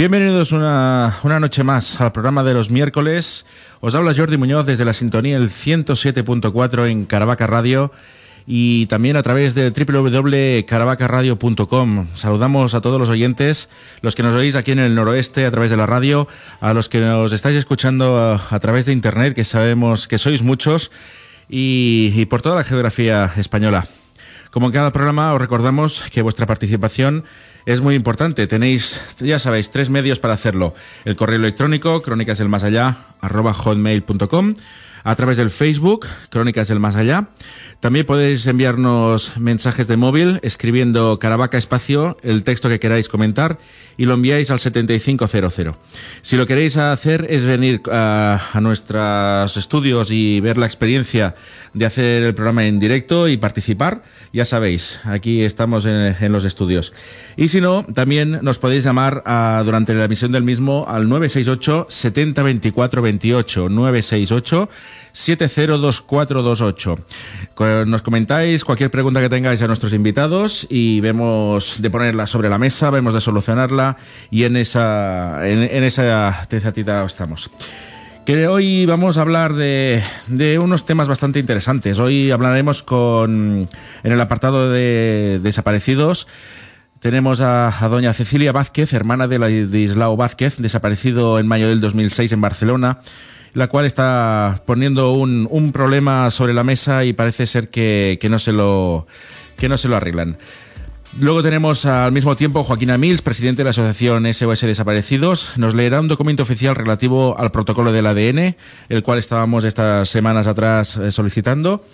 Bienvenidos una, una noche más al programa de los miércoles. Os habla Jordi Muñoz desde la sintonía el 107.4 en Caravaca Radio y también a través de www.caravacaradio.com. Saludamos a todos los oyentes, los que nos oís aquí en el noroeste a través de la radio, a los que nos estáis escuchando a, través de internet, que sabemos que sois muchos, y por toda la geografía española. Como en cada programa, os recordamos que vuestra participación es muy importante. Tenéis, ya sabéis, tres medios para hacerlo. El correo electrónico, crónicas del más allá, arroba hotmail.com, a través del Facebook, Crónicas del Más Allá. También podéis enviarnos mensajes de móvil escribiendo Caravaca Espacio, el texto que queráis comentar, y lo enviáis al 7500. Si lo queréis hacer es venir a, nuestros estudios y ver la experiencia de hacer el programa en directo y participar, ya sabéis, aquí estamos en, en los estudios. Y si no, también nos podéis llamar a, durante la emisión del mismo al 968 70 24 28 968 702428. Nos comentáis cualquier pregunta que tengáis a nuestros invitados y vemos de ponerla sobre la mesa, vemos de solucionarla y en esa, en, en esa tezatita estamos. Que hoy vamos a hablar de, de, unos temas bastante interesantes. Hoy hablaremos con, en el apartado de desaparecidos, tenemos a, a, doña Cecilia Vázquez, hermana de, la, de Islao Vázquez, desaparecido en mayo del 2006 en Barcelona la cual está poniendo un, un, problema sobre la mesa y parece ser que, que, no se lo, que no se lo arreglan. Luego tenemos al mismo tiempo Joaquín Amils, presidente de la Asociación SOS Desaparecidos. Nos leerá un documento oficial relativo al protocolo del ADN, el cual estábamos estas semanas atrás solicitando.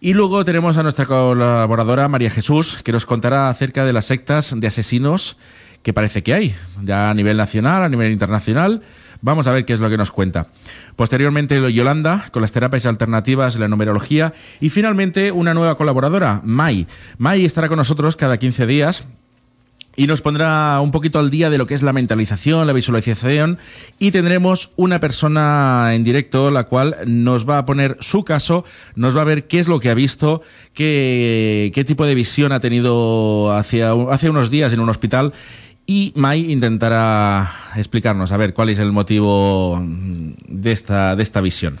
Y luego tenemos a nuestra colaboradora María Jesús, que nos contará acerca de las sectas de asesinos que parece que hay, ya a nivel nacional, a nivel internacional. Vamos a ver qué es lo que nos cuenta. Posteriormente, Yolanda, con las terapias alternativas, la numerología. Y finalmente, una nueva colaboradora, Mai. Mai estará con nosotros cada 15 días y nos pondrá un poquito al día de lo que es la mentalización, la visualización y tendremos una persona en directo la cual nos va a poner su caso, nos va a ver qué es lo que ha visto, qué, qué tipo de visión ha tenido hacia, hace unos días en un hospital y Mai intentará explicarnos a ver cuál es el motivo de esta, de esta visión.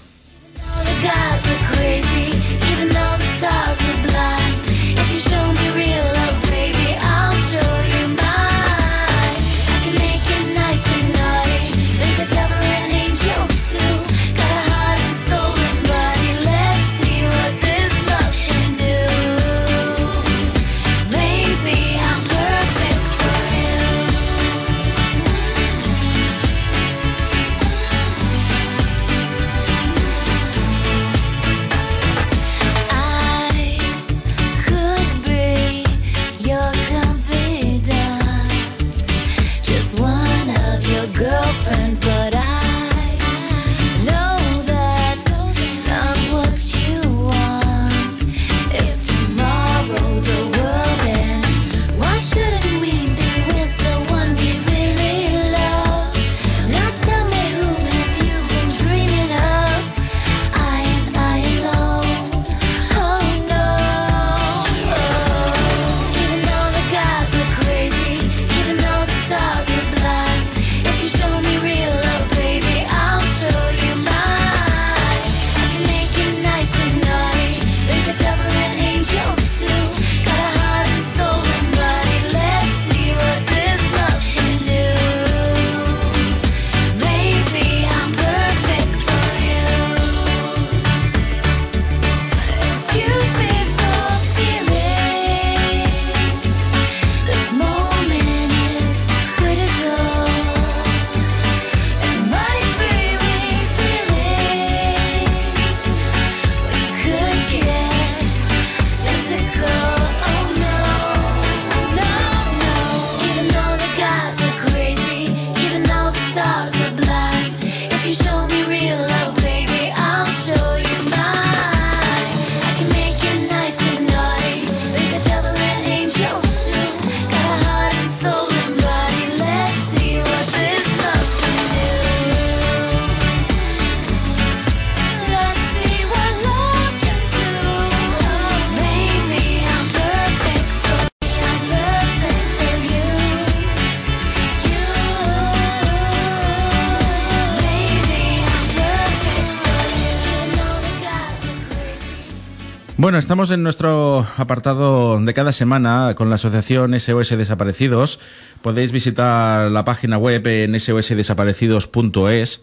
Estamos en nuestro apartado de cada semana con la asociación SOS Desaparecidos. Podéis visitar la página web en sosdesaparecidos.es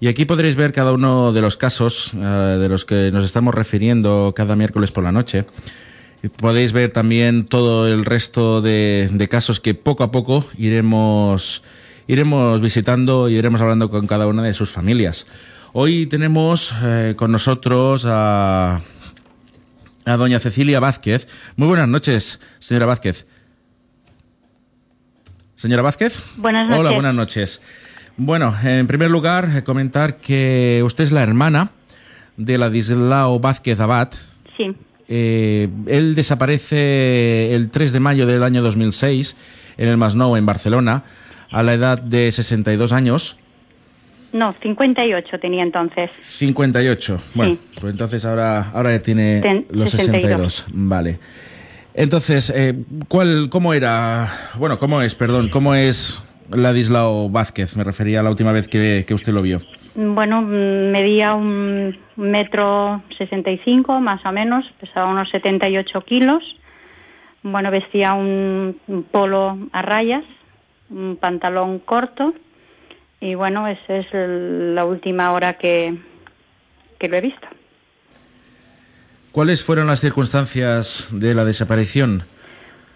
y aquí podréis ver cada uno de los casos eh, de los que nos estamos refiriendo cada miércoles por la noche. Podéis ver también todo el resto de, casos que poco a poco iremos, iremos visitando y iremos hablando con cada una de sus familias. Hoy tenemos eh, con nosotros a a doña Cecilia Vázquez. Muy buenas noches, señora Vázquez. Señora Vázquez. Buenas noches. Hola, buenas noches. Bueno, en primer lugar, eh, comentar que usted es la hermana de Ladislao Vázquez Abad. Sí. Eh, él desaparece el 3 de mayo del año 2006 en el Masnou, en Barcelona, a la edad de 62 años. No, 58 tenía entonces. 58. Bueno, pues entonces ahora, ahora ya tiene los 62. Vale. Entonces, eh, ¿cuál, ¿cómo era? Bueno, ¿cómo es, perdón? ¿Cómo es Ladislao Vázquez? Me refería a la última vez que, que usted lo vio. Bueno, medía un metro 65 más o menos, pesaba unos 78 kilos. Bueno, vestía un polo a rayas, un pantalón corto y bueno, esa es la última hora que, que lo he visto. ¿Cuáles fueron las circunstancias de la desaparición?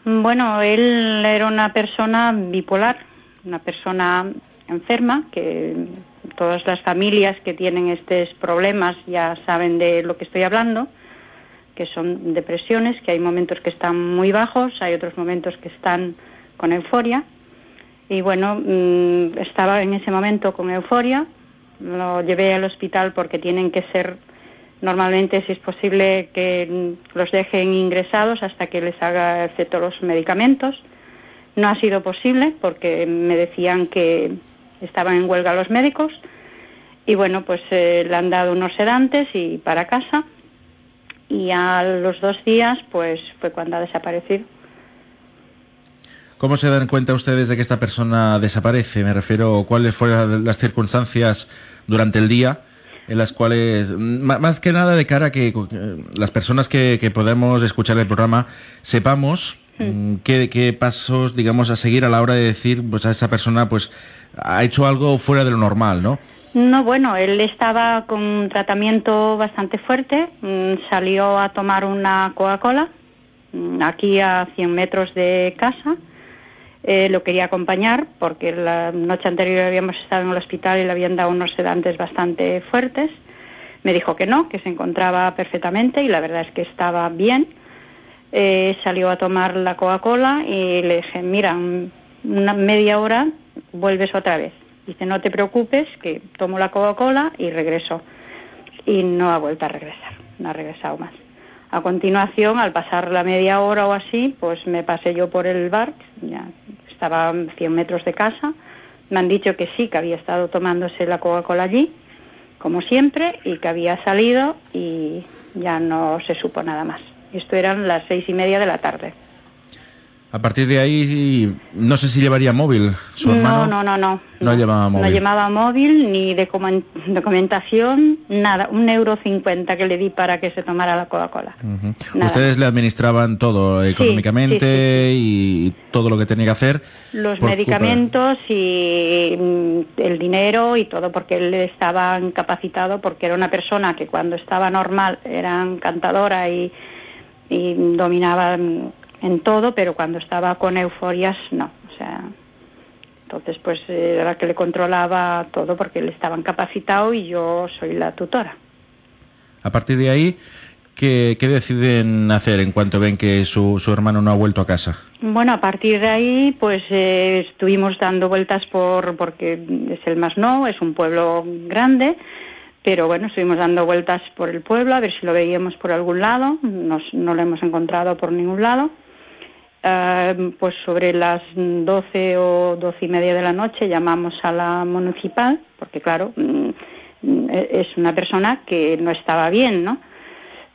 Bueno, él era una persona bipolar, una persona enferma, que todas las familias que tienen estos problemas ya saben de lo que estoy hablando, que son depresiones, que hay momentos que están muy bajos, hay otros momentos que están con euforia y bueno, mm, estaba en ese momento con euforia, lo llevé al hospital porque tienen que ser normalmente, si es posible, que los dejen ingresados hasta que les haga efecto los medicamentos. No ha sido posible porque me decían que estaban en huelga los médicos y bueno, pues eh, le han dado unos sedantes y para casa y a los dos días pues fue cuando ha desaparecido. ¿Cómo se dan cuenta ustedes de que esta persona desaparece? Me refiero, ¿cuáles fueron las circunstancias durante el día en las cuales, más que nada de cara a que las personas que, podemos escuchar el programa sepamos mm, qué, pasos, digamos, a seguir a la hora de decir, pues a esa persona, pues ha hecho algo fuera de lo normal, ¿no? No, bueno, él estaba con un tratamiento bastante fuerte, mm, salió a tomar una Coca-Cola mm, aquí a 100 metros de casa eh, lo quería acompañar porque la noche anterior habíamos estado en el hospital y le habían dado unos sedantes bastante fuertes. Me dijo que no, que se encontraba perfectamente y la verdad es que estaba bien. Eh, salió a tomar la Coca-Cola y le dije, mira, una media hora vuelves otra vez. Dice, no te preocupes, que tomo la Coca-Cola y regreso. Y no ha vuelto a regresar, no ha regresado más. A continuación, al pasar la media hora o así, pues me pasé yo por el bar, ya estaba a 100 metros de casa. Me han dicho que sí, que había estado tomándose la Coca-Cola allí, como siempre, y que había salido y ya no se supo nada más. Esto eran las seis y media de la tarde. A partir de ahí, no sé si llevaría móvil su hermano. No, no, no, no. llevaba móvil. No llevaba móvil ni de documentación, nada. Un euro cincuenta que le di para que se tomara la Coca-Cola. Ustedes le administraban todo económicamente y todo lo que tenía que hacer. Los medicamentos y mm, el dinero y todo, porque él estaba incapacitado, porque era una persona que cuando estaba normal era encantadora y, y dominaba mm, en todo, pero cuando estaba con euforias no. O sea, entonces pues era la que le controlaba todo porque él estaba incapacitado y yo soy la tutora. A partir de ahí, ¿qué, deciden hacer en cuanto ven que su, su, hermano no ha vuelto a casa? Bueno, a partir de ahí, pues eh, estuvimos dando vueltas por, porque es el Masnou, es un pueblo grande, pero bueno, estuvimos dando vueltas por el pueblo a ver si lo veíamos por algún lado, Nos, no lo hemos encontrado por ningún lado. Em, pues sobre las 12 o 12 y media de la noche llamamos a la municipal, porque claro, mm, es una persona que no estaba bien, ¿no?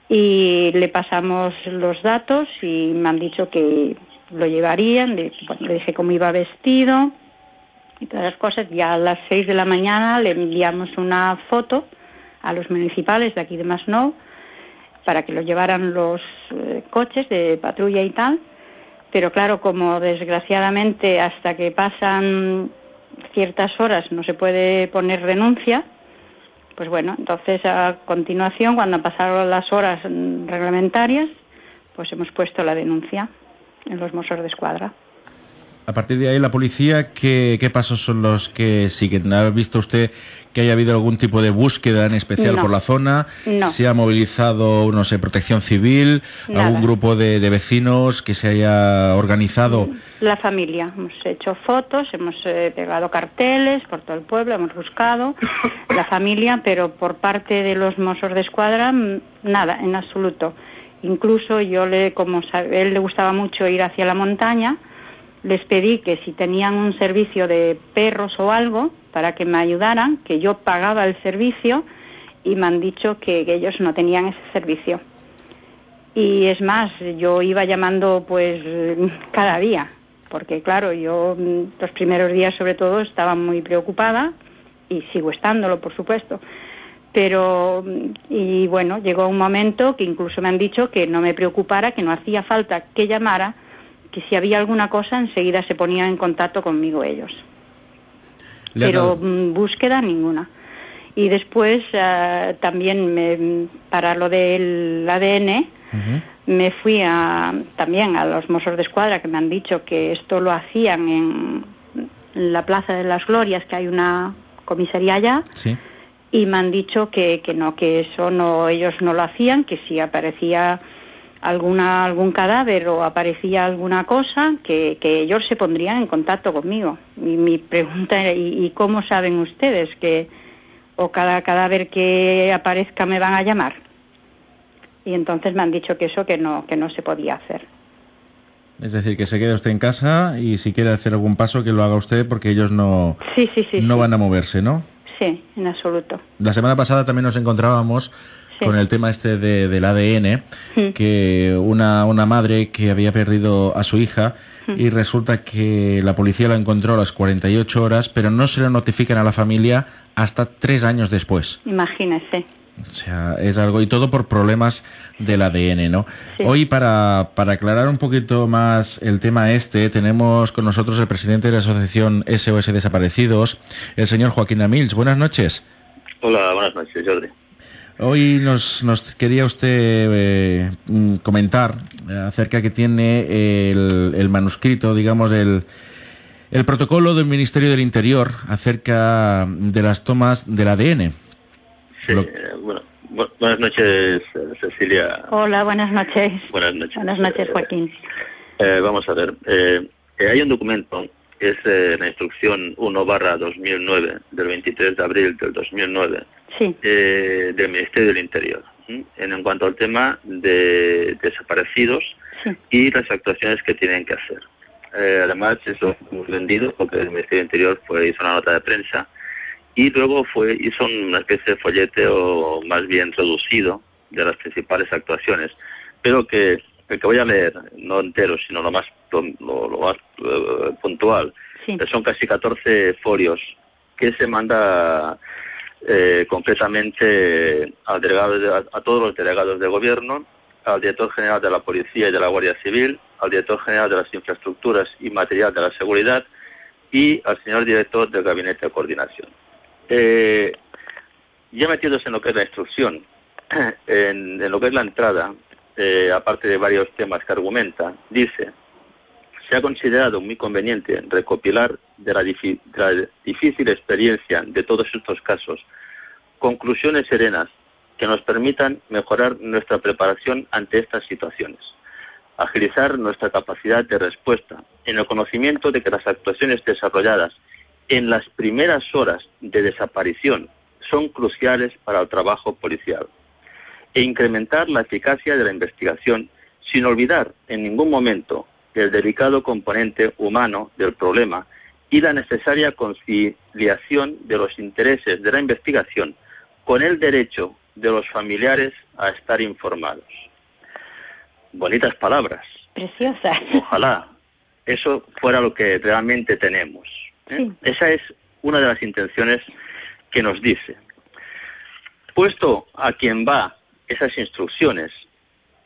Y le pasamos los datos y me han dicho que lo llevarían, le, dije cómo iba vestido y todas las cosas. Ya a las 6 de la mañana le enviamos una foto a los municipales de aquí de Masnou para que lo llevaran los eh, coches de patrulla y tal, pero claro, como desgraciadamente hasta que pasan ciertas horas no se puede poner denuncia, pues bueno, entonces a continuación, cuando han pasado las horas reglamentarias, pues hemos puesto la denuncia en los Mossos de Escuadra. A partir de ahí, la policía, ¿qué, pasos son los que siguen? ¿Ha visto usted que haya habido algún tipo de búsqueda en especial por la zona? ¿Se ha movilizado, no sé, protección civil? ¿Algún grupo de, vecinos que se haya organizado? La familia. Hemos hecho fotos, hemos eh, pegado carteles por todo el pueblo, hemos buscado la familia, pero por parte de los Mossos de Escuadra, nada, en absoluto. Incluso yo, le, como a él le gustaba mucho ir hacia la montaña, les pedí que si tenían un servicio de perros o algo, para que me ayudaran, que yo pagaba el servicio y me han dicho que, ellos no tenían ese servicio. Y es más, yo iba llamando pues cada día, porque claro, yo los primeros días sobre todo estaba muy preocupada y sigo estándolo, por supuesto. Pero, y bueno, llegó un momento que incluso me han dicho que no me preocupara, que no hacía falta que llamara, que si había alguna cosa enseguida se ponían en contacto conmigo ellos. Pero mm, búsqueda ninguna. Y después eh, también me, para lo del ADN me fui a, también a los Mossos de Escuadra que me han dicho que esto lo hacían en la Plaza de las Glorias, que hay una comisaría allá. Y me han dicho que, que no, que eso no, ellos no lo hacían, que si aparecía alguna algún cadáver o aparecía alguna cosa, que, ellos se pondrían en contacto conmigo. Y mi pregunta era, ¿y, cómo saben ustedes que o cada cadáver que aparezca me van a llamar? Y entonces me han dicho que eso que no, que no se podía hacer. Es decir, que se quede usted en casa y si quiere hacer algún paso que lo haga usted porque ellos no, no van a moverse, ¿no? Sí, en absoluto. La semana pasada también nos encontrábamos con el tema este de, del ADN, que una, una madre que había perdido a su hija y resulta que la policía la encontró a las 48 horas, pero no se lo notifican a la familia hasta tres años después. Imagínese. O sea, es algo y todo por problemas del ADN, ¿no? Hoy, para, para, aclarar un poquito más el tema este, tenemos con nosotros el presidente de la Asociación SOS Desaparecidos, el señor Joaquín Amils. Buenas noches. Hola, buenas noches, Jordi. Hoy nos, nos quería usted eh, mm, comentar acerca que tiene el, manuscrito, digamos, el, el protocolo del Ministerio del Interior acerca de las tomas del ADN. Sí, bueno, buenas noches, Cecilia. Hola, buenas noches. Buenas noches. Buenas noches, Joaquín. Eh, vamos a ver, eh, hay un documento, es la instrucción 1 barra 2009, del 23 de abril del 2009, eh, del Ministerio del Interior en, cuanto al tema de desaparecidos y las actuaciones que tienen que hacer. Eh, además, eso hemos vendido porque el Ministerio del Interior fue, hizo una nota de prensa y luego fue hizo una especie de folleteo más bien reducido de las principales actuaciones, pero que el que voy a leer, no entero, sino lo más, lo, más eh, puntual, son casi 14 folios que se manda eh, concretamente al delegado a, todos los delegados de gobierno, al director general de la Policía y de la Guardia Civil, al director general de las Infraestructuras y Material de la Seguridad y al señor director del Gabinete de Coordinación. Eh, ya metidos en lo que es la instrucción, en, lo que es la entrada, eh, aparte de varios temas que argumenta, dice, se ha considerado muy conveniente recopilar de la, difícil experiencia de todos estos casos conclusiones serenas que nos permitan mejorar nuestra preparación ante estas situaciones, agilizar nuestra capacidad de respuesta en el conocimiento de que las actuaciones desarrolladas en las primeras horas de desaparición son cruciales para el trabajo policial e incrementar la eficacia de la investigación sin olvidar en ningún momento el delicado componente humano del problema y la necesaria conciliación de los intereses de la investigación con el derecho de los familiares a estar informados. Bonitas palabras. Preciosas. Ojalá eso fuera lo que realmente tenemos. ¿eh? Esa es una de las intenciones que nos dice. Puesto a quien va esas instrucciones,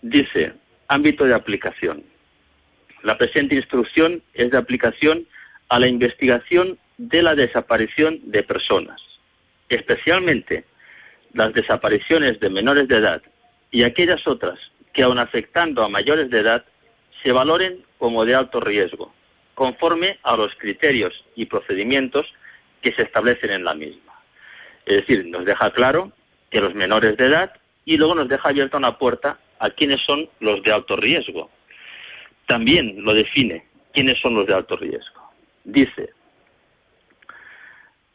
dice ámbito de aplicación. La presente instrucción es de aplicación a la investigación de la desaparición de personas, especialmente las desapariciones de menores de edad y aquellas otras que aun afectando a mayores de edad se valoren como de alto riesgo, conforme a los criterios y procedimientos que se establecen en la misma. Es decir, nos deja claro que los menores de edad y luego nos deja abierta una puerta a quiénes son los de alto riesgo. También lo define quiénes son los de alto riesgo. Dice,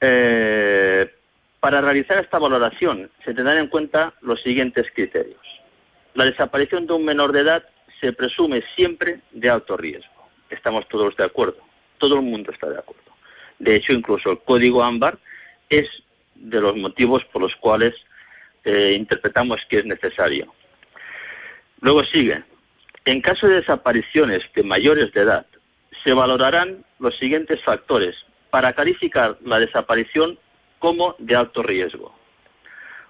eh, para realizar esta valoración se tendrán en cuenta los siguientes criterios. La desaparición de un menor de edad se presume siempre de alto riesgo. Estamos todos de acuerdo. Todo el mundo está de acuerdo. De hecho, incluso el código ámbar es de los motivos por los cuales eh, interpretamos que es necesario. Luego sigue. En caso de desapariciones de mayores de edad, se valorarán los siguientes factores para calificar la desaparición como de alto riesgo.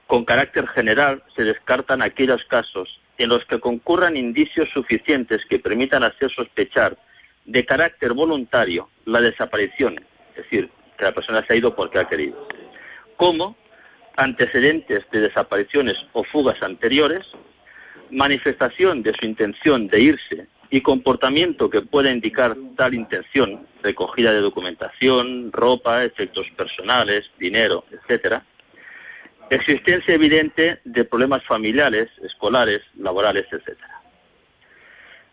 Con carácter general se descartan aquellos casos en los que concurran indicios suficientes que permitan hacer sospechar de carácter voluntario la desaparición, es decir, que la persona se ha ido porque ha querido, como antecedentes de desapariciones o fugas anteriores, manifestación de su intención de irse y comportamiento que pueda indicar tal intención, recogida de documentación, ropa, efectos personales, dinero, etcétera, existencia evidente de problemas familiares, escolares, laborales, etcétera.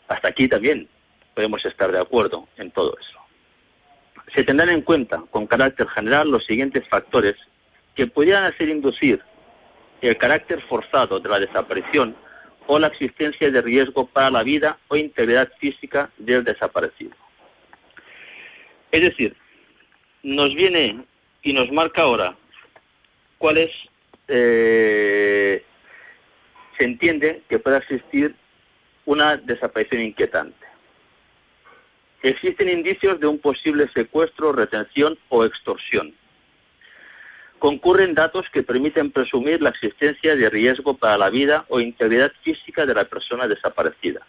Hasta aquí también podemos estar de acuerdo en todo eso. Se tendrán en cuenta con carácter general los siguientes factores que pudieran hacer inducir el carácter forzado de la desaparición o la existencia de riesgo para la vida o integridad física del desaparecido. Es decir, nos viene y nos marca ahora cuáles eh, se entiende que pueda existir una desaparición inquietante. Existen indicios de un posible secuestro, retención o extorsión concurren datos que permiten presumir la existencia de riesgo para la vida o integridad física de la persona desaparecida.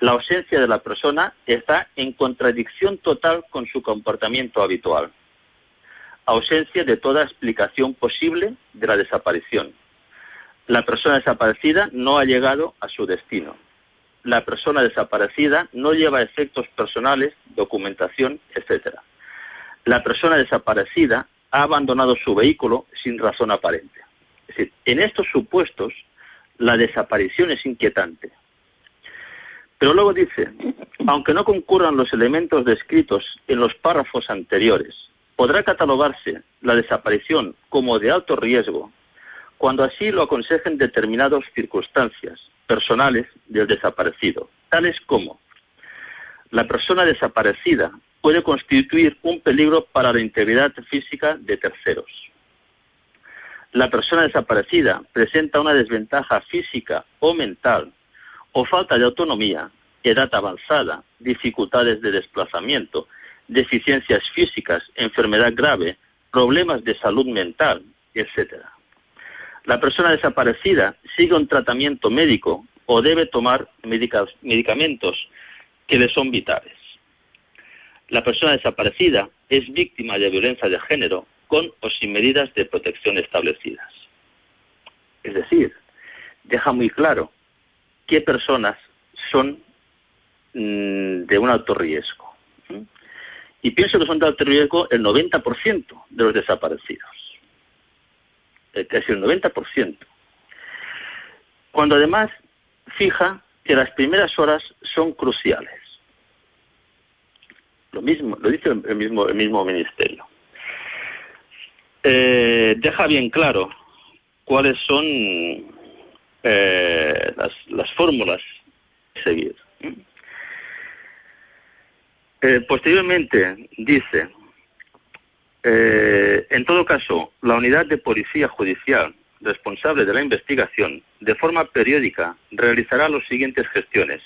La ausencia de la persona está en contradicción total con su comportamiento habitual. Ausencia de toda explicación posible de la desaparición. La persona desaparecida no ha llegado a su destino. La persona desaparecida no lleva efectos personales, documentación, etc. La persona desaparecida ha abandonado su vehículo sin razón aparente. Es decir, en estos supuestos, la desaparición es inquietante. Pero luego dice, aunque no concurran los elementos descritos en los párrafos anteriores, podrá catalogarse la desaparición como de alto riesgo cuando así lo aconsejen determinadas circunstancias personales del desaparecido, tales como la persona desaparecida puede constituir un peligro para la integridad física de terceros. La persona desaparecida presenta una desventaja física o mental o falta de autonomía, edad avanzada, dificultades de desplazamiento, deficiencias físicas, enfermedad grave, problemas de salud mental, etc. La persona desaparecida sigue un tratamiento médico o debe tomar medicamentos que le son vitales la persona desaparecida es víctima de violencia de género con o sin medidas de protección establecidas. Es decir, deja muy claro qué personas son mm, de un alto riesgo. Y pienso que son de alto riesgo el 90% de los desaparecidos. Es decir, el 90%. Cuando además fija que las primeras horas son cruciales. Lo mismo, lo dice el mismo, el mismo ministerio. Eh, deja bien claro cuáles son eh, las, fórmulas a seguir. Eh, posteriormente dice, en todo caso, la unidad de policía judicial responsable de la investigación, de forma periódica, realizará las siguientes gestiones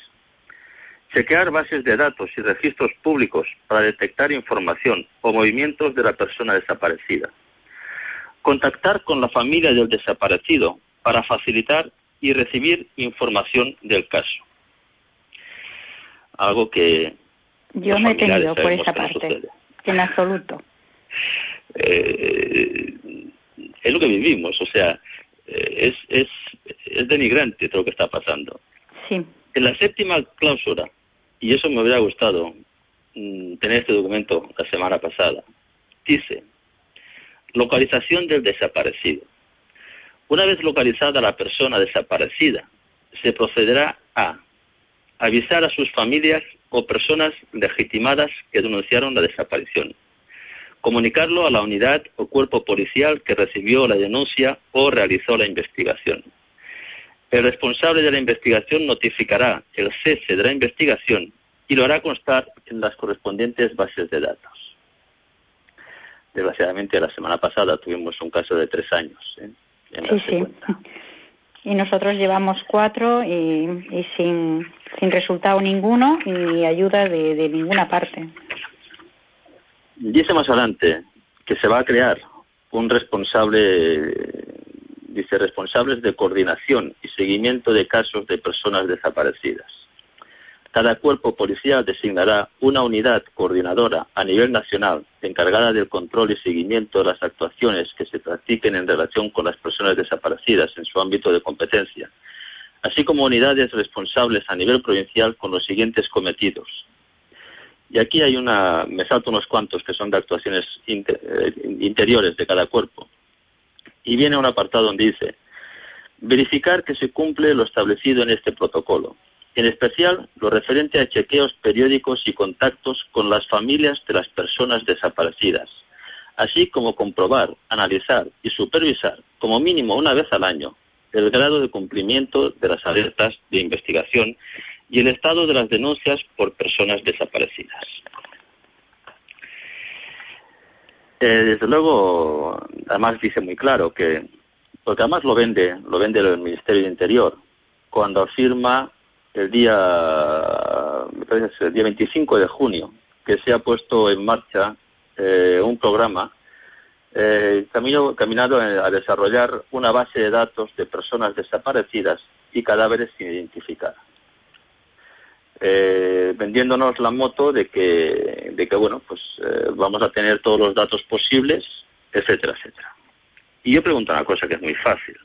Chequear bases de datos y registros públicos para detectar información o movimientos de la persona desaparecida. Contactar con la familia del desaparecido para facilitar y recibir información del caso. Algo que... Yo no he tenido por esa parte, en absoluto. Eh, es lo que vivimos, o sea, eh, es, es, denigrante todo lo que está pasando. Sí. En la séptima cláusula, y eso me hubiera gustado mm, tener este documento la semana pasada, dice, localización del desaparecido. Una vez localizada la persona desaparecida, se procederá a avisar a sus familias o personas legitimadas que denunciaron la desaparición comunicarlo a la unidad o cuerpo policial que recibió la denuncia o realizó la investigación. El responsable de la investigación notificará el cese de la investigación y lo hará constar en las correspondientes bases de datos. Desgraciadamente, la semana pasada tuvimos un caso de tres años. ¿eh? sí, sí. Y nosotros llevamos cuatro y, sin, resultado ninguno y ayuda de ninguna parte. Dice más adelante que se va a crear un responsable, dice, responsables de coordinación y seguimiento de casos de personas desaparecidas. Cada cuerpo policial designará una unidad coordinadora a nivel nacional encargada del control y seguimiento de las actuaciones que se practiquen en relación con las personas desaparecidas en su ámbito de competencia, así como unidades responsables a nivel provincial con los siguientes cometidos y aquí hay una, me salto unos cuantos que son de actuaciones eh, interiores de cada cuerpo. Y viene un apartado donde dice, verificar que se cumple lo establecido en este protocolo, en especial lo referente a chequeos periódicos y contactos con las familias de las personas desaparecidas, así como comprobar, analizar y supervisar, como mínimo una vez al año, el grado de cumplimiento de las alertas de investigación y el estado de las denuncias por personas desaparecidas. Eh, desde luego, además dice muy claro que, porque además lo vende, lo vende el Ministerio de Interior, cuando afirma el día, día 25 de junio, que se ha puesto en marcha eh, un programa eh, caminado a desarrollar una base de datos de personas desaparecidas y cadáveres sin identificar eh, vendiéndonos la moto de que, de que bueno, pues eh, vamos a tener todos los datos posibles, etcétera, etcétera. Y yo pregunto una cosa que es muy fácil.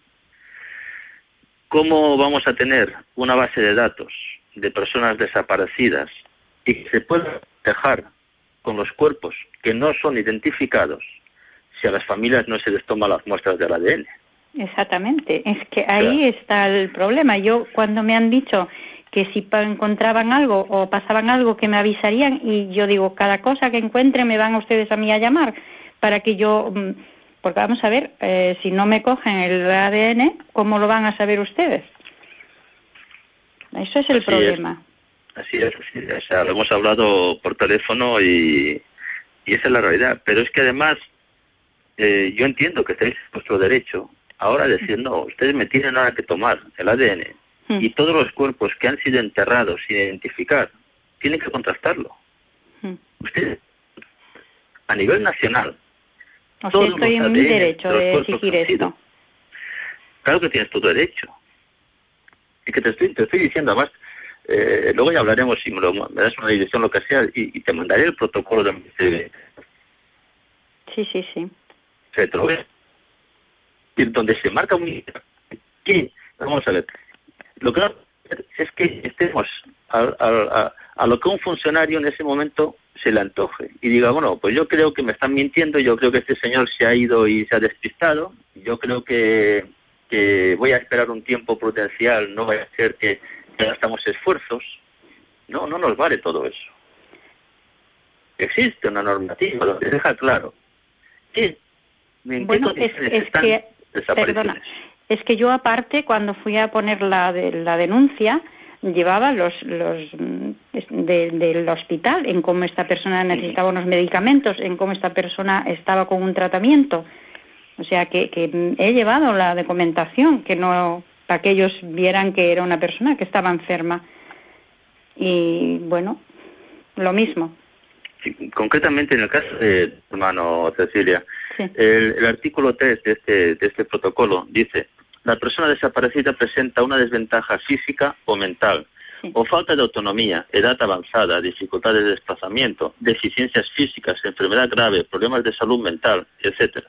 ¿Cómo vamos a tener una base de datos de personas desaparecidas y que se pueda dejar con los cuerpos que no son identificados si a las familias no se les toma las muestras del ADN? Exactamente, es que ahí está el problema. Yo cuando me han dicho que si encontraban algo o pasaban algo que me avisarían y yo digo, cada cosa que encuentren me van ustedes a mí a llamar para que yo, mm, porque vamos a ver, eh, si no me cogen el ADN, ¿cómo lo van a saber ustedes? Eso es el problema. Así es, así es. lo hemos hablado por teléfono y, y esa es la realidad. Pero es que además, eh, yo entiendo que en vuestro derecho ahora decir, no, ustedes me tienen nada que tomar el ADN Y todos los cuerpos que han sido enterrados sin identificar, tienen que contrastarlo. Usted, a nivel nacional, o sea, estoy en mi derecho de exigir esto. Claro que tienes tu derecho. Y que te estoy, te estoy diciendo, además, eh, luego ya hablaremos si me, das una dirección, lo que sea, y, te mandaré el protocolo de Sí, sí, sí. Se te lo Y donde se marca un... ¿Qué? Vamos a ver. Lo que no es que estemos a, lo que un funcionario en ese momento se le antoje y diga, bueno, pues yo creo que me están mintiendo, yo creo que este señor se ha ido y se ha despistado, yo creo que, voy a esperar un tiempo prudencial, no va a ser que, gastamos esfuerzos. No, no nos vale todo eso. Existe una normativa donde deja claro que bueno, es, es que, perdona, es que yo aparte, cuando fui a poner la, de, la denuncia, llevaba los, los del hospital, en cómo esta persona necesitaba unos medicamentos, en cómo esta persona estaba con un tratamiento. O sea, que, que he llevado la documentación, que no, para que ellos vieran que era una persona que estaba enferma. Y bueno, lo mismo. concretamente en el caso de hermano Cecilia, el, el, artículo 3 de este, de este protocolo dice la persona desaparecida presenta una desventaja física o mental, o falta de autonomía, edad avanzada, dificultades de desplazamiento, deficiencias físicas, enfermedad grave, problemas de salud mental, etc.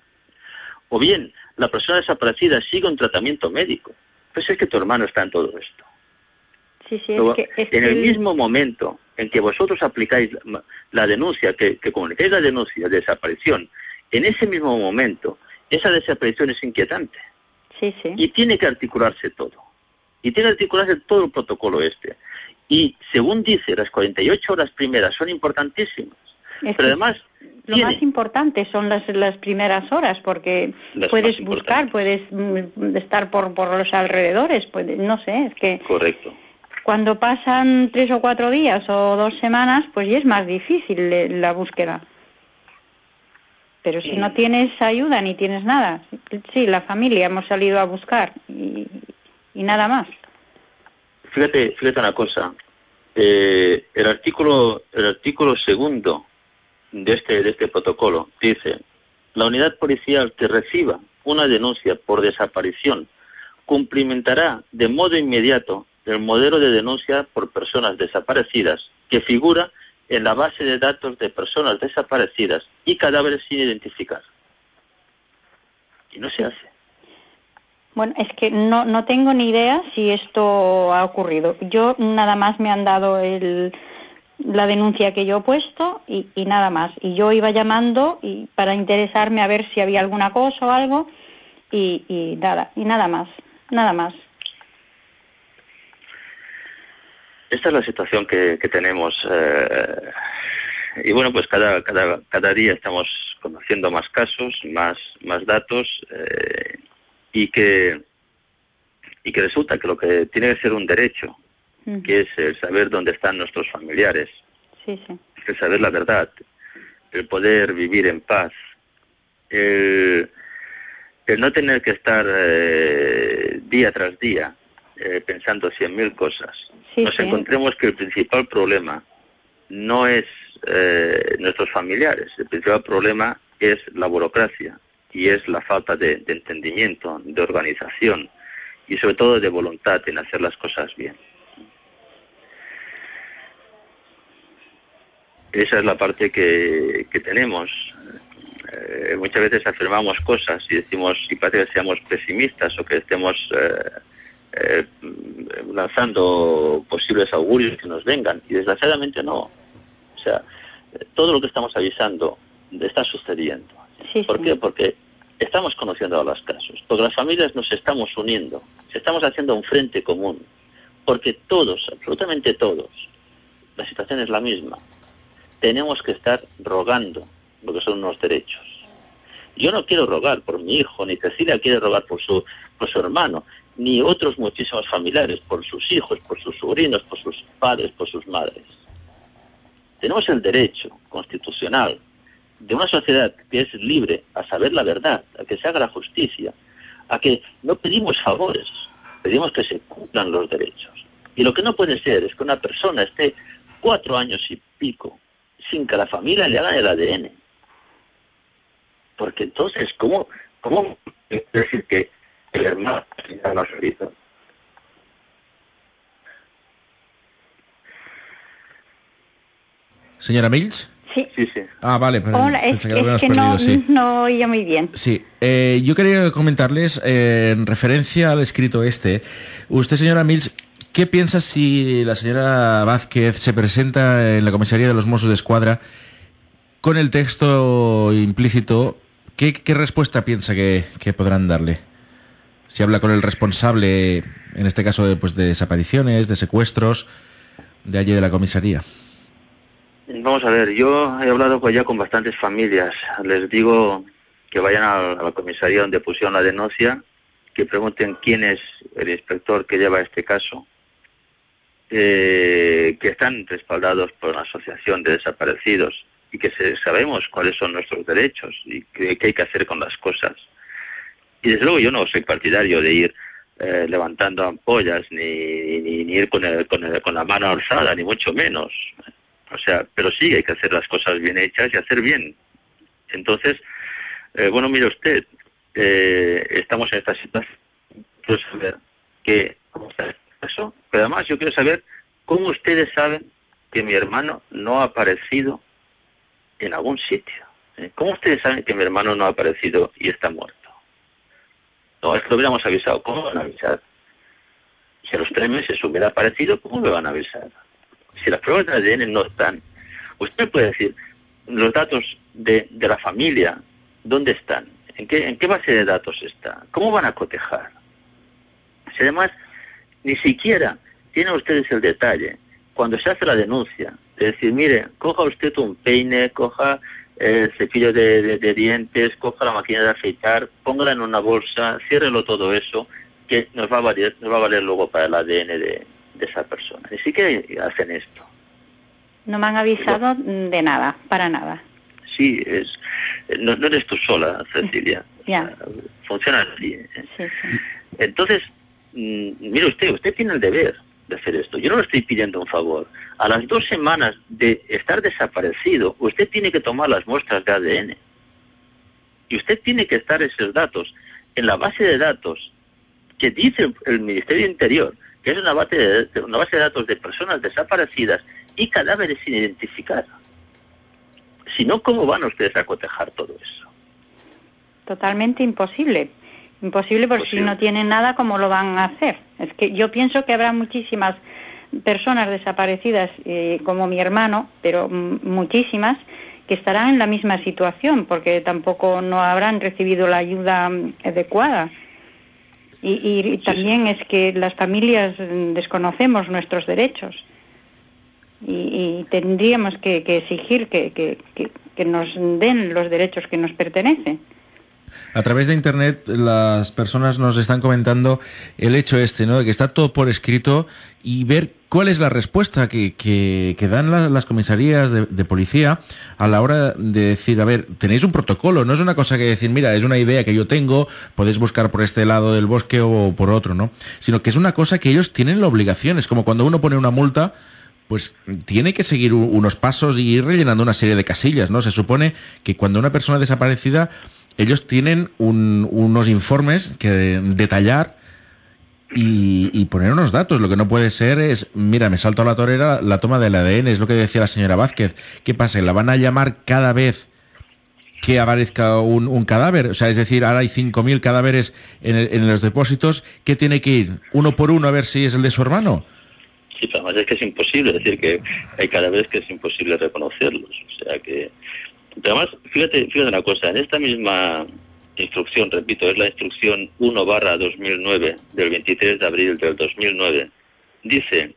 O bien, la persona desaparecida sigue un tratamiento médico. Pues es que tu hermano está en todo esto. Sí, sí, es en el mismo momento en que vosotros aplicáis la denuncia, que, que comunicáis la denuncia de desaparición, en ese mismo momento, esa desaparición es inquietante. Sí, sí. Y tiene que articularse todo. Y tiene que articularse todo el protocolo este. Y según dice, las 48 horas primeras son importantísimas. pero además... Lo más importante son las, las primeras horas, porque puedes buscar, puedes mm, estar por, por los alrededores, puedes, no sé, es que... Correcto cuando pasan tres o cuatro días o dos semanas, pues ya es más difícil la búsqueda. Pero si no tienes ayuda ni tienes nada, sí, la familia hemos salido a buscar y, nada más. Fíjate, fíjate una cosa. Eh, el artículo, el artículo segundo de este, de este protocolo dice: la unidad policial que reciba una denuncia por desaparición cumplimentará de modo inmediato el modelo de denuncia por personas desaparecidas que figura en la base de datos de personas desaparecidas y cadáveres sin identificar. Y no se hace. Bueno, es que no, no tengo ni idea si esto ha ocurrido. Yo nada más me han dado el, la denuncia que yo he puesto y, nada más. Y yo iba llamando y para interesarme a ver si había alguna cosa o algo y, y nada, y nada más, nada más. Esta es la situación que, tenemos. Eh, y bueno, pues cada, cada, cada día estamos conociendo más casos, más, más datos, eh, y, que, y que resulta que lo que tiene que ser un derecho, que es el saber dónde están nuestros familiares, sí, sí. el saber la verdad, el poder vivir en paz, el, el no tener que estar eh, día tras día pensando cien mil cosas, nos encontremos que el principal problema no es eh, nuestros familiares, el principal problema es la burocracia y es la falta de, entendimiento, de organización y sobre todo de voluntad en hacer las cosas bien. Esa es la parte que, tenemos. Eh, muchas veces afirmamos cosas y decimos, y parece que seamos pesimistas o que estemos eh, eh, lanzando posibles augurios que nos vengan. Y desgraciadamente no. O sea, todo lo que estamos avisando está sucediendo. ¿Por qué? Porque estamos conociendo a los casos, porque las familias nos estamos uniendo, estamos haciendo un frente común, porque todos, absolutamente todos, la situación es la misma. Tenemos que estar rogando lo que son unos derechos. Yo no quiero rogar por mi hijo, ni Cecilia quiere rogar por su, por su hermano ni otros muchísimos familiares, por sus hijos, por sus sobrinos, por sus padres, por sus madres. Tenemos el derecho constitucional de una sociedad que es libre a saber la verdad, a que se haga la justicia, a que no pedimos favores, pedimos que se cumplan los derechos. Y lo que no puede ser es que una persona esté cuatro años y pico sin que la familia le haga el ADN. Porque entonces, ¿cómo, cómo decir que Señora Mills. Sí. Sí, sí. Ah, vale, pero Hola, es, que, no, sí. no oía muy bien. Sí, eh, yo quería comentarles, eh, en referencia al escrito este, usted, señora Mills, ¿qué piensa si la señora Vázquez se presenta en la comisaría de los Mossos de Escuadra con el texto implícito? ¿Qué, respuesta piensa que podrán darle? Si habla con el responsable, en este caso de, pues, de desapariciones, de secuestros, de allí de la comisaría. Vamos a ver, yo he hablado ya con bastantes familias. Les digo que vayan a, la comisaría donde pusieron la denuncia, que pregunten quién es el inspector que lleva este caso, eh, que están respaldados por una asociación de desaparecidos y que sabemos cuáles son nuestros derechos y qué hay que hacer con las cosas. Y desde luego yo no soy partidario de ir eh, levantando ampollas ni, ni, ir con, con, la mano alzada, ni mucho menos. O sea, pero sí hay que hacer las cosas bien hechas y hacer bien. Entonces, eh, bueno, mire usted, eh, estamos en esta situación quiero saber que, cómo está eso, pero además yo quiero saber cómo ustedes saben que mi hermano no ha aparecido en algún sitio. ¿eh? ¿Cómo ustedes saben que mi hermano no ha aparecido y está muerto? No, es que lo hubiéramos avisado. ¿Cómo van a avisar? Si a los tres meses hubiera aparecido, ¿cómo me van a avisar? Si las pruebas de ADN no están. Usted puede decir, los datos de, de la familia, ¿dónde están? ¿En qué, ¿En qué base de datos está? ¿Cómo van a cotejar? Si además ni siquiera tienen ustedes el detalle, cuando se hace la denuncia, de decir, mire, coja usted un peine, coja el cepillo de, dientes, coja la máquina de afeitar, póngala en una bolsa, ciérrelo todo eso, que nos va a valer, nos va a valer luego para el ADN de, esa persona. Ni siquiera hacen esto. No me han avisado de nada, para nada. Sí, es, no, eres tú sola, Cecilia. Ya. funciona así. ¿eh? Entonces, mm, mire usted, usted tiene el deber de hacer esto. Yo no le estoy pidiendo un favor. A las dos semanas de estar desaparecido, usted tiene que tomar las muestras de ADN. Y usted tiene que estar esos datos en la base de datos que dice el Ministerio Interior, que es una base de, una base de datos de personas desaparecidas y cadáveres sin identificar. Si no, ¿cómo van ustedes a cotejar todo eso? Totalmente imposible. Imposible porque si no tienen nada, ¿cómo lo van a hacer? Es que yo pienso que habrá muchísimas personas desaparecidas eh, como mi hermano, pero muchísimas, que estarán en la misma situación porque tampoco no habrán recibido la ayuda mm, adecuada. Y, también es que las familias desconocemos nuestros derechos y, tendríamos que, exigir que nos den los derechos que nos pertenecen. A través de internet las personas nos están comentando el hecho este, ¿no? De que está todo por escrito y ver cuál es la respuesta que, que, dan las comisarías de, policía a la hora de decir, a ver, tenéis un protocolo, no es una cosa que decir, mira, es una idea que yo tengo, podéis buscar por este lado del bosque o por otro, ¿no? Sino que es una cosa que ellos tienen la obligación, es como cuando uno pone una multa pues tiene que seguir unos pasos y ir rellenando una serie de casillas, ¿no? Se supone que cuando una persona desaparecida ellos tienen unos informes que detallar y, poner unos datos. Lo que no puede ser es, mira, me salto a la torera la toma del ADN, es lo que decía la señora Vázquez. ¿Qué pasa? ¿La van a llamar cada vez que aparezca un, cadáver? O sea, es decir, ahora hay 5.000 cadáveres en, en, los depósitos. ¿Qué tiene que ir? ¿Uno por uno a ver si es el de su hermano? Sí, pero además es que es imposible, es decir, que hay cadáveres que es imposible reconocerlos. O sea que Además, fíjate, fíjate una cosa, en esta misma instrucción, repito, es la instrucción 1 barra 2009 del 23 de abril del 2009, dice,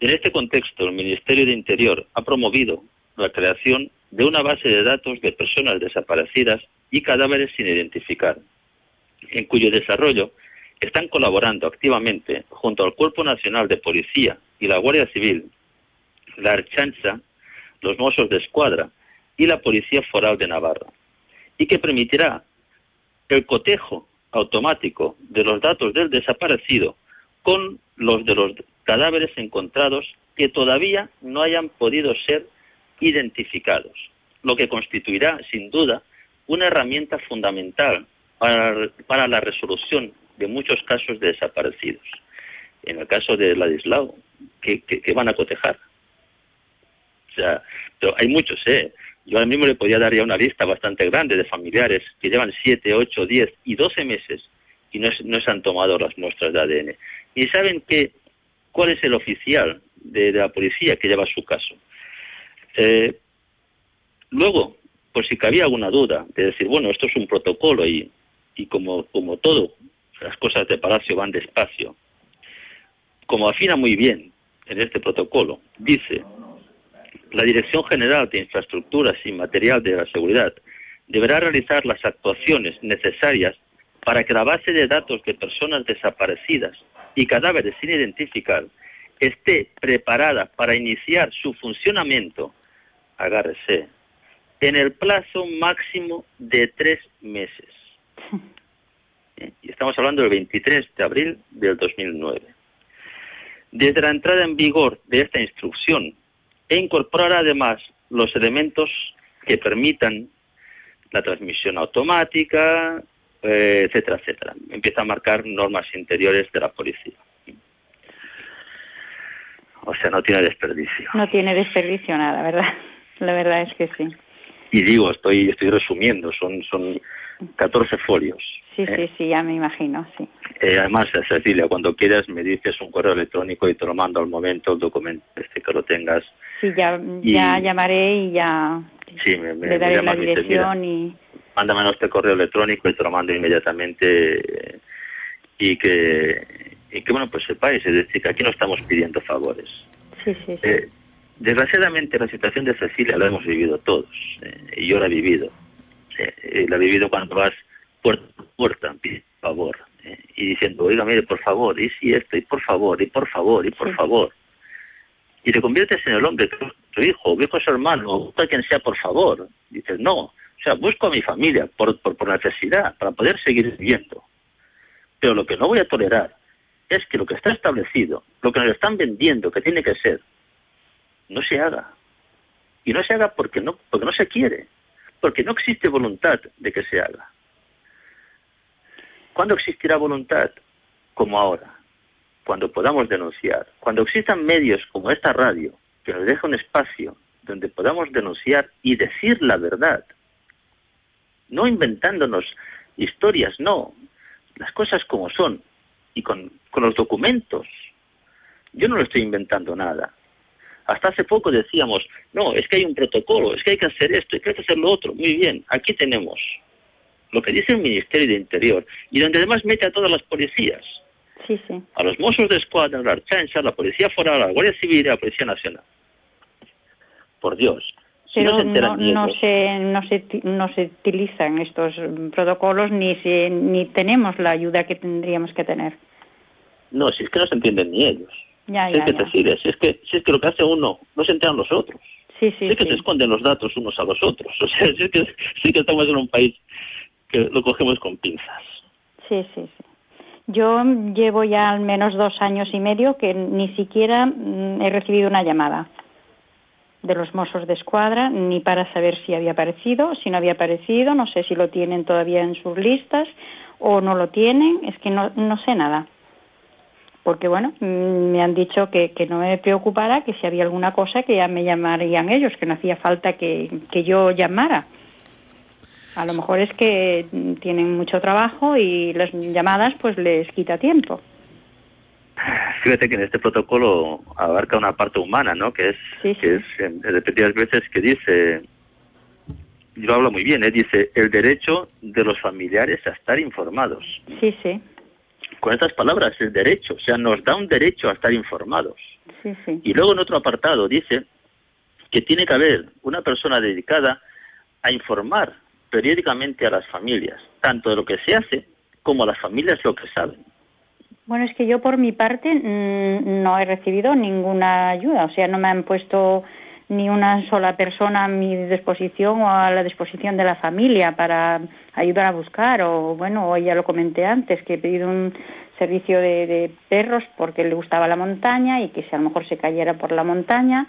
en este contexto el Ministerio de Interior ha promovido la creación de una base de datos de personas desaparecidas y cadáveres sin identificar, en cuyo desarrollo están colaborando activamente junto al Cuerpo Nacional de Policía y la Guardia Civil, la Archancha, los Mossos de Escuadra, y la Policía Foral de Navarra, y que permitirá el cotejo automático de los datos del desaparecido con los de los cadáveres encontrados que todavía no hayan podido ser identificados, lo que constituirá, sin duda, una herramienta fundamental para, la resolución de muchos casos de desaparecidos. En el caso de Ladislao, ¿qué, qué, van a cotejar? O sea, pero hay muchos, ¿eh? Yo ahora mismo le podía dar ya una lista bastante grande de familiares que llevan 7, 8, 10 y 12 meses y no, se han tomado las muestras de ADN. ¿Y saben qué, cuál es el oficial de, la policía que lleva su caso? Eh, luego, por si cabía alguna duda, de decir, bueno, esto es un protocolo y, y como, como todo, las cosas de Palacio van despacio, como afina muy bien en este protocolo, dice la Dirección General de Infraestructuras y Material de la Seguridad deberá realizar las actuaciones necesarias para que la base de datos de personas desaparecidas y cadáveres sin identificar esté preparada para iniciar su funcionamiento, agárrese, en el plazo máximo de tres meses. Y estamos hablando del 23 de abril del 2009. Desde la entrada en vigor de esta instrucción e incorporar además los elementos que permitan la transmisión automática, eh, etcétera, etcétera. Empieza a marcar normas interiores de la policía. O sea, no tiene desperdicio. No tiene desperdicio nada, ¿verdad? La verdad es que sí. Y digo, estoy, estoy resumiendo, son, son 14 folios. Sí, sí, ¿eh? sí, ya me imagino, sí. Eh, además, Cecilia, cuando quieras me dices un correo electrónico y te lo mando al momento, el documento este que lo tengas. Sí, ya, ya llamaré y ya sí, me, le daré la dirección y... Mándame este correo electrónico y te lo mando inmediatamente y que, y que bueno, pues sepáis, es decir, que aquí no estamos pidiendo favores. Sí, sí, sí. Eh, desgraciadamente la situación de Cecilia la hemos vivido todos, y yo la he vivido. La he vivido cuando vas puerta por puerta, por favor, eh, y diciendo, oiga, mire, por favor, y si esto, y por favor, y por favor, y por favor. Y te conviertes en el hombre que tu hijo, a su hermano, busco a quien sea, por favor. Dices, no, o sea, busco a mi familia por, por, por necesidad, para poder seguir viviendo. Pero lo que no voy a tolerar es que lo que está establecido, lo que nos están vendiendo que tiene que ser, no se haga. Y no se haga porque no, porque no se quiere, porque no existe voluntad de que se haga. ¿Cuándo existirá voluntad? Como ahora, cuando podamos denunciar, cuando existan medios como esta radio, que nos deje un espacio donde podamos denunciar y decir la verdad, no inventándonos historias, no, las cosas como son y con, con los documentos. Yo no lo estoy inventando nada. Hasta hace poco decíamos, no, es que hay un protocolo, es que hay que hacer esto, es que hay que hacer lo otro. Muy bien, aquí tenemos lo que dice el Ministerio de Interior, y donde además mete a todas las policías. Sí, sí. A los Mossos de Escuadra, a la Archancha, a la Policía Foral, a la Guardia Civil y a la Policía Nacional. Por Dios. Pero no, se, no, se, no se utilizan estos protocolos ni, se, ni tenemos la ayuda que tendríamos que tener. No, si es que no se entienden ni ellos. Ya, si ya, es que si es que, si es que lo que hace uno no se enteran los otros. Sí, sí, es que se esconden los datos unos a los otros. O sea, si es que, sí que estamos en un país que lo cogemos con pinzas. Sí, sí, sí. Yo llevo ya al menos dos años y medio que ni siquiera mm, he recibido una llamada de los Mossos de Escuadra, ni para saber si había aparecido, si no había aparecido, no sé si lo tienen todavía en sus listas o no lo tienen, es que no, no sé nada. Porque bueno, mm, me han dicho que, que no me preocupara, que si había alguna cosa que ya me llamarían ellos, que no hacía falta que, que yo llamara. A lo mejor es que tienen mucho trabajo y las llamadas pues les quita tiempo. Fíjate que en este protocolo abarca una parte humana, ¿no? Que es, que es en repetidas veces que dice, lo habla muy bien, ¿eh? dice el derecho de los familiares a estar informados. Sí, sí. Con estas palabras, el derecho, o sea, nos da un derecho a estar informados. Sí, sí. Y luego en otro apartado dice que tiene que haber una persona dedicada a informar periódicamente a las familias, tanto de lo que se hace como a las familias lo que saben. Bueno, es que yo por mi parte mm, no he recibido ninguna ayuda, o sea, no me han puesto ni una sola persona a mi disposición o a la disposición de la familia para ayudar a buscar o bueno, ya lo comenté antes que he pedido un servicio de, de perros porque le gustaba la montaña y que si a lo mejor se cayera por la montaña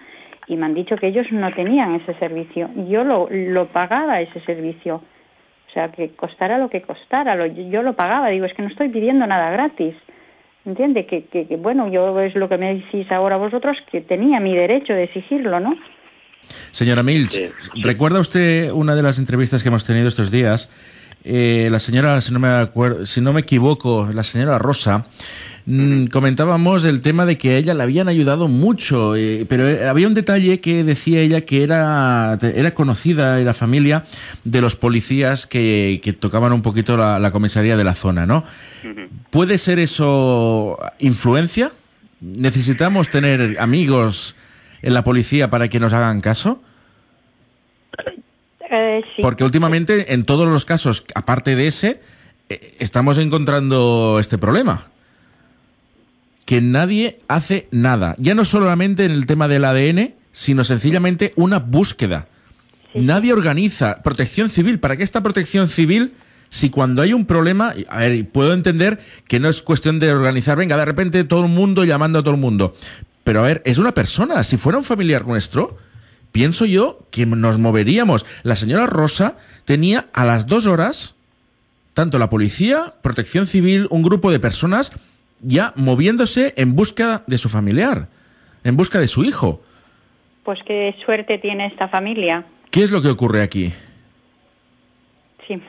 y me han dicho que ellos no tenían ese servicio. Yo lo, lo pagaba ese servicio. O sea, que costara lo que costara, lo, yo lo pagaba. Digo, es que no estoy pidiendo nada gratis. ¿Entiende? Que, que, bueno, yo es lo que me decís ahora vosotros, que tenía mi derecho de exigirlo, ¿no? Señora Milch, ¿recuerda usted una de las entrevistas que hemos tenido estos días? Eh, la señora, si no, me acuerdo, si no me equivoco, la señora Rosa, Mm, comentábamos el tema de que a ella le habían ayudado mucho, eh, pero eh, había un detalle que decía ella que era, era conocida la familia de los policías que, tocaban un poquito la, comisaría de la zona, ¿no? ¿Puede ser eso influencia? ¿Necesitamos tener amigos en la policía para que nos hagan caso? Eh, Porque últimamente, en todos los casos, aparte de ese, estamos encontrando este problema que nadie hace nada. Ya no solamente en el tema del ADN, sino sencillamente una búsqueda. Nadie organiza protección civil. ¿Para qué esta protección civil? Si cuando hay un problema, a ver, puedo entender que no es cuestión de organizar, venga, de repente todo el mundo llamando a todo el mundo. Pero a ver, es una persona. Si fuera un familiar nuestro, pienso yo que nos moveríamos. La señora Rosa tenía a las dos horas tanto la policía, protección civil, un grupo de personas ya moviéndose en busca de su familiar, en busca de su hijo. Pues qué suerte tiene esta familia. ¿Qué es lo que ocurre aquí? Sí.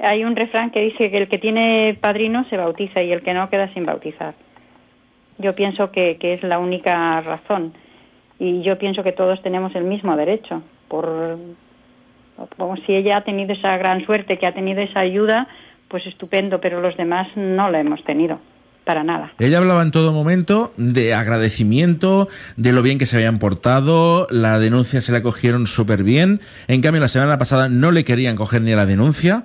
Hay un refrán que dice que el que tiene padrino se bautiza y el que no queda sin bautizar. Yo pienso que, que es la única razón y yo pienso que todos tenemos el mismo derecho. Por, como si ella ha tenido esa gran suerte, que ha tenido esa ayuda, pues estupendo, pero los demás no la hemos tenido. Para nada. Ella hablaba en todo momento de agradecimiento, de lo bien que se habían portado, la denuncia se la cogieron súper bien, en cambio la semana pasada no le querían coger ni a la denuncia,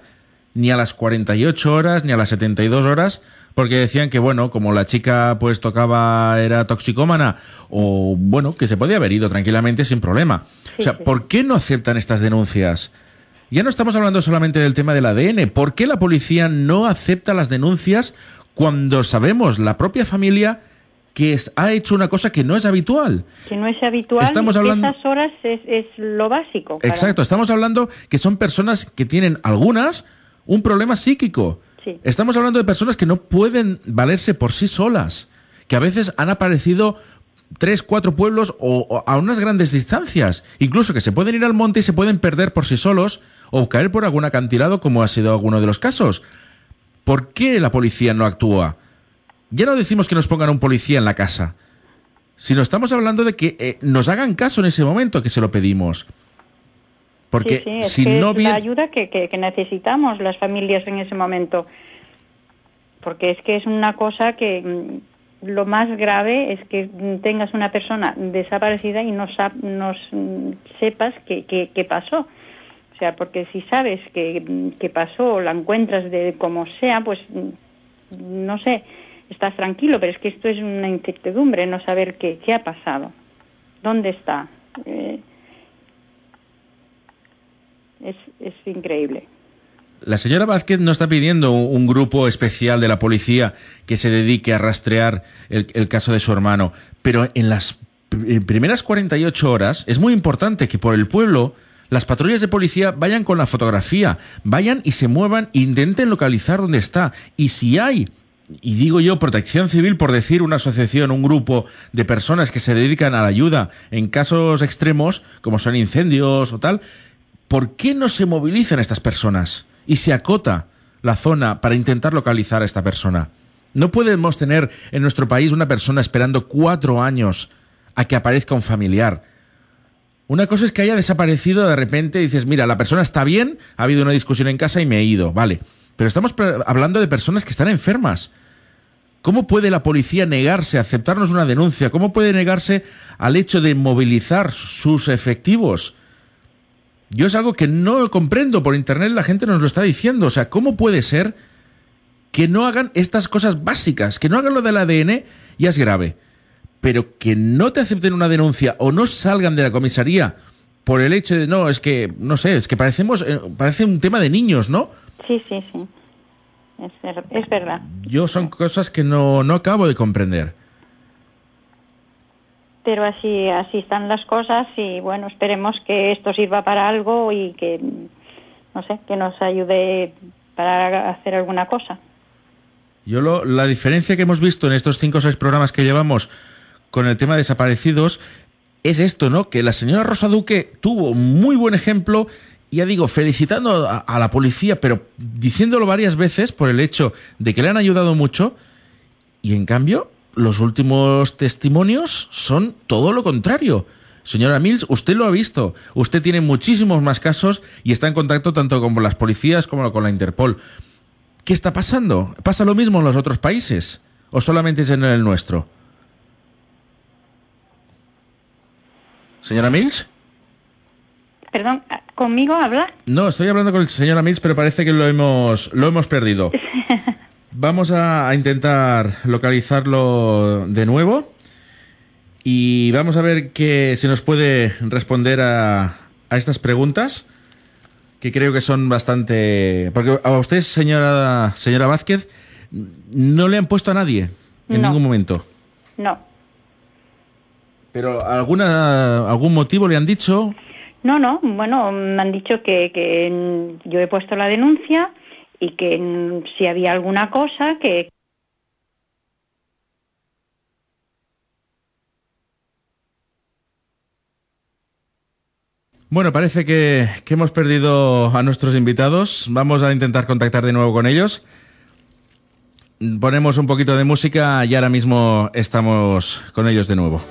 ni a las 48 horas, ni a las 72 horas, porque decían que, bueno, como la chica pues tocaba, era toxicómana, o bueno, que se podía haber ido tranquilamente sin problema. o sea, ¿por qué no aceptan estas denuncias? Ya no estamos hablando solamente del tema del ADN. ¿Por qué la policía no acepta las denuncias cuando sabemos, la propia familia, que ha hecho una cosa que no es habitual? Que no es habitual. Estamos hablando... esas horas es, lo básico. Exacto, estamos hablando que son personas que tienen algunas un problema psíquico Estamos hablando de personas que no pueden valerse por sí solas, que a veces han aparecido tres, cuatro pueblos o, a unas grandes distancias, incluso que se pueden ir al monte y se pueden perder por sí solos o caer por algún acantilado como ha sido alguno de los casos. ¿Por qué la policía no actúa? Ya no decimos que nos pongan un policía en la casa, sino estamos hablando de que eh, nos hagan caso en ese momento que se lo pedimos. Porque si no es la ayuda que, que, necesitamos las familias en ese momento. Porque es que es una cosa que mm, lo más grave es que tengas una persona desaparecida y no, no sepas qué pasó. O sea, porque si sabes que, que pasó o la encuentras de como sea, pues mm, no sé, estás tranquilo, pero es que esto es una incertidumbre, no saber qué, qué ha pasado, dónde está. Eh, es, increíble. La señora Vázquez no está pidiendo un grupo especial de la policía que se dedique a rastrear el, caso de su hermano, pero en las primeras 48 horas es muy importante que por el pueblo las patrullas de policía vayan con la fotografía, vayan y se muevan, intenten localizar dónde está. Y si hay, y digo yo, protección civil, por decir una asociación, un grupo de personas que se dedican a la ayuda en casos extremos, como son incendios o tal, ¿por qué no se movilizan estas personas y se acota la zona para intentar localizar a esta persona? No podemos tener en nuestro país una persona esperando cuatro años a que aparezca un familiar. Una cosa es que haya desaparecido de repente y dices, mira, la persona está bien, ha habido una discusión en casa y me he ido, vale. Pero estamos hablando de personas que están enfermas. ¿Cómo puede la policía negarse a aceptarnos una denuncia? ¿Cómo puede negarse al hecho de movilizar sus efectivos? Yo es algo que no comprendo. Por internet la gente nos lo está diciendo. O sea, ¿cómo puede ser que no hagan estas cosas básicas? Que no hagan lo del ADN ya es grave. Pero que no te acepten una denuncia o no salgan de la comisaría por el hecho de, no, es que, no sé, es que parecemos, eh, parece un tema de niños, ¿no? Sí, sí, sí. Es, es verdad. Yo son cosas que no, no acabo de comprender pero así así están las cosas y bueno esperemos que esto sirva para algo y que no sé que nos ayude para hacer alguna cosa. Yo lo, la diferencia que hemos visto en estos cinco o seis programas que llevamos con el tema de desaparecidos es esto no que la señora Rosa Duque tuvo muy buen ejemplo ya digo, felicitando a, la policía, pero diciéndolo varias veces por el hecho de que le han ayudado mucho, y en cambio los últimos testimonios son todo lo contrario. Señora Mills, usted lo ha visto. Usted tiene muchísimos más casos y está en contacto tanto con las policías como con la Interpol. ¿Qué está pasando? ¿Pasa lo mismo en los otros países? ¿O solamente es en el nuestro? Señora Mills. Perdón, ¿conmigo habla? No, estoy hablando con el señora Mills, pero parece que lo hemos, lo hemos perdido. Vamos a, intentar localizarlo de nuevo y vamos a ver que se nos puede responder a, estas preguntas que creo que son bastante... Porque a usted, señora, señora Vázquez, no le han puesto a nadie en ningún momento. No. ¿Pero alguna, algún motivo le han dicho? No, no. Bueno, me han dicho que, que yo he puesto la denuncia y que si había alguna cosa que Bueno, parece que, que, hemos perdido a nuestros invitados. Vamos a intentar contactar de nuevo con ellos. Ponemos un poquito de música y ahora mismo estamos con ellos de nuevo.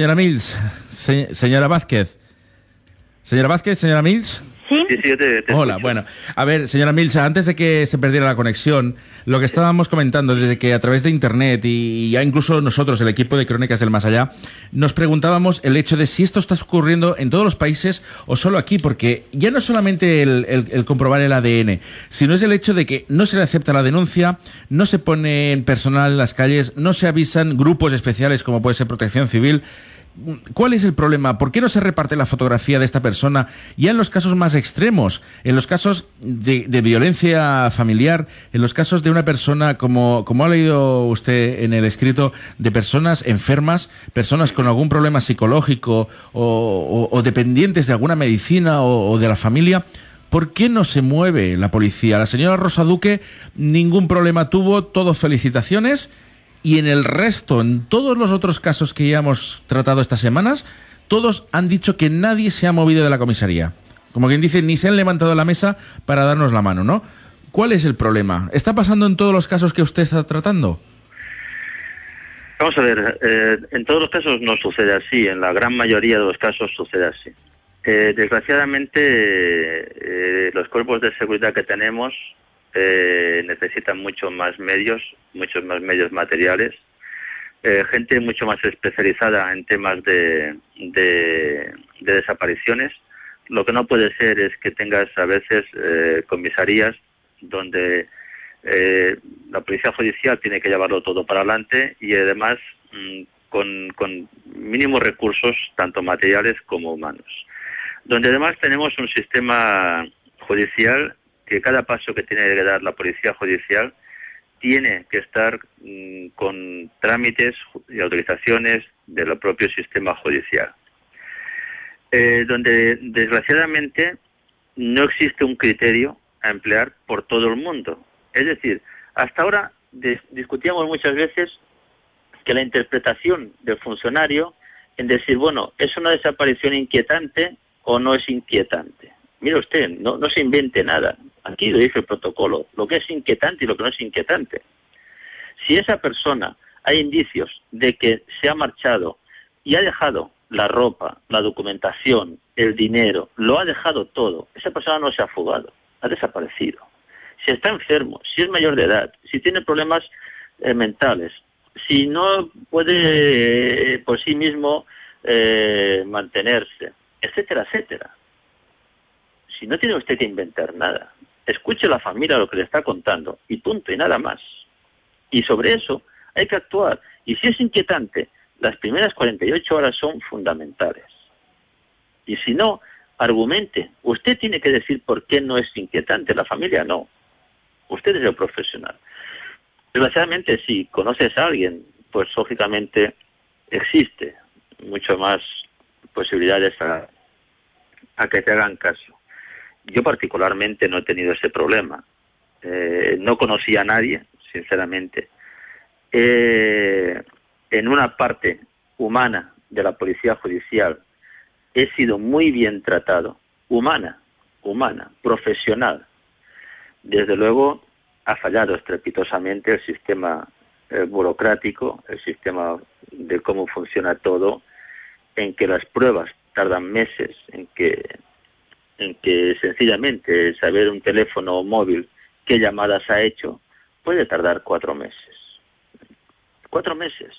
Señora Mills, señora Vázquez. Señora Vázquez, señora Mills. Hola, bueno. A ver, señora Mills, antes de que se perdiera la conexión, lo que estábamos comentando desde que a través de Internet y ya incluso nosotros, el equipo de Crónicas del Más Allá, nos preguntábamos el hecho de si esto está ocurriendo en todos los países o solo aquí, porque ya no es solamente el, comprobar el ADN, sino es el hecho de que no se le acepta la denuncia, no se pone personal en las calles, no se avisan grupos especiales como puede ser Protección Civil. ¿Cuál es el problema? ¿Por qué no se reparte la fotografía de esta persona? Ya en los casos más extremos, en los casos de, violencia familiar, en los casos de una persona, como, como ha leído usted en el escrito, de personas enfermas, personas con algún problema psicológico o, dependientes de alguna medicina o, o de la familia, ¿Por qué no se mueve la policía? La señora Rosa Duque ningún problema tuvo, todo felicitaciones y en el resto, en todos los otros casos que ya hemos tratado estas semanas, todos han dicho que nadie se ha movido de la comisaría. Como quien dice, ni se han levantado la mesa para darnos la mano, ¿no? ¿Cuál es el problema? ¿Está pasando en todos los casos que usted está tratando? Vamos a ver, eh, en todos los casos no sucede así, en la gran mayoría de los casos sucede así. Eh, desgraciadamente, eh, los cuerpos de seguridad que tenemos eh, necesitan mucho más medios, muchos más medios materiales, gente mucho más especializada en temas de, de, desapariciones. Lo que no puede ser es que tengas a veces eh, comisarías donde eh, la policía judicial tiene que llevarlo todo para adelante y además mm, con, mínimos recursos, tanto materiales como humanos. Donde además tenemos un sistema judicial que cada paso que tiene que dar la policía judicial tiene que estar mm, con trámites y autorizaciones del propio sistema judicial. Eh, donde desgraciadamente no existe un criterio a emplear por todo el mundo. Es decir, hasta ahora discutíamos muchas veces que la interpretación del funcionario en decir, bueno, ¿es una desaparición inquietante o no es inquietante? Mire usted, no, no se invente nada. Aquí lo dice el protocolo, lo que es inquietante y lo que no es inquietante. Si esa persona hay indicios de que se ha marchado y ha dejado la ropa, la documentación, el dinero, lo ha dejado todo, esa persona no se ha fugado, ha desaparecido. Si está enfermo, si es mayor de edad, si tiene problemas eh, mentales, si no puede eh, por sí mismo eh, mantenerse, etcétera, etcétera. Si no tiene usted que inventar nada, escuche la familia lo que le está contando y punto y nada más. Y sobre eso hay que actuar. Y si es inquietante, las primeras 48 horas son fundamentales. Y si no, argumente. Usted tiene que decir por qué no es inquietante, la familia no. Usted es el profesional. Desgraciadamente, si conoces a alguien, pues lógicamente existe mucho más posibilidades a, que te hagan caso. Yo particularmente no he tenido ese problema. eh, no conocía a nadie, sinceramente. Eh, en una parte humana de la policía judicial he sido muy bien tratado, humana, humana, profesional. Desde luego ha fallado estrepitosamente el sistema eh, burocrático, el sistema de cómo funciona todo, en que las pruebas tardan meses, en que, en que sencillamente saber un teléfono móvil qué llamadas ha hecho puede tardar cuatro meses. Cuatro meses.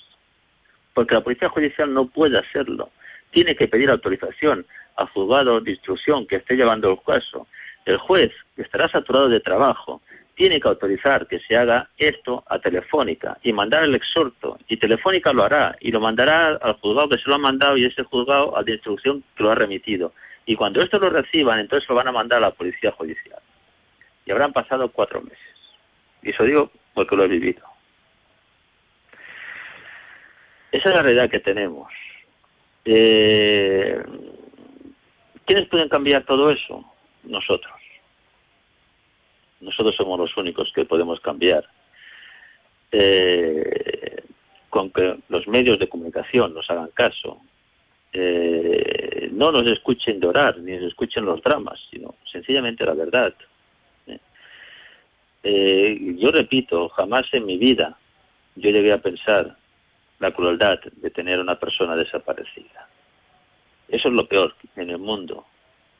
Porque la Policía Judicial no puede hacerlo. Tiene que pedir autorización al juzgado de instrucción que esté llevando el caso. El juez, que estará saturado de trabajo, tiene que autorizar que se haga esto a Telefónica y mandar el exhorto. Y Telefónica lo hará y lo mandará al juzgado que se lo ha mandado y ese juzgado a de instrucción que lo ha remitido. Y cuando esto lo reciban, entonces lo van a mandar a la Policía Judicial. Y habrán pasado cuatro meses. Y eso digo porque lo he vivido. Esa es la realidad que tenemos. Eh, ¿Quiénes pueden cambiar todo eso? Nosotros. Nosotros somos los únicos que podemos cambiar. Eh, con que los medios de comunicación nos hagan caso, eh, no nos escuchen llorar, ni nos escuchen los dramas, sino sencillamente la verdad. yo repito, jamás en mi vida yo llegué a pensar la crueldad de tener a una persona desaparecida. Eso es lo peor en el mundo.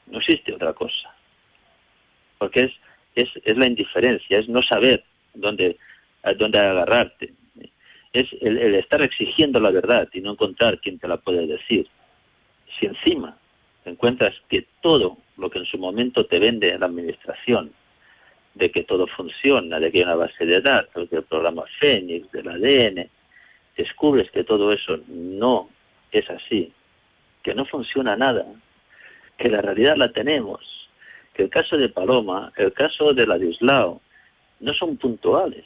No existe otra cosa. Porque es, es, es la indiferencia, es no saber dónde, dónde agarrarte. Es el, el estar exigiendo la verdad y no encontrar quien te la puede decir. Si encima encuentras que todo lo que en su momento te vende la administración, de que todo funciona, de que hay una base de datos, del programa Fénix, del ADN, descubres que todo eso no es así, que no funciona nada, que la realidad la tenemos, que el caso de Paloma, el caso de Ladislao, no son puntuales,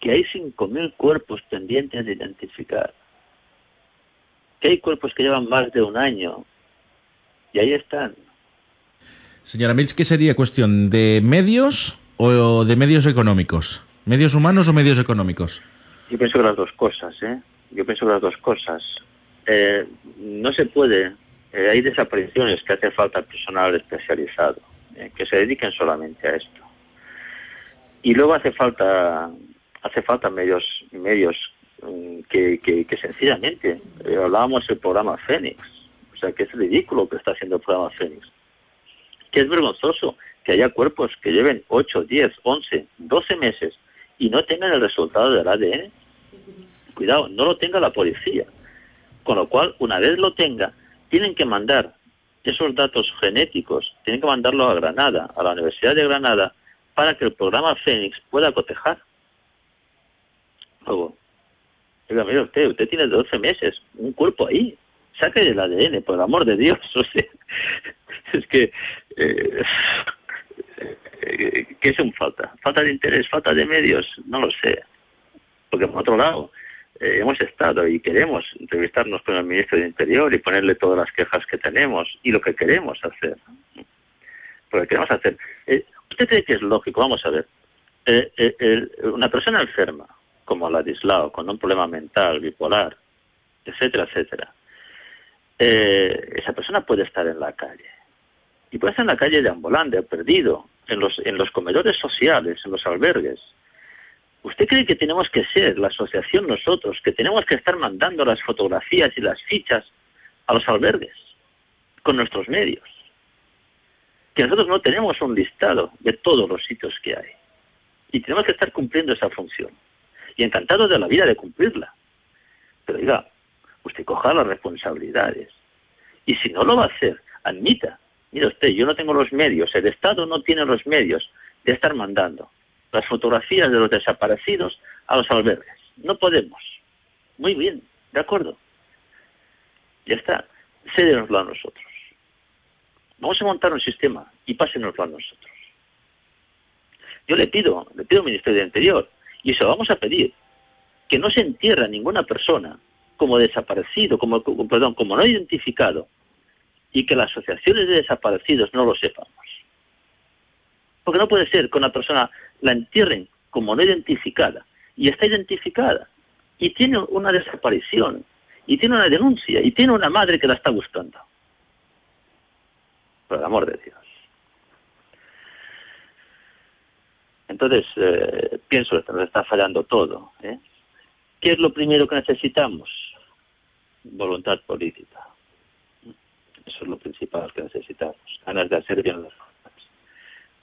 que hay 5.000 cuerpos pendientes de identificar, que hay cuerpos que llevan más de un año y ahí están. Señora Mills, ¿qué sería cuestión de medios o de medios económicos? ¿Medios humanos o medios económicos? Yo pienso que las dos cosas, ¿eh? Yo pienso que las dos cosas. Eh, no se puede, eh, hay desapariciones que hace falta personal especializado, eh, que se dediquen solamente a esto. Y luego hace falta, hace falta medios, medios mm, que, que, que, sencillamente, hablábamos del programa Fénix, o sea, que es ridículo que está haciendo el programa Fénix, que es vergonzoso que haya cuerpos que lleven 8, 10, 11, 12 meses y no tengan el resultado del ADN Cuidado, no lo tenga la policía. Con lo cual, una vez lo tenga, tienen que mandar esos datos genéticos, tienen que mandarlo a Granada, a la Universidad de Granada, para que el programa Fénix pueda cotejar. Luego, diga, mire usted, usted tiene 12 meses, un cuerpo ahí, saque el ADN, por el amor de Dios. O sea, es que, eh, ¿qué es un falta? ¿Falta de interés? ¿Falta de medios? No lo sé. Porque por otro lado, eh, hemos estado y queremos entrevistarnos con el ministro de Interior y ponerle todas las quejas que tenemos y lo que queremos hacer. Porque queremos hacer. Eh, ¿Usted cree que es lógico? Vamos a ver. Eh, una persona enferma, como Ladislao, con un problema mental, bipolar, etcétera, etcétera, esa persona puede estar en la calle. Y puede estar en la calle de ambulante, perdido, en los, en los comedores sociales, en los albergues ¿Usted cree que tenemos que ser la asociación nosotros, que tenemos que estar mandando las fotografías y las fichas a los albergues con nuestros medios? Que nosotros no tenemos un listado de todos los sitios que hay. Y tenemos que estar cumpliendo esa función. Y encantado de la vida de cumplirla. Pero diga, usted coja las responsabilidades. Y si no lo va a hacer, admita, mire usted, yo no tengo los medios, el Estado no tiene los medios de estar mandando las fotografías de los desaparecidos a los albergues. No podemos. Muy bien, de acuerdo. Ya está. Cédenoslo a nosotros. Vamos a montar un sistema y pásenoslo a nosotros. Yo le pido, le pido al Ministerio de Interior, y eso vamos a pedir, que no se entierra ninguna persona como desaparecido, como, perdón, como no identificado, y que las asociaciones de desaparecidos no lo sepamos. Porque no puede ser que una persona la entierren como no identificada y está identificada y tiene una desaparición y tiene una denuncia y tiene una madre que la está buscando. Por el amor de Dios. Entonces, eh, pienso que nos está fallando todo. ¿eh? ¿Qué es lo primero que necesitamos? Voluntad política. Eso es lo principal que necesitamos. Ganas de hacer bien las cosas.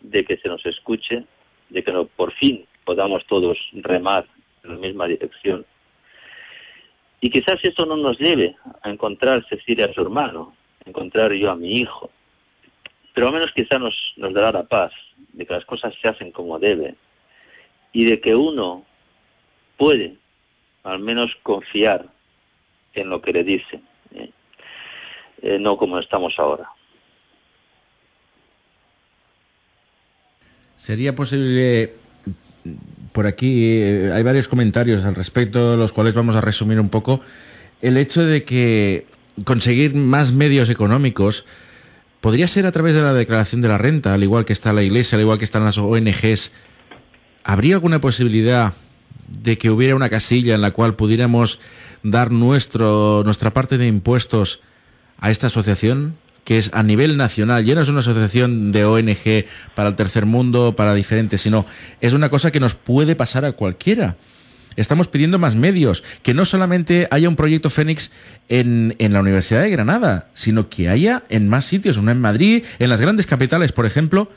De que se nos escuche, de que por fin podamos todos remar en la misma dirección. Y quizás eso no nos lleve a encontrar Cecilia a su hermano, a encontrar yo a mi hijo, pero al menos quizás nos, nos dará la paz de que las cosas se hacen como debe y de que uno puede al menos confiar en lo que le dice, ¿eh? No como estamos ahora. ¿Sería posible, por aquí eh, hay varios comentarios al respecto, los cuales vamos a resumir un poco, el hecho de que conseguir más medios económicos podría ser a través de la declaración de la renta, al igual que está la Iglesia, al igual que están las ONGs. ¿Habría alguna posibilidad de que hubiera una casilla en la cual pudiéramos dar nuestro, nuestra parte de impuestos a esta asociación? que es a nivel nacional, ya no es una asociación de ONG para el tercer mundo, para diferentes, sino es una cosa que nos puede pasar a cualquiera. Estamos pidiendo más medios, que no solamente haya un proyecto Fénix en, en, la Universidad de Granada, sino que haya en más sitios, una en Madrid, en las grandes capitales, por ejemplo,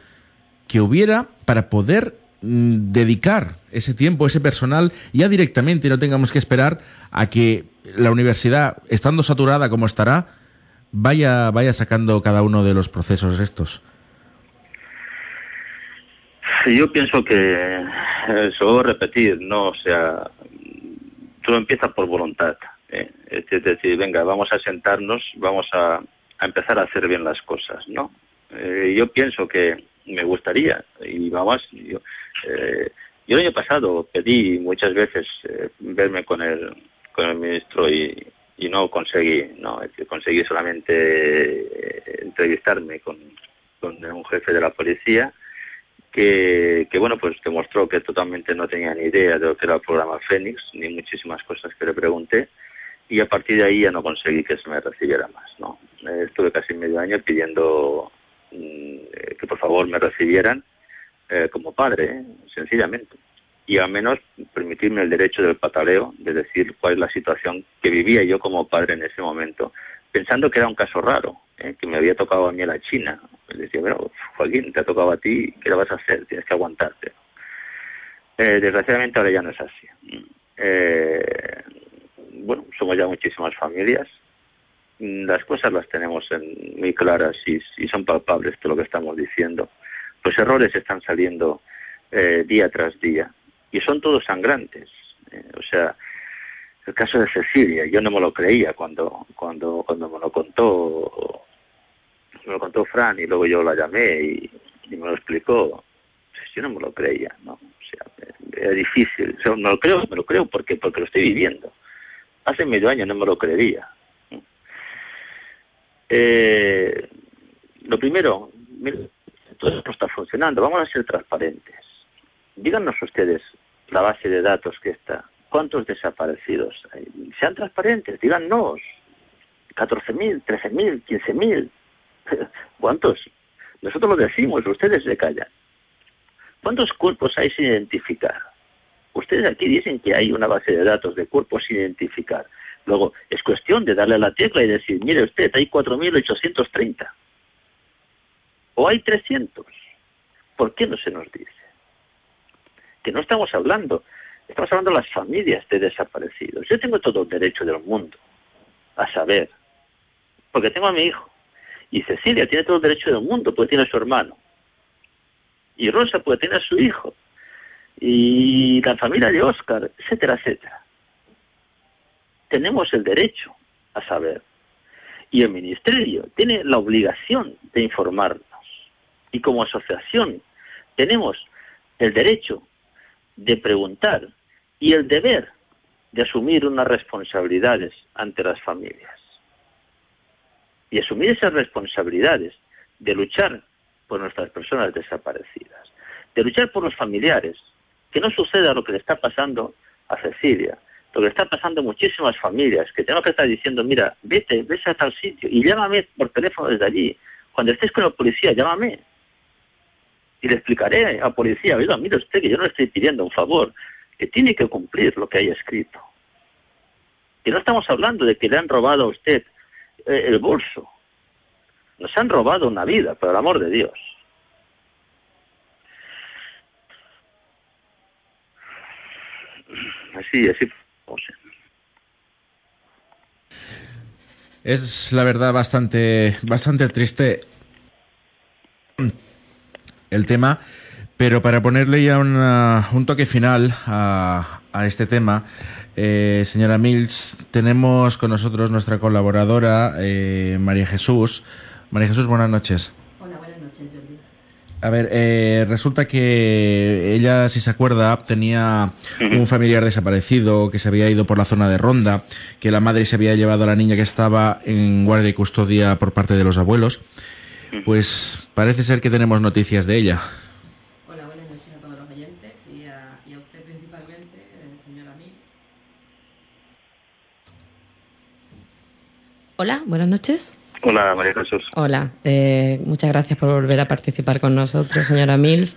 que hubiera para poder Mm, dedicar ese tiempo, ese personal, ya directamente y no tengamos que esperar a que la universidad, estando saturada como estará, vaya, vaya sacando cada uno de los procesos estos. Yo pienso que eso repetir, no, o sea, todo empieza por voluntad. ¿eh? Es decir, venga, vamos a sentarnos, vamos a, a empezar a hacer bien las cosas, ¿no? Eh, yo pienso que me gustaría, y vamos, yo, eh, yo el año pasado pedí muchas veces eh, verme con el, con el ministro y, y no conseguí, no, conseguí solamente eh, entrevistarme con, un jefe de la policía que, que, bueno, pues demostró que totalmente no tenía ni idea de lo que era el programa Fénix, ni muchísimas cosas que le pregunté, y a partir de ahí ya no conseguí que se me recibiera más, ¿no? estuve casi medio año pidiendo mm, que por favor me recibieran eh, como padre, ¿eh? sencillamente. Y al menos permitirme el derecho del pataleo de decir cuál es la situación que vivía yo como padre en ese momento, pensando que era un caso raro, ¿eh? que me había tocado a mí la China. Le decía, bueno, Joaquín, te ha tocado a ti, ¿qué le vas a hacer? Tienes que aguantarte. desgraciadamente ahora ya no es así. bueno, somos ya muchísimas familias, las cosas las tenemos muy claras y, y, son palpables todo lo que estamos diciendo los errores están saliendo eh, día tras día y son todos sangrantes. Eh, o sea, el caso de Cecilia, yo no me lo creía cuando cuando cuando me lo contó me lo contó Fran y luego yo la llamé y, me lo explicó. Yo no me lo creía, ¿no? O sea, era difícil. O me lo creo, me lo creo porque porque lo estoy viviendo. Hace medio año no me lo creería. Eh, lo primero, todo esto está funcionando. Vamos a ser transparentes. Díganos ustedes la base de datos que está. ¿Cuántos desaparecidos hay? Sean transparentes, díganos. 14.000, 13.000, 15.000. ¿Cuántos? Nosotros lo decimos, ustedes se callan. ¿Cuántos cuerpos hay sin identificar? Ustedes aquí dicen que hay una base de datos de cuerpos sin identificar. Luego, es cuestión de darle a la tecla y decir, mire usted, hay 4.830 o hay 300. ¿Por qué no se nos dice? Que no estamos hablando, estamos hablando de las familias de desaparecidos. Yo tengo todo el derecho del mundo a saber, porque tengo a mi hijo. Y Cecilia tiene todo el derecho del mundo, porque tiene a su hermano. Y Rosa puede tener a su hijo. Y la familia de Oscar, etcétera, etcétera. Tenemos el derecho a saber. Y el ministerio tiene la obligación de informar y como asociación tenemos el derecho de preguntar y el deber de asumir unas responsabilidades ante las familias. Y asumir esas responsabilidades de luchar por nuestras personas desaparecidas. de luchar por los familiares, que no suceda lo que le está pasando a Cecilia, lo que le está pasando a muchísimas familias, que tengo que estar diciendo, mira, vete, vete a tal sitio y llámame por teléfono desde allí. Cuando estés con la policía, llámame. Y le explicaré a policía, oiga, mire usted que yo no le estoy pidiendo un favor, que tiene que cumplir lo que hay escrito. Y no estamos hablando de que le han robado a usted eh, el bolso. Nos han robado una vida, por el amor de Dios. Así, así. Es la verdad bastante, bastante triste el tema, pero para ponerle ya un toque final a, a este tema, eh, señora Mills, tenemos con nosotros nuestra colaboradora, eh, María Jesús. María Jesús, buenas noches. Hola, buenas noches, Jordi. A ver, eh, resulta que ella, si se acuerda, tenía un familiar desaparecido que se había ido por la zona de Ronda, que la madre se había llevado a la niña que estaba en guardia y custodia por parte de los abuelos. Pues parece ser que tenemos noticias de ella. Hola, buenas noches. Hola, María Jesús. Hola, eh, muchas gracias por volver a participar con nosotros, señora Mills.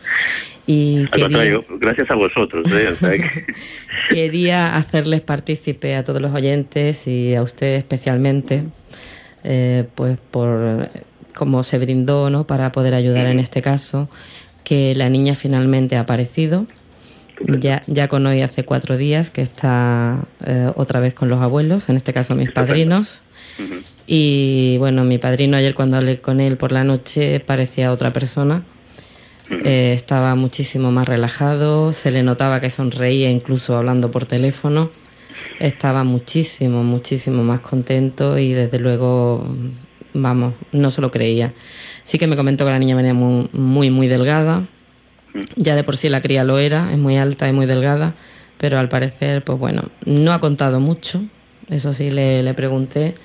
Y gracias a vosotros. ¿eh? quería hacerles partícipe a todos los oyentes y a usted especialmente, eh, pues por cómo se brindó ¿no? para poder ayudar en este caso, que la niña finalmente ha aparecido. Ya, ya con hoy hace cuatro días que está otra vez con los abuelos, en este caso mis padrinos. Y bueno, mi padrino ayer cuando hablé con él por la noche parecía otra persona. Eh, estaba muchísimo más relajado, se le notaba que sonreía incluso hablando por teléfono. Estaba muchísimo, muchísimo más contento y desde luego, vamos, no se lo creía. Sí que me comentó que la niña venía muy, muy, muy delgada. Ya de por sí la cría lo era, es muy alta y muy delgada, pero al parecer, pues bueno, no ha contado mucho. Eso sí le, le pregunté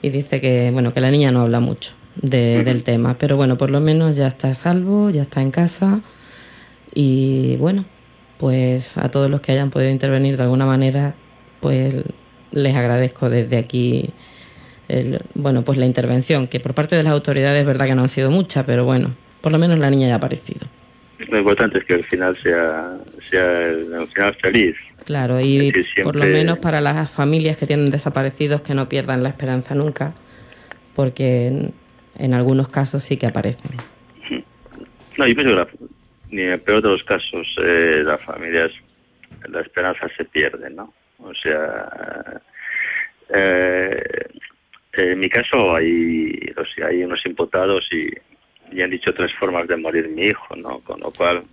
y dice que, bueno, que la niña no habla mucho del tema, pero bueno, por lo menos ya está a salvo, ya está en casa y bueno, pues a todos los que hayan podido intervenir de alguna manera, pues les agradezco desde aquí bueno, pues la intervención, que por parte de las autoridades es verdad que no han sido muchas, pero bueno, por lo menos la niña ya ha aparecido. Lo importante es que el final sea, sea el final feliz, Claro, y por lo menos para las familias que tienen desaparecidos que no pierdan la esperanza nunca, porque en, algunos casos sí que aparecen. No, yo pienso que ni en el peor de los casos eh, las familias, la esperanza se pierde, ¿no? O sea, eh, en mi caso hay, hay unos imputados y, y han dicho tres formas de morir mi hijo, ¿no? Con lo cual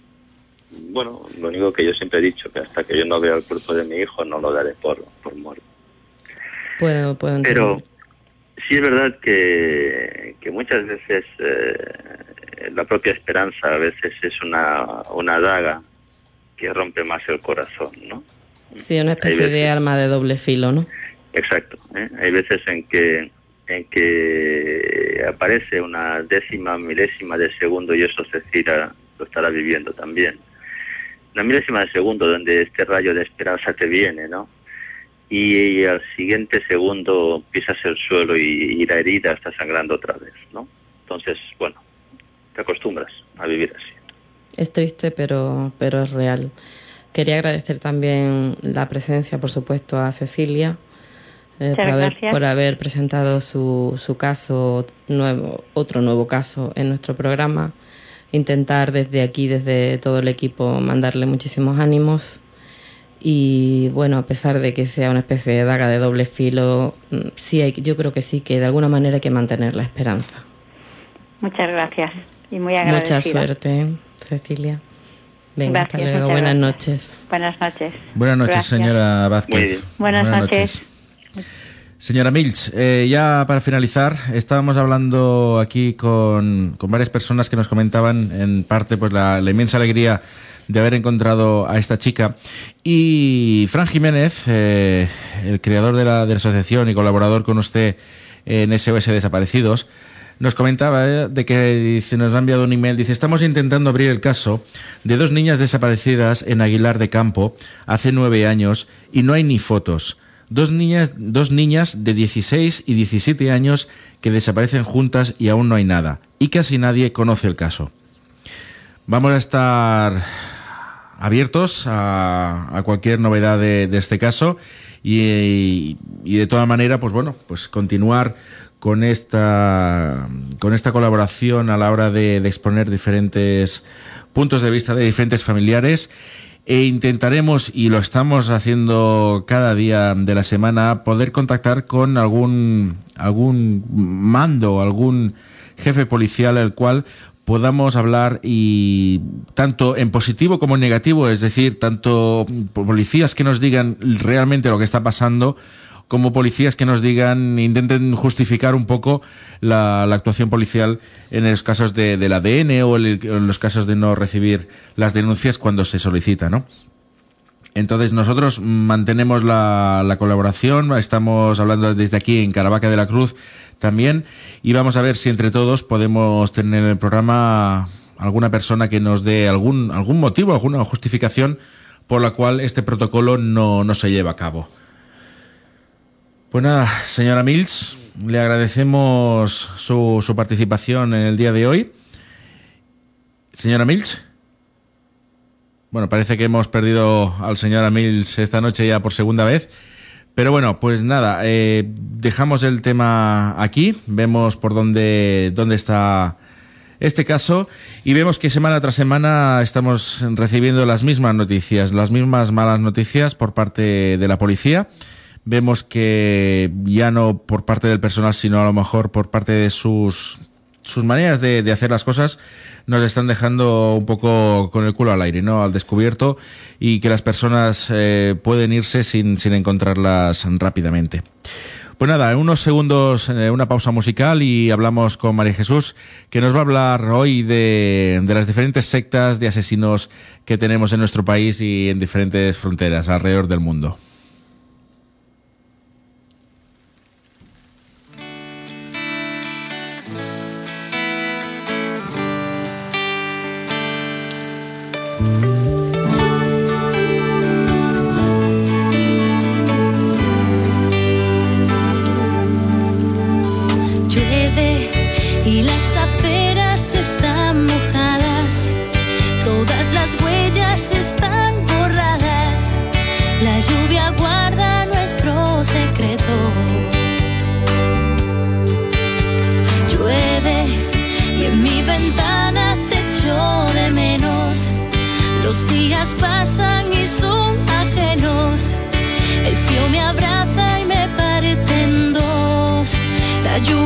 bueno, lo único que yo siempre he dicho, que hasta que yo no vea el cuerpo de mi hijo no lo daré por, por muerto. Puedo, puedo Pero sí es verdad que, que muchas veces eh, la propia esperanza a veces es una, una daga que rompe más el corazón, ¿no? Sí, una especie de arma de doble filo, ¿no? Exacto. ¿eh? Hay veces en que en que aparece una décima, milésima de segundo y eso Cecilia lo estará viviendo también una milésima de segundo donde este rayo de esperanza te viene, ¿no? Y, al siguiente segundo pisas el suelo y, la herida está sangrando otra vez, ¿no? Entonces, bueno, te acostumbras a vivir así. Es triste, pero, pero es real. Quería agradecer también la presencia, por supuesto, a Cecilia. Eh, por, haber, por, haber, presentado su, su caso, nuevo, otro nuevo caso en nuestro programa intentar desde aquí, desde todo el equipo, mandarle muchísimos ánimos. Y bueno, a pesar de que sea una especie de daga de doble filo, mm, sí hay, yo creo que sí, que de alguna manera hay que mantener la esperanza. Muchas gracias y muy agradecida. Mucha suerte, Cecilia. Venga, hasta luego. Buenas noches. Buenas noches. Buenas noches, señora Vázquez. Buenas, noches. Señora Milch, eh, ya para finalizar, estábamos hablando aquí con, varias personas que nos comentaban en parte pues la, inmensa alegría de haber encontrado a esta chica. Y Fran Jiménez, eh, el creador de la, asociación y colaborador con usted en SOS Desaparecidos, nos comentaba eh, de que dice, nos ha enviado un email, dice, estamos intentando abrir el caso de dos niñas desaparecidas en Aguilar de Campo hace nueve años y no hay ni fotos. Dos niñas, dos niñas de 16 y 17 años que desaparecen juntas y aún no hay nada. Y casi nadie conoce el caso. Vamos a estar abiertos a, cualquier novedad de, este caso y, de toda manera, pues bueno, pues continuar con esta, con esta colaboración a la hora de, exponer diferentes puntos de vista de diferentes familiares e intentaremos, y lo estamos haciendo cada día de la semana, poder contactar con algún, algún mando, algún jefe policial el cual podamos hablar y tanto en positivo como en negativo, es decir, tanto policías que nos digan realmente lo que está pasando, como policías que nos digan, intenten justificar un poco la, actuación policial en los casos de, del ADN o en los casos de no recibir las denuncias cuando se solicita, ¿no? Entonces nosotros mantenemos la, la colaboración, estamos hablando desde aquí en Caravaca de la Cruz también y vamos a ver si entre todos podemos tener en el programa alguna persona que nos dé algún, algún motivo, alguna justificación por la cual este protocolo no, no se lleva a cabo. Pues nada, señora Mills, le agradecemos su, participación en el día de hoy. Señora Mills. Bueno, parece que hemos perdido al señor Mills esta noche ya por segunda vez. Pero bueno, pues nada, eh, dejamos el tema aquí, vemos por dónde, dónde está este caso y vemos que semana tras semana estamos recibiendo las mismas noticias, las mismas malas noticias por parte de la policía. Vemos que ya no por parte del personal, sino a lo mejor por parte de sus, sus maneras de, hacer las cosas, nos están dejando un poco con el culo al aire, ¿no? Al descubierto y que las personas eh, pueden irse sin, sin encontrarlas rápidamente. Pues nada, en unos segundos, eh, una pausa musical y hablamos con María Jesús, que nos va a hablar hoy de, de, las diferentes sectas de asesinos que tenemos en nuestro país y en diferentes fronteras alrededor del mundo. Estás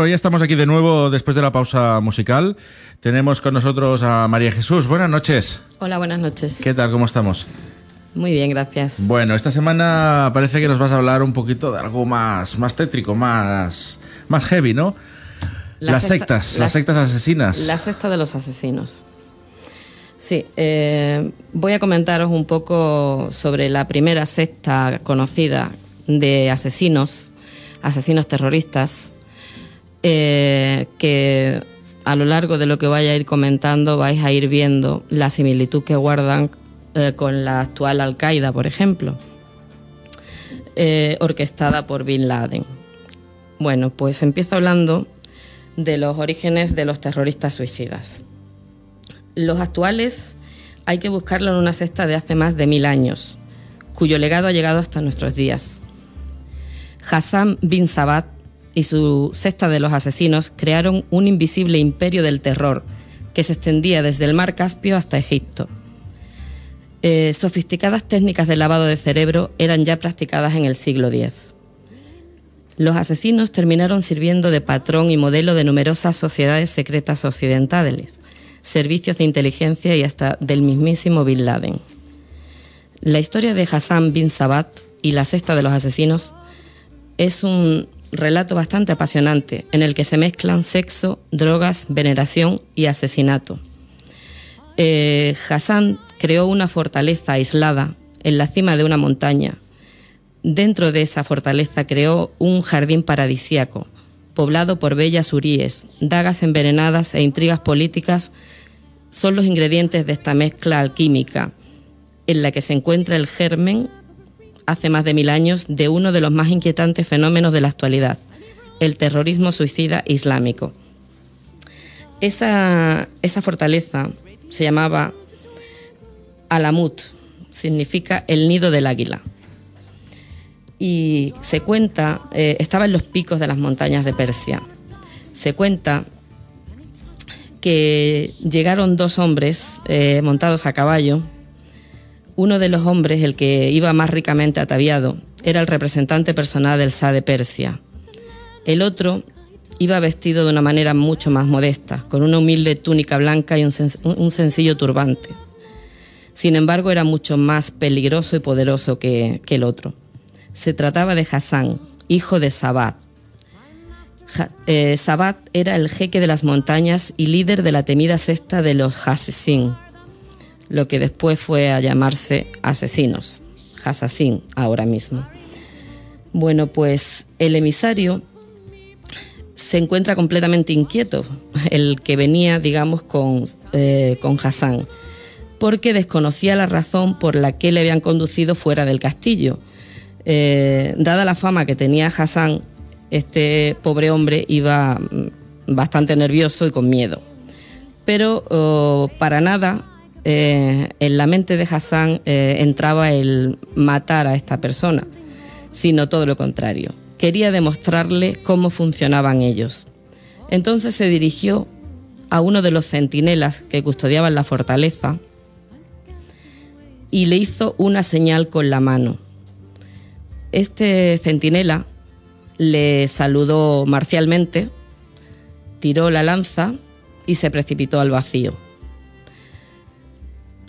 Bueno, ya estamos aquí de nuevo después de la pausa musical. Tenemos con nosotros a María Jesús. Buenas noches. Hola, buenas noches. ¿Qué tal? ¿Cómo estamos? Muy bien, gracias. Bueno, esta semana parece que nos vas a hablar un poquito de algo más, más tétrico, más, más heavy, ¿no? las sectas, las, sectas asesinas. La secta de los asesinos. Sí, eh, voy a comentaros un poco sobre la primera secta conocida de asesinos, asesinos terroristas, eh, que a lo largo de lo que vaya a ir comentando vais a ir viendo la similitud que guardan eh, con la actual Al-Qaeda, por ejemplo, eh, orquestada por Bin Laden. Bueno, pues empiezo hablando de los orígenes de los terroristas suicidas. Los actuales hay que buscarlo en una cesta de hace más de mil años, cuyo legado ha llegado hasta nuestros días. Hassan bin Sabat y su secta de los asesinos crearon un invisible imperio del terror que se extendía desde el mar Caspio hasta Egipto. Eh, sofisticadas técnicas de lavado de cerebro eran ya practicadas en el siglo X. Los asesinos terminaron sirviendo de patrón y modelo de numerosas sociedades secretas occidentales, servicios de inteligencia y hasta del mismísimo Bin Laden. La historia de Hassan bin Sabat y la cesta de los asesinos es un relato bastante apasionante en el que se mezclan sexo, drogas, veneración y asesinato. Eh, Hassan creó una fortaleza aislada en la cima de una montaña. Dentro de esa fortaleza creó un jardín paradisíaco, poblado por bellas uríes, dagas envenenadas e intrigas políticas son los ingredientes de esta mezcla alquímica, en la que se encuentra el germen hace más de mil años de uno de los más inquietantes fenómenos de la actualidad, el terrorismo suicida islámico. Esa, fortaleza se llamaba Alamut, significa el nido del águila. Y se cuenta, eh, estaba en los picos de las montañas de Persia. Se cuenta que llegaron dos hombres eh, montados a caballo uno de los hombres, el que iba más ricamente ataviado, era el representante personal del Shah de Persia. El otro iba vestido de una manera mucho más modesta, con una humilde túnica blanca y un, sencillo turbante. Sin embargo, era mucho más peligroso y poderoso que, el otro. Se trataba de Hassan, hijo de Sabat. Eh, Sabat era el jeque de las montañas y líder de la temida secta de los Hassassin, lo que después fue a llamarse asesinos, Hassassin ahora mismo. Bueno, pues el emisario se encuentra completamente inquieto, el que venía, digamos, con, eh, con Hassan, porque desconocía la razón por la que le habían conducido fuera del castillo. Eh, dada la fama que tenía Hassan, este pobre hombre iba mm, bastante nervioso y con miedo. Pero oh, para nada eh, en la mente de Hassan eh, entraba el matar a esta persona, sino todo lo contrario. Quería demostrarle cómo funcionaban ellos. Entonces se dirigió a uno de los centinelas que custodiaban la fortaleza y le hizo una señal con la mano. Este centinela le saludó marcialmente, tiró la lanza y se precipitó al vacío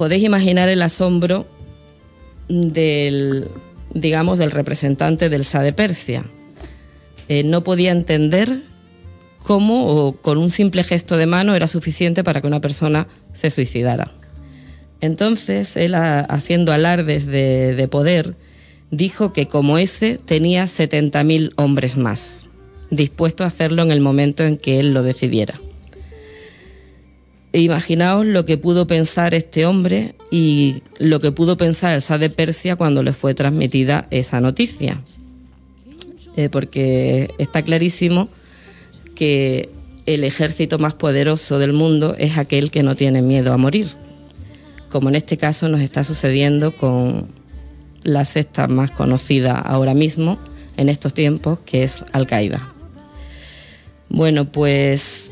podéis imaginar el asombro del, digamos, del representante del Shah de Persia. Eh, no podía entender cómo o con un simple gesto de mano era suficiente para que una persona se suicidara. Entonces, él, haciendo alardes de, de poder, dijo que como ese tenía 70.000 hombres más, dispuestos a hacerlo en el momento en que él lo decidiera. Imaginaos lo que pudo pensar este hombre y lo que pudo pensar el Shah de Persia cuando le fue transmitida esa noticia. Eh, porque está clarísimo que el ejército más poderoso del mundo es aquel que no tiene miedo a morir, como en este caso nos está sucediendo con la secta más conocida ahora mismo, en estos tiempos, que es Al-Qaeda. Bueno, pues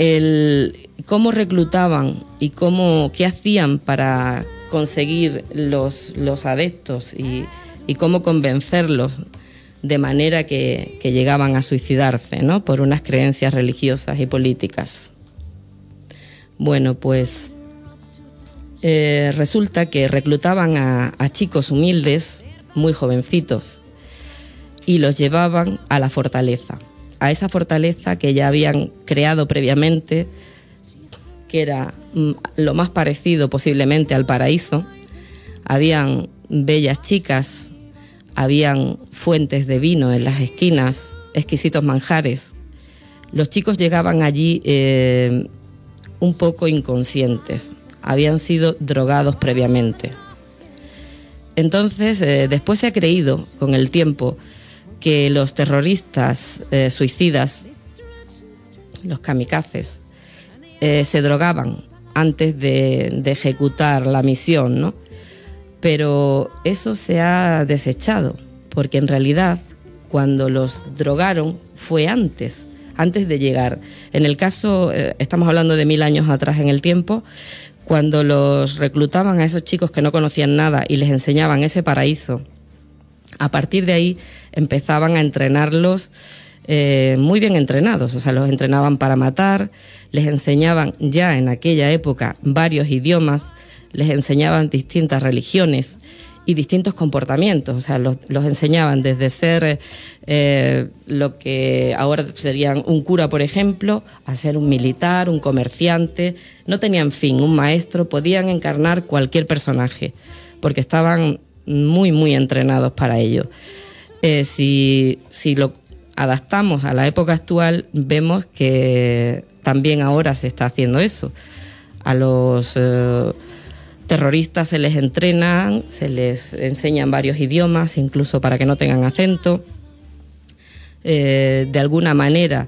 el, cómo reclutaban y cómo, qué hacían para conseguir los, adeptos y, cómo convencerlos de manera que, llegaban a suicidarse, ¿no? Por unas creencias religiosas y políticas. Bueno, pues eh, resulta que reclutaban a chicos humildes, muy jovencitos, y los llevaban a la fortaleza, a esa fortaleza que ya habían creado previamente, que era mm, lo más parecido posiblemente al paraíso. Habían bellas chicas habían fuentes de vino en las esquinas, exquisitos manjares. Los chicos llegaban allí eh, un poco inconscientes, habían sido drogados previamente. Entonces, eh, después se ha creído con el tiempo que los terroristas eh, suicidas, los kamikazes, se drogaban antes de, de ejecutar la misión, ¿no? pero eso se ha desechado, porque en realidad cuando los drogaron fue antes, antes de llegar. En el caso, eh, estamos hablando de mil años atrás en el tiempo, cuando los reclutaban a esos chicos que no conocían nada y les enseñaban ese paraíso, a partir de ahí empezaban a entrenarlos eh, muy bien entrenados, o sea, los entrenaban para matar, les enseñaban ya en aquella época varios idiomas, les enseñaban distintas religiones y distintos comportamientos, o sea, los, enseñaban desde ser eh, lo que ahora serían un cura, por ejemplo, a ser un militar, un comerciante, no tenían fin, un maestro, podían encarnar cualquier personaje, porque estaban muy, muy entrenados para ello. Eh, si, si lo adaptamos a la época actual, vemos que también ahora se está haciendo eso. A los... Eh, terroristas se les entrenan, se les enseñan varios idiomas, incluso para que no tengan acento. Eh, de alguna manera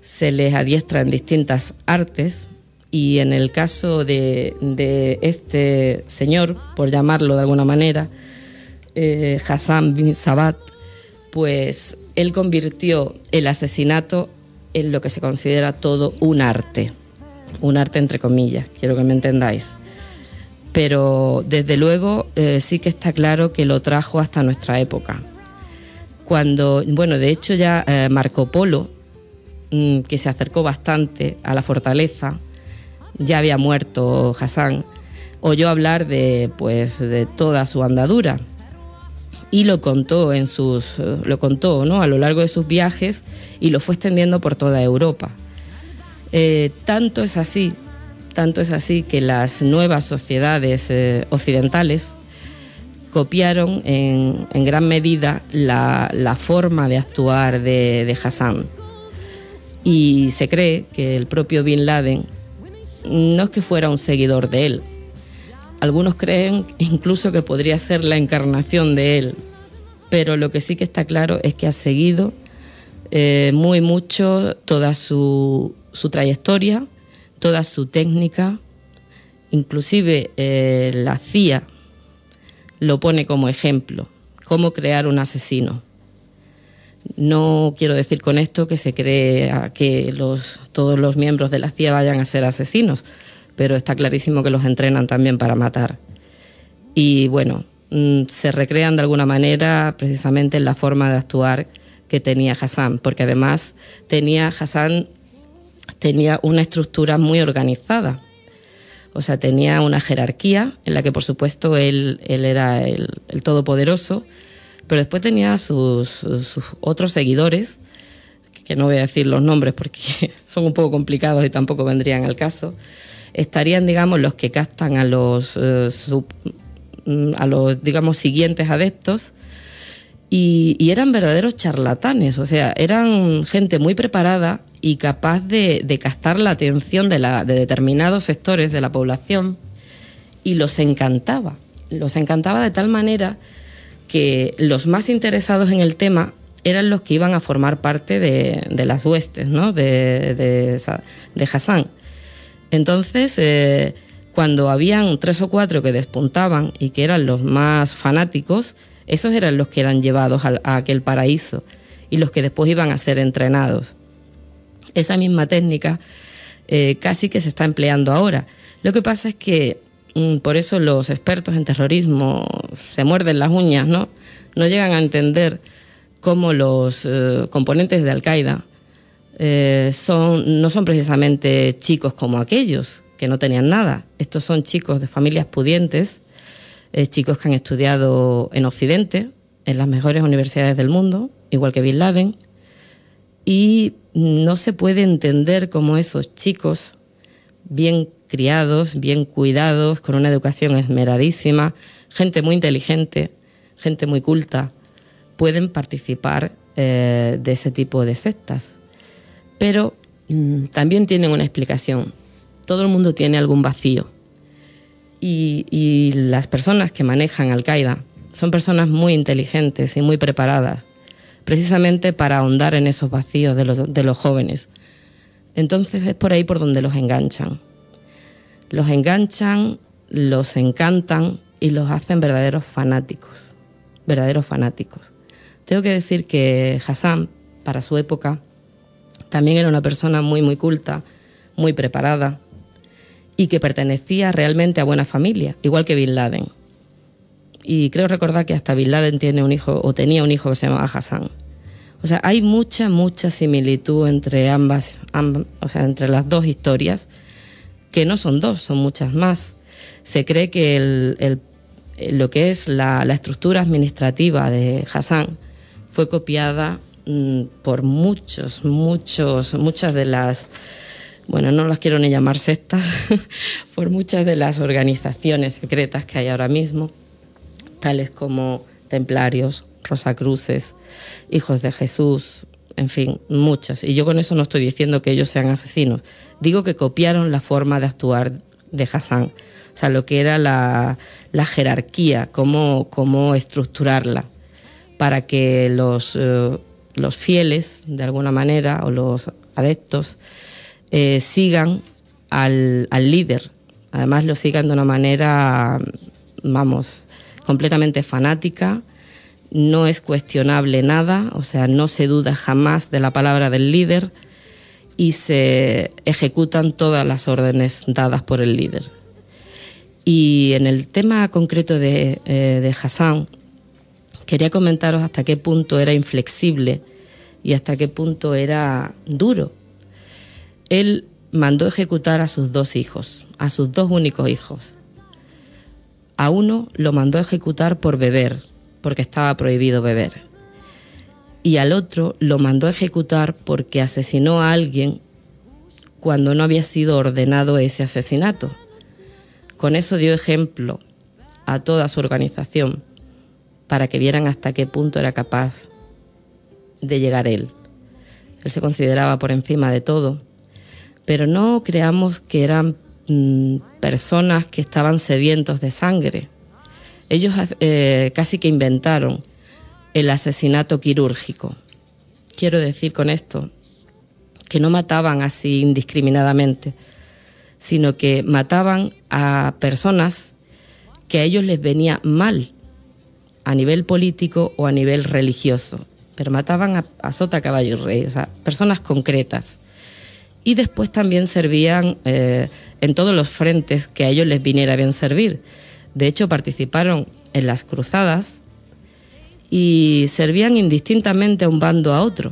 se les adiestra en distintas artes y en el caso de, este señor, por llamarlo de alguna manera, eh, Hassan bin Sabat, pues él convirtió el asesinato en lo que se considera todo un arte, un arte entre comillas, quiero que me entendáis pero desde luego eh, sí que está claro que lo trajo hasta nuestra época. Cuando, bueno, de hecho ya eh, Marco Polo, mm, que se acercó bastante a la fortaleza, ya había muerto Hassan, oyó hablar de, pues, de toda su andadura y lo contó en sus, eh, lo contó, ¿no? A lo largo de sus viajes y lo fue extendiendo por toda Europa. tanto es así tanto es así que las nuevas sociedades eh, occidentales copiaron en, gran medida la, forma de actuar de, de Hassan. Y se cree que el propio Bin Laden no es que fuera un seguidor de él. Algunos creen incluso que podría ser la encarnación de él. Pero lo que sí que está claro es que ha seguido eh, muy mucho toda su, su trayectoria toda su técnica, inclusive eh, la CIA lo pone como ejemplo, cómo crear un asesino. No quiero decir con esto que se cree que todos los miembros de la CIA vayan a ser asesinos, pero está clarísimo que los entrenan también para matar. Y bueno, mm, se recrean de alguna manera precisamente en la forma de actuar que tenía Hassan, porque además tenía Hassan tenía una estructura muy organizada. O sea, tenía una jerarquía en la que, por supuesto, él, él era el, todopoderoso, pero después tenía sus, otros seguidores, que no voy a decir los nombres porque son un poco complicados y tampoco vendrían al caso. Estarían, digamos, los que captan a los, eh, a los digamos, siguientes adeptos y, eran verdaderos charlatanes, o sea, eran gente muy preparada y capaz de, de captar la atención de, la, de determinados sectores de la población y los encantaba. Los encantaba de tal manera que los más interesados en el tema eran los que iban a formar parte de, las huestes ¿no? de, de, Hassan. Entonces, eh, cuando habían tres o cuatro que despuntaban y que eran los más fanáticos, esos eran los que eran llevados a, aquel paraíso y los que después iban a ser entrenados. Esa misma técnica eh, casi que se está empleando ahora. Lo que pasa es que por eso los expertos en terrorismo se muerden las uñas, ¿no? No llegan a entender cómo los eh, componentes de Al-Qaeda eh, son, no son precisamente chicos como aquellos que no tenían nada. Estos son chicos de familias pudientes, eh, chicos que han estudiado en Occidente, en las mejores universidades del mundo, igual que Bin Laden, y no se puede entender cómo esos chicos, bien criados, bien cuidados, con una educación esmeradísima, gente muy inteligente, gente muy culta, pueden participar eh, de ese tipo de sectas. Pero mm, también tienen una explicación. Todo el mundo tiene algún vacío. Y, las personas que manejan Al-Qaeda son personas muy inteligentes y muy preparadas, precisamente para ahondar en esos vacíos de los, de los jóvenes. Entonces es por ahí por donde los enganchan. Los enganchan, los encantan y los hacen verdaderos fanáticos, verdaderos fanáticos. Tengo que decir que Hassan, para su época, también era una persona muy, muy culta, muy preparada y que pertenecía realmente a buena familia, igual que Bin Laden. Y creo recordar que hasta Bin Laden tiene un hijo o tenía un hijo que se llamaba Hassan. O sea, hay mucha, mucha similitud entre ambas, o sea, entre las dos historias, que no son dos, son muchas más. Se cree que el, lo que es la, la, estructura administrativa de Hassan fue copiada mm, por muchos, muchos, muchas de las, bueno, no las quiero ni llamar sectas, por muchas de las organizaciones secretas que hay ahora mismo, tales como templarios, rosacruces, hijos de Jesús, en fin, muchas. Y yo con eso no estoy diciendo que ellos sean asesinos, digo que copiaron la forma de actuar de Hassan, o sea, lo que era la, jerarquía, cómo, cómo estructurarla para que los, eh, los fieles, de alguna manera, o los adeptos, eh, sigan al, al líder. Además, lo sigan de una manera, vamos, completamente fanática, no es cuestionable nada, o sea, no se duda jamás de la palabra del líder y se ejecutan todas las órdenes dadas por el líder. Y en el tema concreto de, eh, de Hassan, quería comentaros hasta qué punto era inflexible y hasta qué punto era duro. Él mandó ejecutar a sus dos hijos, a sus dos únicos hijos. A uno lo mandó ejecutar por beber, porque estaba prohibido beber. Y al otro lo mandó ejecutar porque asesinó a alguien cuando no había sido ordenado ese asesinato. Con eso dio ejemplo a toda su organización para que vieran hasta qué punto era capaz de llegar él. Él se consideraba por encima de todo, pero no creamos que eran mm, personas que estaban sedientos de sangre. Ellos eh, casi que inventaron el asesinato quirúrgico. Quiero decir con esto que no mataban así indiscriminadamente, sino que mataban a personas que a ellos les venía mal a nivel político o a nivel religioso, pero mataban a, sota, caballo y rey, o sea, personas concretas. Y después también servían eh, en todos los frentes que a ellos les viniera bien servir. De hecho, participaron en las cruzadas y servían indistintamente a un bando a otro.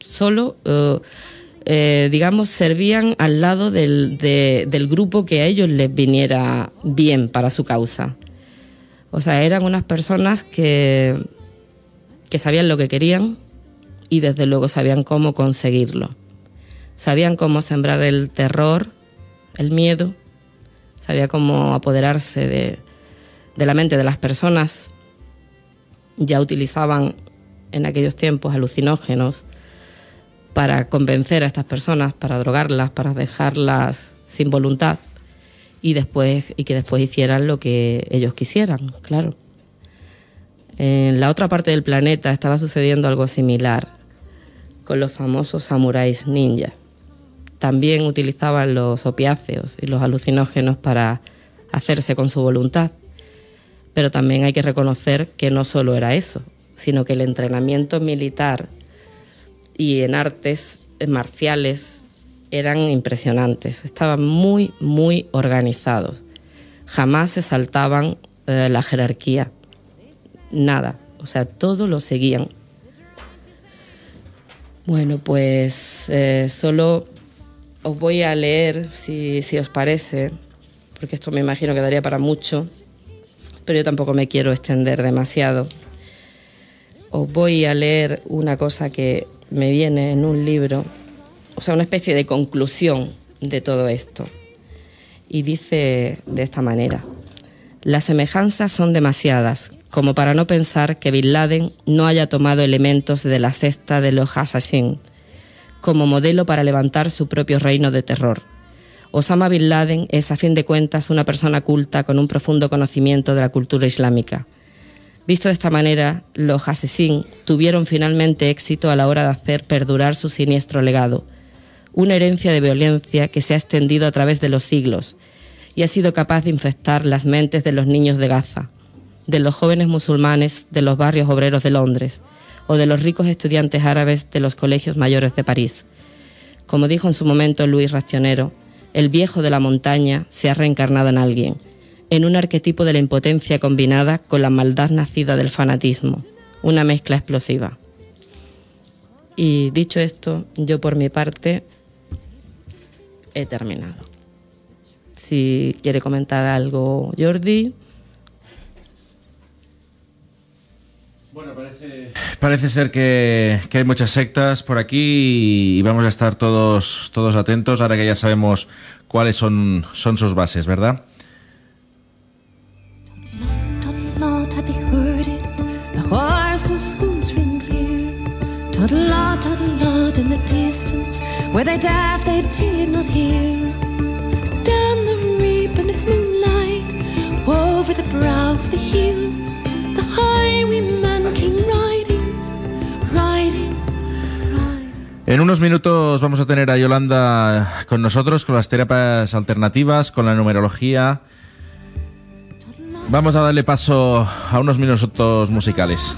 Solo, eh, eh, digamos, servían al lado del, del grupo que a ellos les viniera bien para su causa. O sea, eran unas personas que, que sabían lo que querían y desde luego sabían cómo conseguirlo. Sabían cómo sembrar el terror, el miedo, sabía cómo apoderarse de, de la mente de las personas. Ya utilizaban en aquellos tiempos alucinógenos para convencer a estas personas, para drogarlas, para dejarlas sin voluntad y después y que después hicieran lo que ellos quisieran, claro. En la otra parte del planeta estaba sucediendo algo similar con los famosos samuráis ninja. También utilizaban los opiáceos y los alucinógenos para hacerse con su voluntad. Pero también hay que reconocer que no solo era eso, sino que el entrenamiento militar y en artes marciales eran impresionantes, estaban muy, muy organizados. Jamás se saltaban eh, la jerarquía, nada. o sea, todo lo seguían. Bueno, pues eh, solo os voy a leer, si, si os parece, porque esto me imagino que daría para mucho, pero yo tampoco me quiero extender demasiado. Os voy a leer una cosa que me viene en un libro, o sea, una especie de conclusión de todo esto. Y dice de esta manera, las semejanzas son demasiadas como para no pensar que Bin Laden no haya tomado elementos de la cesta de los Assassin como modelo para levantar su propio reino de terror. Osama Bin Laden es, a fin de cuentas, una persona culta con un profundo conocimiento de la cultura islámica. Visto de esta manera, los Assassin tuvieron finalmente éxito a la hora de hacer perdurar su siniestro legado, una herencia de violencia que se ha extendido a través de los siglos y ha sido capaz de infectar las mentes de los niños de Gaza, de los jóvenes musulmanes de los barrios obreros de Londres o de los ricos estudiantes árabes de los colegios mayores de París. Como dijo en su momento Luis Racionero, el viejo de la montaña se ha reencarnado en alguien, en un arquetipo de la impotencia combinada con la maldad nacida del fanatismo, una mezcla explosiva. Y dicho esto, yo por mi parte he terminado. Si quiere comentar algo Jordi. Bueno, parece, ser que, hay muchas sectas por aquí y vamos a estar todos, todos atentos ahora que ya sabemos cuáles son, son sus bases, ¿verdad? over the brow of the hill, En unos minutos vamos a tener a Yolanda con nosotros, con las terapias alternativas, con la numerología. Vamos a darle paso a unos minutos musicales.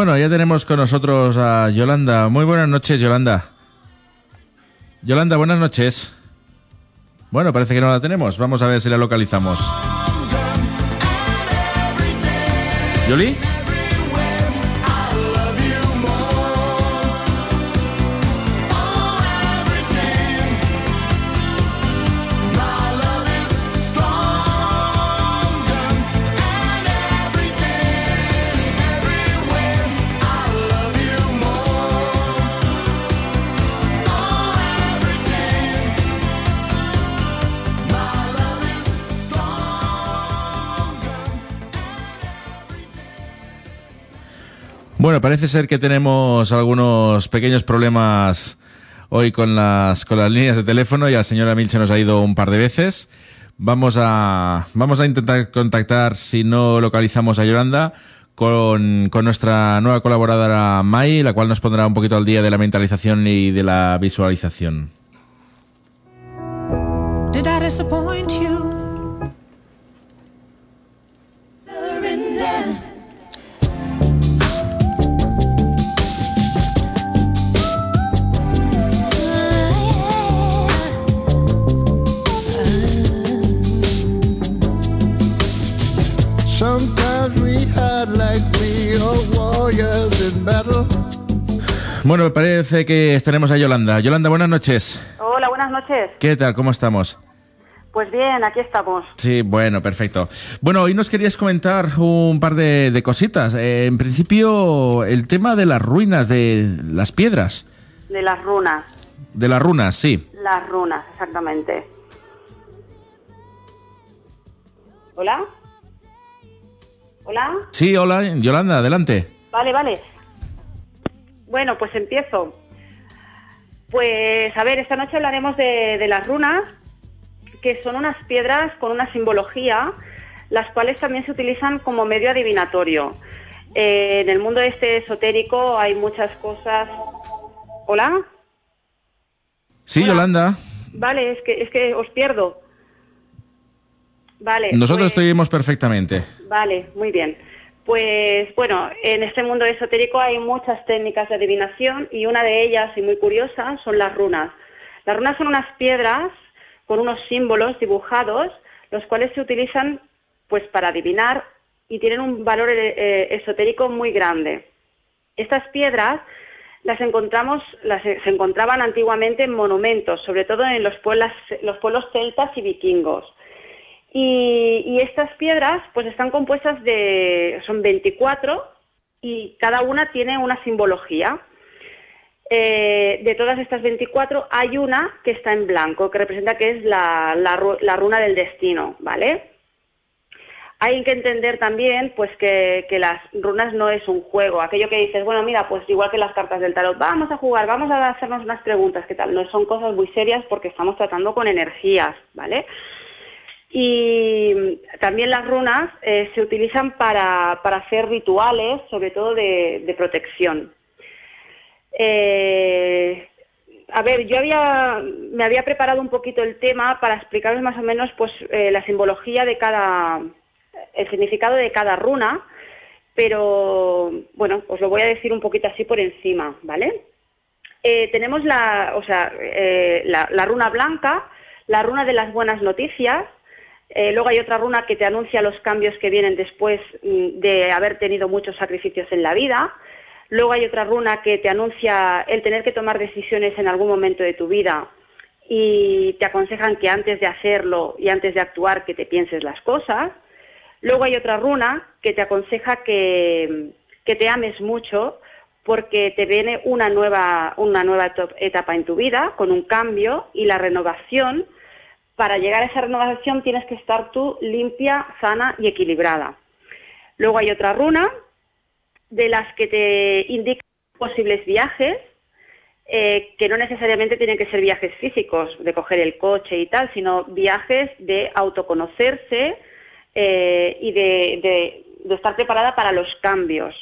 Bueno, ya tenemos con nosotros a Yolanda. Muy buenas noches, Yolanda. Yolanda, buenas noches. Bueno, parece que no la tenemos. Vamos a ver si la localizamos. ¿Yoli? Bueno, parece ser que tenemos algunos pequeños problemas hoy con las, con las líneas de teléfono y al señor Amil se nos ha ido un par de veces. Vamos a, vamos a intentar contactar, si no localizamos a Yolanda, con, con nuestra nueva colaboradora Mai, la cual nos pondrá un poquito al día de la mentalización y de la visualización. Bueno, me parece que tenemos a Yolanda. Yolanda, buenas noches. Hola, buenas noches. ¿Qué tal? ¿Cómo estamos? Pues bien, aquí estamos. Sí, bueno, perfecto. Bueno, hoy nos querías comentar un par de, cositas. Eh, en principio, el tema de las ruinas, de las piedras. De las runas. De las runas, sí. Las runas, exactamente. ¿Hola? ¿Hola? Sí, hola, Yolanda, adelante. Vale, vale. Bueno, pues empiezo. Pues a ver, esta noche hablaremos de, las runas, que son unas piedras con una simbología, las cuales también se utilizan como medio adivinatorio. Eh, en el mundo este esotérico hay muchas cosas. ¿Hola? Sí, Yolanda. Vale, es que, es que os pierdo. Vale. Nosotros pues... perfectamente. Vale, muy bien. Pues bueno, en este mundo esotérico hay muchas técnicas de adivinación y una de ellas, y muy curiosa, son las runas. Las runas son unas piedras con unos símbolos dibujados, los cuales se utilizan pues para adivinar y tienen un valor eh, eh, esotérico muy grande. Estas piedras las encontramos, las, se encontraban antiguamente en monumentos, sobre todo en los pueblos, los pueblos celtas y vikingos. Y, estas piedras pues están compuestas de, son 24 y cada una tiene una simbología. Eh, de todas estas 24 hay una que está en blanco, que representa que es la, la, runa del destino, ¿vale? Hay que entender también pues que, que, las runas no es un juego, aquello que dices, bueno, mira, pues igual que las cartas del tarot, vamos a jugar, vamos a hacernos unas preguntas, ¿qué tal? No son cosas muy serias porque estamos tratando con energías, ¿vale? Y también las runas eh, se utilizan para, hacer rituales, sobre todo de, protección. Eh, a ver, yo había, me había preparado un poquito el tema para explicaros más o menos pues, eh, la simbología de cada, el significado de cada runa, pero bueno, os lo voy a decir un poquito así por encima, ¿vale? tenemos la, o sea, la runa blanca, la runa de las buenas noticias, eh, luego hay otra runa que te anuncia los cambios que vienen después mm, de haber tenido muchos sacrificios en la vida. Luego hay otra runa que te anuncia el tener que tomar decisiones en algún momento de tu vida y te aconsejan que antes de hacerlo y antes de actuar que te pienses las cosas. Luego hay otra runa que te aconseja que, que te ames mucho porque te viene una nueva, una nueva etapa en tu vida con un cambio y la renovación para llegar a esa renovación tienes que estar tú limpia, sana y equilibrada. Luego hay otra runa de las que te indican posibles viajes, eh, que no necesariamente tienen que ser viajes físicos, de coger el coche y tal, sino viajes de autoconocerse eh, y de, estar preparada para los cambios.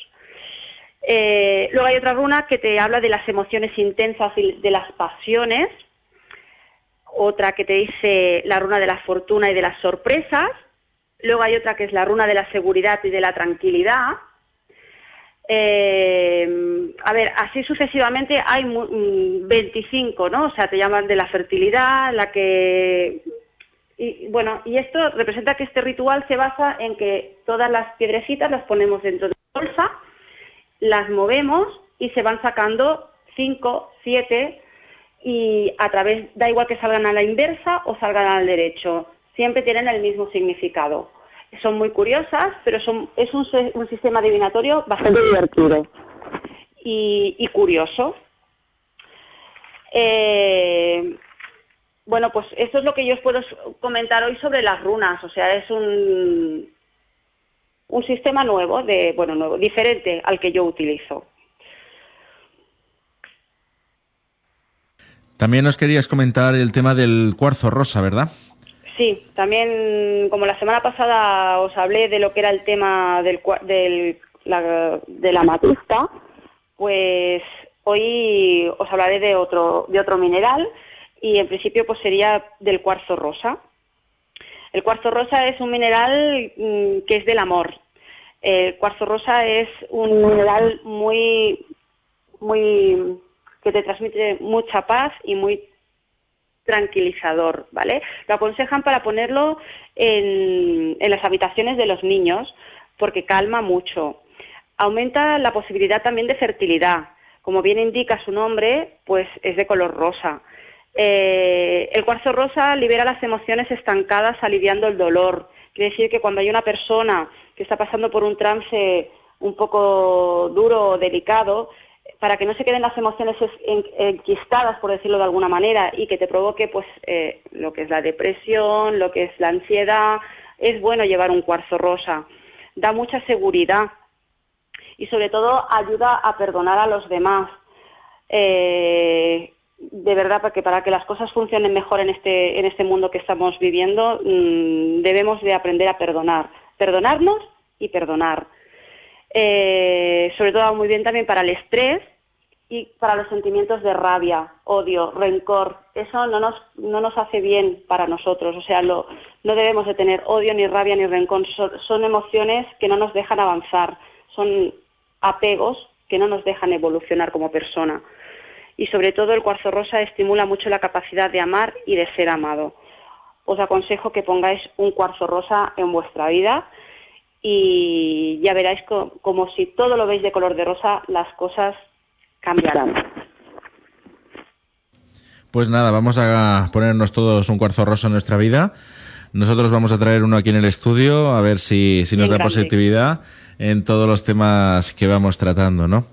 Eh, luego hay otra runa que te habla de las emociones intensas y de las pasiones, otra que te dice la runa de la fortuna y de las sorpresas, luego hay otra que es la runa de la seguridad y de la tranquilidad, Eh, a ver, así sucesivamente hay 25, mm, ¿no? O sea, te llaman de la fertilidad, la que... Y bueno, y esto representa que este ritual se basa en que todas las piedrecitas las ponemos dentro de la bolsa, las movemos y se van sacando 5, 7 y a través, da igual que salgan a la inversa o salgan al derecho, siempre tienen el mismo significado son muy curiosas, pero son, es un, un sistema adivinatorio bastante divertido y, curioso. Eh, bueno, pues esto es lo que yo os puedo comentar hoy sobre las runas. O sea, es un, un sistema nuevo, de, bueno, nuevo, diferente al que yo utilizo. También nos querías comentar el tema del cuarzo rosa, ¿verdad? Sí, también como la semana pasada os hablé de lo que era el tema del, del de la matista, pues hoy os hablaré de otro, de otro mineral y en principio pues sería del cuarzo rosa. El cuarzo rosa es un mineral mm, que es del amor. El cuarzo rosa es un mineral muy, muy, que te transmite mucha paz y muy tranquilizador, ¿vale? Lo aconsejan para ponerlo en, las habitaciones de los niños porque calma mucho. Aumenta la posibilidad también de fertilidad. Como bien indica su nombre, pues es de color rosa. Eh, el cuarzo rosa libera las emociones estancadas aliviando el dolor. Quiere decir que cuando hay una persona que está pasando por un trance un poco duro o delicado, para que no se queden las emociones enquistadas, por decirlo de alguna manera, y que te provoque pues eh, lo que es la depresión, lo que es la ansiedad, es bueno llevar un cuarzo rosa. Da mucha seguridad y sobre todo ayuda a perdonar a los demás. Eh, de verdad, porque para que las cosas funcionen mejor en este, en este mundo que estamos viviendo, mm, debemos de aprender a perdonar, perdonarnos y perdonar. Eh, sobre todo muy bien también para el estrés y para los sentimientos de rabia, odio, rencor. Eso no nos, no nos hace bien para nosotros. O sea, no debemos de tener odio, ni rabia, ni rencor. Son, emociones que no nos dejan avanzar. Son apegos que no nos dejan evolucionar como persona. Y sobre todo el cuarzo rosa estimula mucho la capacidad de amar y de ser amado. Os aconsejo que pongáis un cuarzo rosa en vuestra vida y ya veráis como si todo lo veis de color de rosa, las cosas cambiarán. Pues nada, vamos a ponernos todos un cuarzo rosa en nuestra vida. Nosotros vamos a traer uno aquí en el estudio a ver si, si nos da positividad en todos los temas que vamos tratando, ¿no?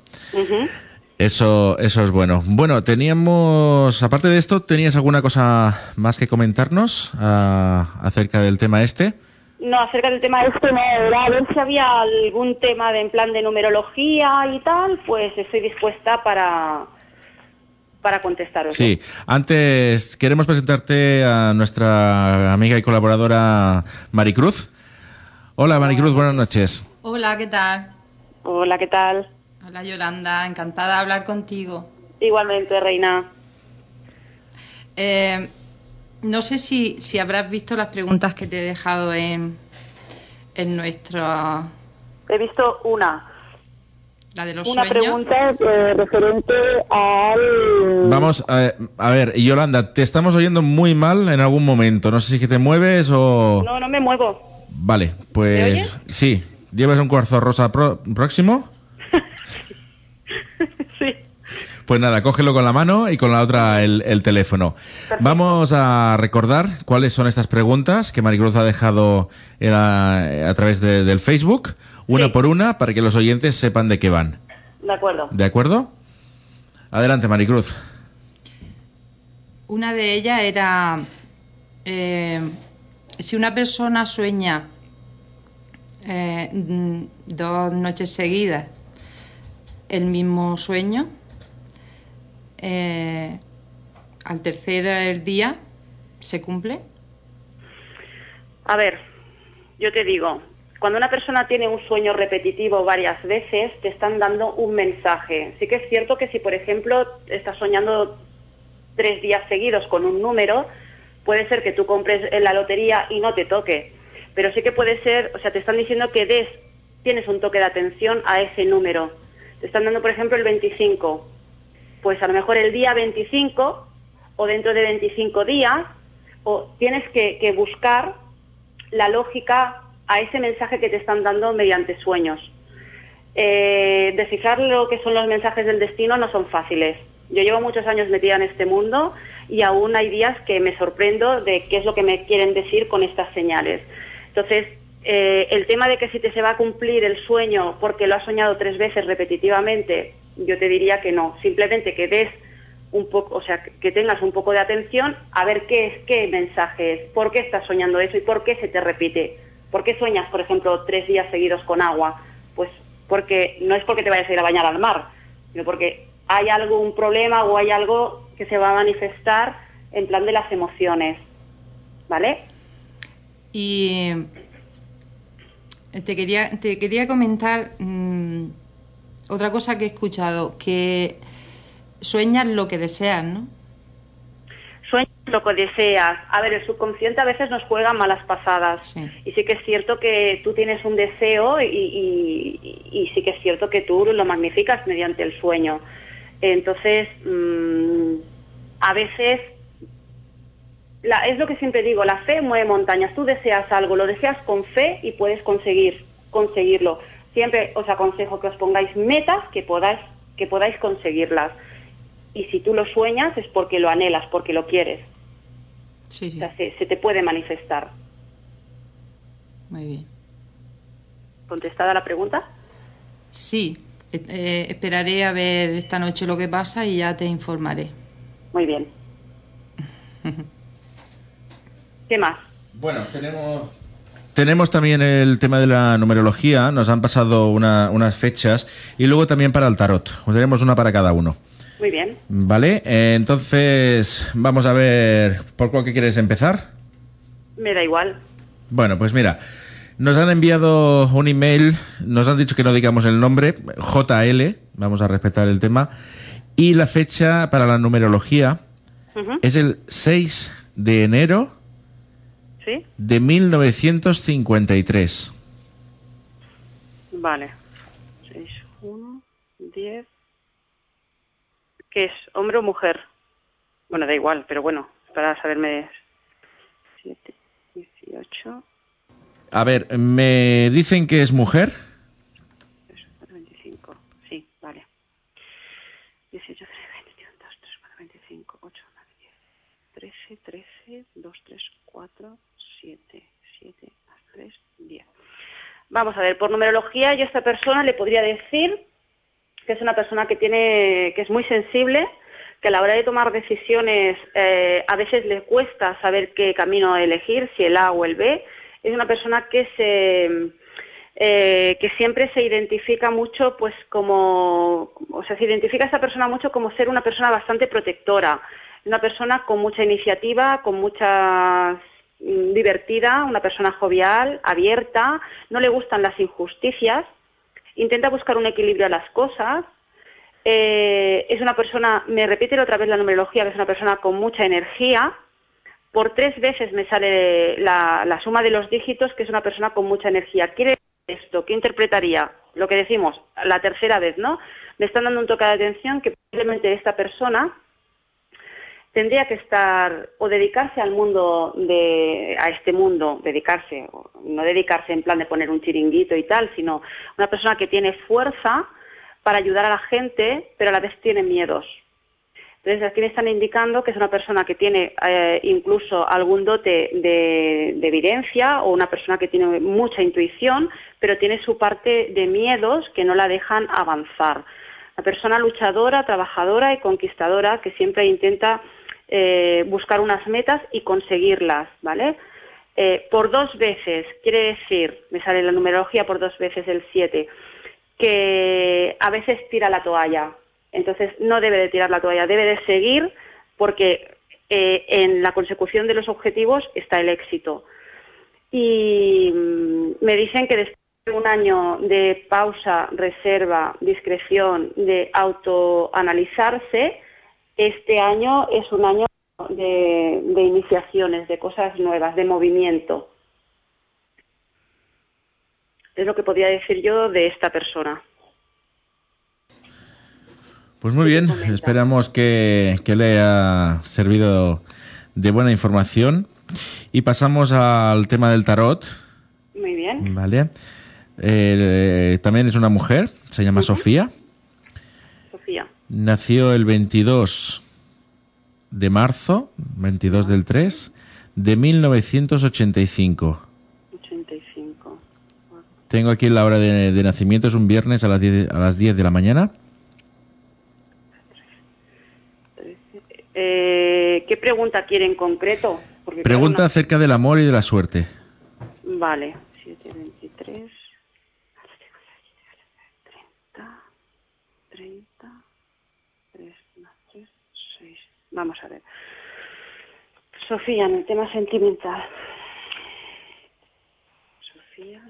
Eso, eso es bueno. Bueno, teníamos, aparte de esto, ¿tenías alguna cosa más que comentarnos ah, acerca del tema este? No, acerca del tema este no, era a ver si había algún tema de en plan de numerología y tal, pues estoy dispuesta para para contestaros. Sí, antes queremos presentarte a nuestra amiga y colaboradora Maricruz. Hola Maricruz, buenas noches. Hola, ¿qué tal? Hola, ¿qué tal? Hola Yolanda, encantada de hablar contigo. Igualmente, Reina. Eh, no sé si, si habrás visto las preguntas que te he dejado en, en nuestro... He visto una. La de los una pregunta eh, referente al... Vamos, a, a, ver, Yolanda, te estamos oyendo muy mal en algún momento. No sé si que te mueves o... No, no me muevo. Vale, pues sí. ¿Llevas un cuarzo rosa próximo? Pues nada, cógelo con la mano y con la otra el, teléfono. Vamos a recordar cuáles son estas preguntas que Maricruz ha dejado a, través del Facebook, una por una, para que los oyentes sepan de qué van. De acuerdo. ¿De acuerdo? Adelante, Maricruz. Una de ellas era eh, si una persona sueña eh, dos noches seguidas el mismo sueño, eh, al tercer día se cumple? A ver, yo te digo, cuando una persona tiene un sueño repetitivo varias veces, te están dando un mensaje. Sí que es cierto que si, por ejemplo, estás soñando tres días seguidos con un número, puede ser que tú compres en la lotería y no te toque. Pero sí que puede ser, o sea, te están diciendo que des, tienes un toque de atención a ese número te están dando, por ejemplo, el 25. Pues a lo mejor el día 25 o dentro de 25 días, o tienes que, buscar la lógica a ese mensaje que te están dando mediante sueños. Eh, descifrar lo que son los mensajes del destino no son fáciles. Yo llevo muchos años metida en este mundo y aún hay días que me sorprendo de qué es lo que me quieren decir con estas señales. Entonces, eh, el tema de que si te se va a cumplir el sueño porque lo has soñado tres veces repetitivamente, yo te diría que no. Simplemente que des un poco, o sea, que tengas un poco de atención a ver qué es, qué mensaje es, por qué estás soñando eso y por qué se te repite. ¿Por qué sueñas, por ejemplo, tres días seguidos con agua? Pues porque no es porque te vayas a ir a bañar al mar, sino porque hay algún problema o hay algo que se va a manifestar en plan de las emociones. ¿Vale? Y te quería, te quería comentar mm, otra cosa que he escuchado, que sueñas lo que deseas, ¿no? Sueñas lo que deseas. A ver, el subconsciente a veces nos juega malas pasadas. Y sí que es cierto que tú tienes un deseo y, sí que es cierto que tú lo magnificas mediante el sueño. Entonces, mm, a veces es lo que siempre digo, la fe mueve montañas. Tú deseas algo, lo deseas con fe y puedes conseguir conseguirlo. Siempre os aconsejo que os pongáis metas que podáis que podáis conseguirlas. Y si tú lo sueñas es porque lo anhelas, porque lo quieres. Sí, O sea, se, te puede manifestar. Muy bien. ¿Contestada la pregunta? Sí. Eh, eh, esperaré a ver esta noche lo que pasa y ya te informaré. Muy bien. ¿Qué más? Bueno, tenemos... Tenemos también el tema de la numerología, nos han pasado unas fechas y luego también para el tarot. Tenemos una para cada uno. Muy bien. Vale, entonces vamos a ver por cuál que quieres empezar. Me da igual. Bueno, pues mira, nos han enviado un email, nos han dicho que no digamos el nombre, JL, vamos a respetar el tema, y la fecha para la numerología es el 6 de enero de 1953. Vale. 6, 1, 10. ¿Qué es? ¿Hombre o mujer? Bueno, da igual, pero bueno, para saberme. 7, 18. A ver, me dicen que es mujer. 25. Sí, vale. 18, 21, 2, 3, 4, 25, 8, 9, 10, 13, 13, 2, 3, 4, 7, 7 más 3, 10. Vamos a ver, por numerología yo a esta persona le podría decir que es una persona que tiene, que es muy sensible, que a la hora de tomar decisiones eh, a veces le cuesta saber qué camino elegir, si el A o el B. Es una persona que se eh, que siempre se identifica mucho, pues como, o sea, se identifica a esta persona mucho como ser una persona bastante protectora, una persona con mucha iniciativa, con muchas divertida, una persona jovial, abierta, no le gustan las injusticias, intenta buscar un equilibrio a las cosas, eh, es una persona, me repite otra vez la numerología, que es una persona con mucha energía, por tres veces me sale la, la suma de los dígitos, que es una persona con mucha energía. ¿Quiere esto? ¿Qué interpretaría? Lo que decimos, la tercera vez, ¿no? Me están dando un toque de atención que posiblemente esta persona tendría que estar o dedicarse al mundo de a este mundo dedicarse no dedicarse en plan de poner un chiringuito y tal sino una persona que tiene fuerza para ayudar a la gente pero a la vez tiene miedos. Entonces aquí me están indicando que es una persona que tiene eh, incluso algún dote de, de evidencia o una persona que tiene mucha intuición pero tiene su parte de miedos que no la dejan avanzar. Una persona luchadora, trabajadora y conquistadora que siempre intenta eh, buscar unas metas y conseguirlas, ¿vale? Eh, por dos veces, quiere decir, me sale la numerología por dos veces el 7, que a veces tira la toalla. Entonces no debe de tirar la toalla, debe de seguir porque eh, en la consecución de los objetivos está el éxito. Y mm, me dicen que después de un año de pausa, reserva, discreción, de autoanalizarse, este año es un año de, iniciaciones, de cosas nuevas, de movimiento. Es lo que podría decir yo de esta persona. Pues muy bien, esperamos que, que le haya servido de buena información. Y pasamos al tema del tarot. Muy bien. Vale. Eh, también es una mujer, se llama. Sofía. Nació el 22 de marzo, 22 del 3, de 1985. 85. Tengo aquí la hora de, nacimiento, es un viernes a las 10, a las 10 de la mañana. Eh, ¿Qué pregunta quiere en concreto? pregunta acerca del amor y de la suerte. Vale, 723. 30, 30, 3, 3, 6. Vamos a ver. Sofía, en el tema sentimental. Sofía.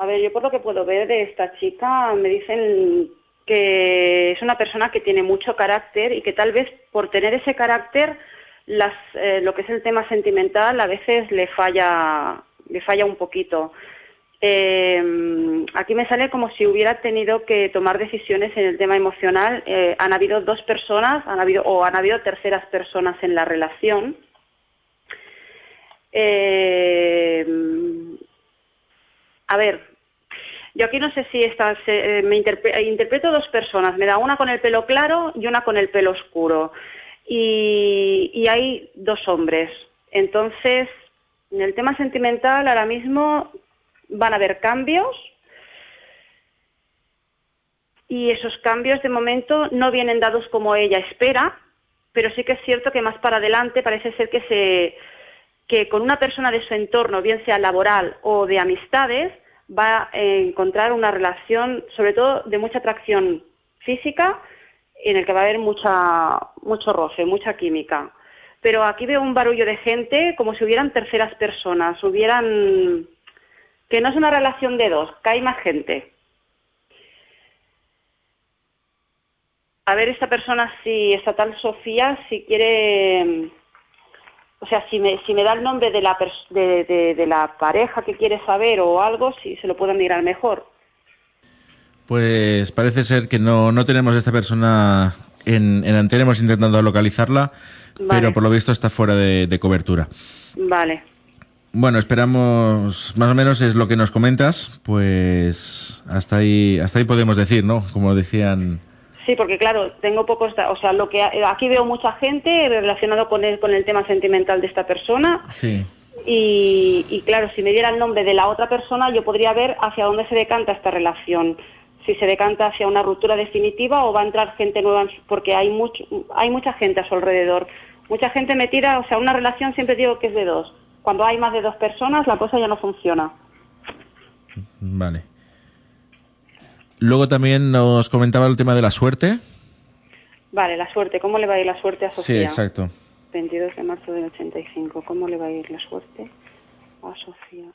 A ver, yo por lo que puedo ver de esta chica, me dicen que es una persona que tiene mucho carácter y que tal vez por tener ese carácter, las, eh, lo que es el tema sentimental a veces le falla, le falla un poquito. Eh, aquí me sale como si hubiera tenido que tomar decisiones en el tema emocional. Eh, han habido dos personas, han habido o han habido terceras personas en la relación. a ver, yo aquí no sé si estas, eh, me eh, interpreto dos personas, me da una con el pelo claro y una con el pelo oscuro. Y, hay dos hombres. Entonces, en el tema sentimental ahora mismo van a haber cambios y esos cambios de momento no vienen dados como ella espera, pero sí que es cierto que más para adelante parece ser que se que con una persona de su entorno, bien sea laboral o de amistades, va a encontrar una relación, sobre todo de mucha atracción física, en el que va a haber mucha, mucho roce, mucha química. Pero aquí veo un barullo de gente como si hubieran terceras personas, hubieran que no es una relación de dos, que hay más gente. A ver esta persona si esta tal Sofía si quiere o sea, si me, si me da el nombre de la, de, de, la pareja que quiere saber o algo, si se lo puedo mirar mejor. Pues parece ser que no, no tenemos esta persona en, en antena, hemos intentado localizarla, pero por lo visto está fuera de, de cobertura. Vale. Bueno, esperamos, más o menos es lo que nos comentas, pues hasta ahí, hasta ahí podemos decir, ¿no? Como decían Sí, porque claro, tengo pocos, o sea, lo que aquí veo mucha gente relacionado con el, con el tema sentimental de esta persona. Sí. Y, claro, si me diera el nombre de la otra persona, yo podría ver hacia dónde se decanta esta relación. Si se decanta hacia una ruptura definitiva o va a entrar gente nueva, porque hay mucho, hay mucha gente a su alrededor, mucha gente metida, o sea, una relación siempre digo que es de dos. Cuando hay más de dos personas, la cosa ya no funciona. Vale. Luego también nos comentaba el tema de la suerte. Vale, la suerte. ¿Cómo le va a ir la suerte a Sofía? Sí, exacto. 22 de marzo del 85. ¿Cómo le va a ir la suerte a Sofía?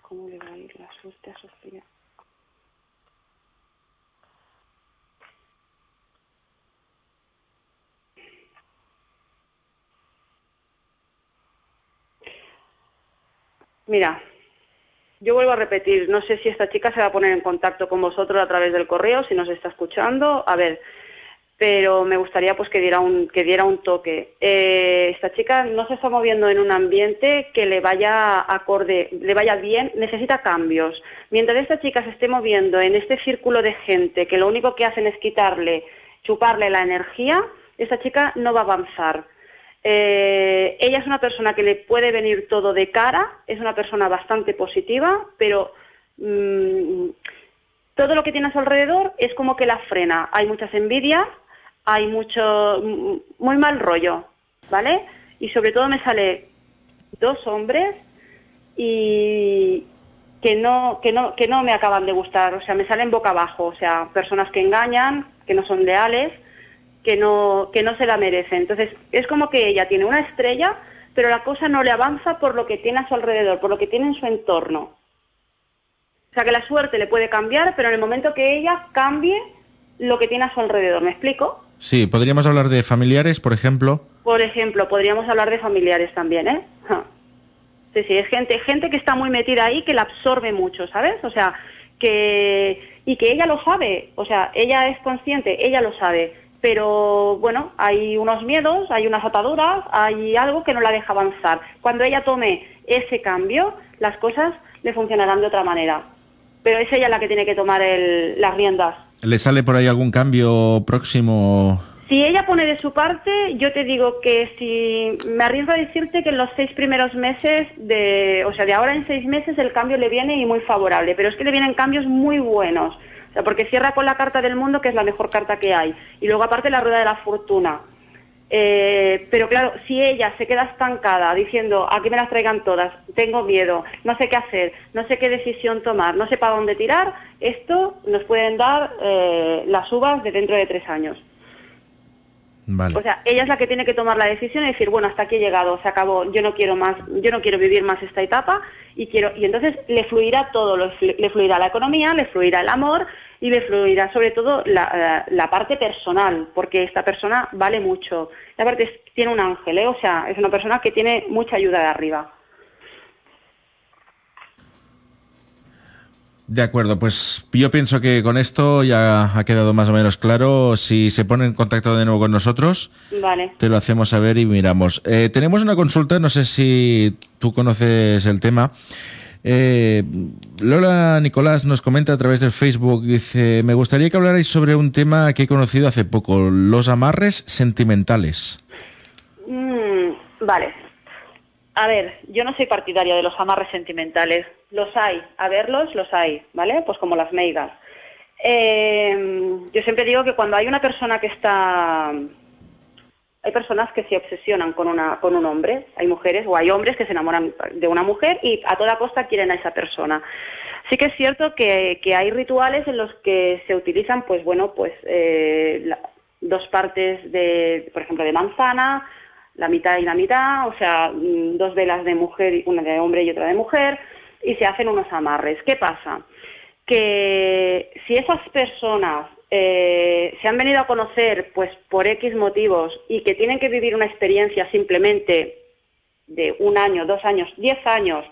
¿Cómo le va a ir la suerte a Sofía? Mira, yo vuelvo a repetir, no sé si esta chica se va a poner en contacto con vosotros a través del correo, si nos está escuchando, a ver, pero me gustaría pues que diera un, que diera un toque. Eh, esta chica no se está moviendo en un ambiente que le vaya acorde, le vaya bien, necesita cambios. Mientras esta chica se esté moviendo en este círculo de gente que lo único que hacen es quitarle, chuparle la energía, esta chica no va a avanzar. Eh, ella es una persona que le puede venir todo de cara, es una persona bastante positiva, pero mm, todo lo que tiene a su alrededor es como que la frena. Hay muchas envidias, hay mucho, mm, muy mal rollo, ¿vale? Y sobre todo me sale dos hombres y que no, que no, que no me acaban de gustar, o sea, me salen boca abajo, o sea, personas que engañan, que no son leales que no, que no se la merece. Entonces, es como que ella tiene una estrella, pero la cosa no le avanza por lo que tiene a su alrededor, por lo que tiene en su entorno. O sea, que la suerte le puede cambiar, pero en el momento que ella cambie lo que tiene a su alrededor. ¿Me explico? Sí, podríamos hablar de familiares, por ejemplo. Por ejemplo, podríamos hablar de familiares también, ¿eh? Sí, sí, es gente, gente que está muy metida ahí, que la absorbe mucho, ¿sabes? O sea, que y que ella lo sabe, o sea, ella es consciente, ella lo sabe, pero bueno, hay unos miedos, hay unas ataduras, hay algo que no la deja avanzar. Cuando ella tome ese cambio, las cosas le funcionarán de otra manera. Pero es ella la que tiene que tomar el, las riendas. ¿Le sale por ahí algún cambio próximo? Si ella pone de su parte, yo te digo que si me arriesgo a decirte que en los seis primeros meses, de, o sea, de ahora en seis meses el cambio le viene y muy favorable, pero es que le vienen cambios muy buenos, sea, porque cierra con la carta del mundo, que es la mejor carta que hay, y luego aparte la rueda de la fortuna. Eh, pero claro, si ella se queda estancada diciendo, aquí me las traigan todas, tengo miedo, no sé qué hacer, no sé qué decisión tomar, no sé para dónde tirar, esto nos pueden dar eh, las uvas de dentro de tres años. O sea, ella es la que tiene que tomar la decisión y decir, bueno, hasta aquí he llegado, se acabó, yo no quiero más, yo no quiero vivir más esta etapa y quiero y entonces le fluirá todo, le fluirá la economía, le fluirá el amor y le fluirá sobre todo la, la, parte personal, porque esta persona vale mucho. Y aparte tiene un ángel, ¿eh? o sea, es una persona que tiene mucha ayuda de arriba. De acuerdo, pues yo pienso que con esto ya ha quedado más o menos claro. Si se pone en contacto de nuevo con nosotros, te lo hacemos saber y miramos. Eh, tenemos una consulta, no sé si tú conoces el tema. Eh, Lola Nicolás nos comenta a través del Facebook, dice, me gustaría que hablarais sobre un tema que he conocido hace poco, los amarres sentimentales. Mm, vale, a ver, yo no soy partidaria de los amarres sentimentales. Los hay, a verlos los hay, ¿vale? Pues como las meigas. Eh, yo siempre digo que cuando hay una persona que está... Hay personas que se obsesionan con, una, con un hombre, hay mujeres o hay hombres que se enamoran de una mujer y a toda costa quieren a esa persona. Sí que es cierto que, hay rituales en los que se utilizan, pues bueno, pues eh, dos partes de, por ejemplo, de manzana, la mitad y la mitad, o sea, mm, dos velas de mujer, una de hombre y otra de mujer, y se hacen unos amarres. ¿Qué pasa? Que si esas personas eh, se han venido a conocer pues por X motivos y que tienen que vivir una experiencia simplemente de un año, dos años, diez años,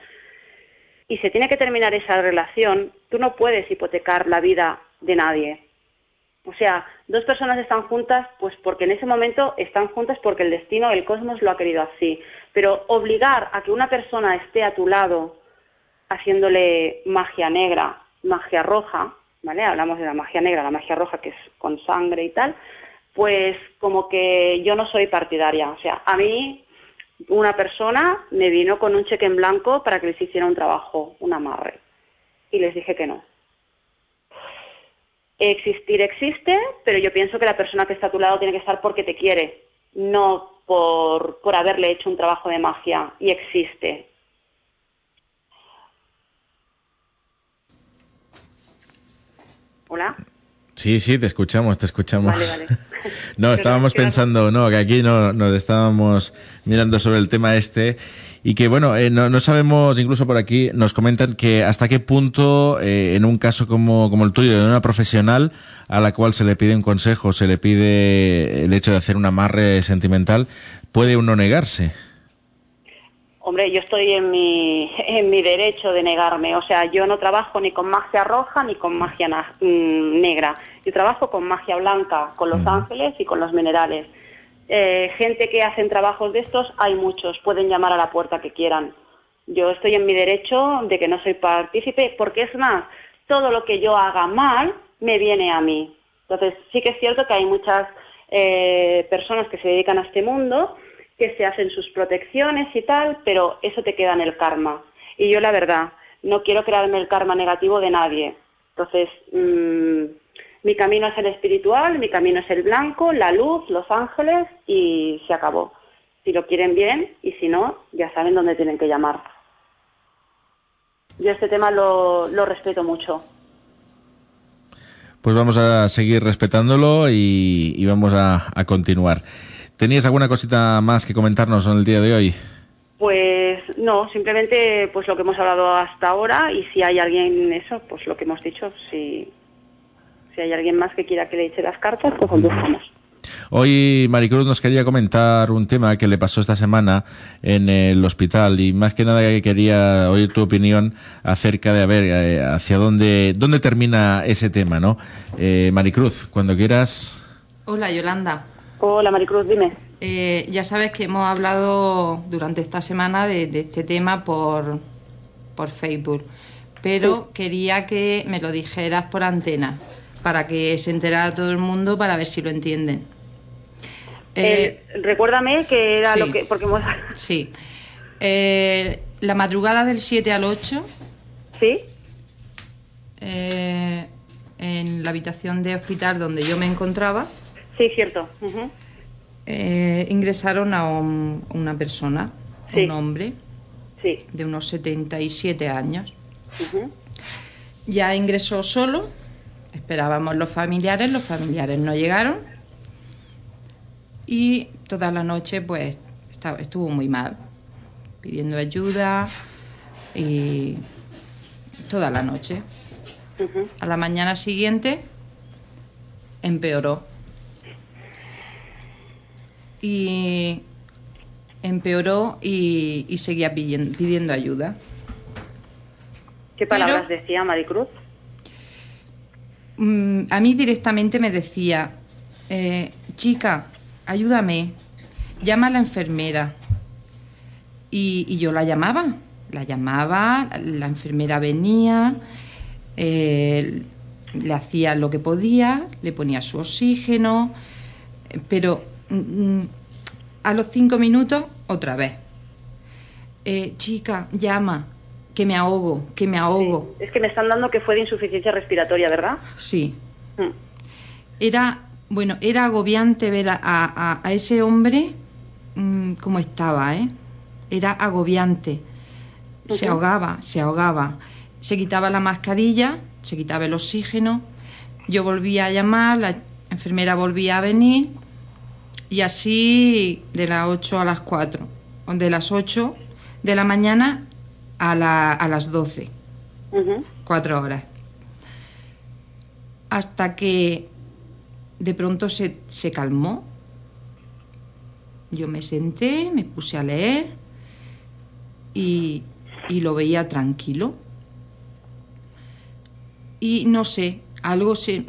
y se tiene que terminar esa relación, tú no puedes hipotecar la vida de nadie. O sea, dos personas están juntas pues porque en ese momento están juntas porque el destino, el cosmos lo ha querido así. Pero obligar a que una persona esté a tu lado haciéndole magia negra, magia roja, ¿vale? Hablamos de la magia negra, la magia roja que es con sangre y tal, pues como que yo no soy partidaria. O sea, a mí una persona me vino con un cheque en blanco para que les hiciera un trabajo, un amarre. Y les dije que no. Existir existe, pero yo pienso que la persona que está a tu lado tiene que estar porque te quiere, no por, por haberle hecho un trabajo de magia y existe. ¿Hola? Sí, sí, te escuchamos, te escuchamos. Vale, vale. no, estábamos pensando, no, que aquí no, nos estábamos mirando sobre el tema este y que bueno, eh, no, sabemos, incluso por aquí nos comentan que hasta qué punto eh, en un caso como, como el tuyo, de una profesional a la cual se le pide un consejo, se le pide el hecho de hacer un amarre sentimental, puede uno negarse. Hombre, yo estoy en mi, en mi derecho de negarme. O sea, yo no trabajo ni con magia roja ni con magia mm, negra. Yo trabajo con magia blanca, con los ángeles y con los minerales. Eh, gente que hacen trabajos de estos, hay muchos, pueden llamar a la puerta que quieran. Yo estoy en mi derecho de que no soy partícipe, porque es más, todo lo que yo haga mal me viene a mí. Entonces, sí que es cierto que hay muchas eh, personas que se dedican a este mundo, que se hacen sus protecciones y tal, pero eso te queda en el karma. Y yo, la verdad, no quiero crearme el karma negativo de nadie. Entonces, mmm, mi camino es el espiritual, mi camino es el blanco, la luz, los ángeles y se acabó. Si lo quieren bien y si no, ya saben dónde tienen que llamar. Yo este tema lo, respeto mucho. pues vamos a seguir respetándolo y, vamos a, continuar. ¿Tenías alguna cosita más que comentarnos en el día de hoy? Pues no, simplemente pues lo que hemos hablado hasta ahora y si hay alguien eso, pues lo que hemos dicho, si, si hay alguien más que quiera que le eche las cartas, pues buscamos. Hoy Maricruz nos quería comentar un tema que le pasó esta semana en el hospital y más que nada quería oír tu opinión acerca de a ver eh, hacia dónde dónde termina ese tema, ¿no? Eh, Maricruz, cuando quieras. Hola Yolanda. Hola Maricruz, dime. Eh, ya sabes que hemos hablado durante esta semana de, este tema por, por Facebook, pero quería que me lo dijeras por antena para que se enterara todo el mundo para ver si lo entienden. Eh, recuérdame que era lo que... Porque Sí. Eh, la madrugada del 7 al 8. Sí. Eh, en la habitación de hospital donde yo me encontraba. Sí, cierto. ingresaron a una persona, un hombre, sí. de unos 77 años. Ya ingresó solo, esperábamos los familiares, los familiares no llegaron y toda la noche pues estaba, estuvo muy mal, pidiendo ayuda y toda la noche. A la mañana siguiente empeoró. Y empeoró y, seguía pidiendo, pidiendo, ayuda. ¿Qué palabras decía Maricruz? Mm, a mí directamente me decía, eh, chica, ayúdame, llama a la enfermera. Y, yo la llamaba, la llamaba, la enfermera venía, eh, le hacía lo que podía, le ponía su oxígeno, pero a los cinco minutos otra vez. Eh, chica, llama, que me ahogo, que me ahogo. Es que me están dando que fue de insuficiencia respiratoria, ¿verdad? Sí. Mm. Era bueno, era agobiante ver a, ese hombre mm, como estaba, ¿eh? Era agobiante. Se ahogaba, se ahogaba. Se quitaba la mascarilla, se quitaba el oxígeno. Yo volvía a llamar, la enfermera volvía a venir y así de las 8 a las 4. De las 8 de la mañana a, las 12. Cuatro horas. Hasta que de pronto se, calmó. Yo me senté, me puse a leer y, lo veía tranquilo. Y no sé, algo se,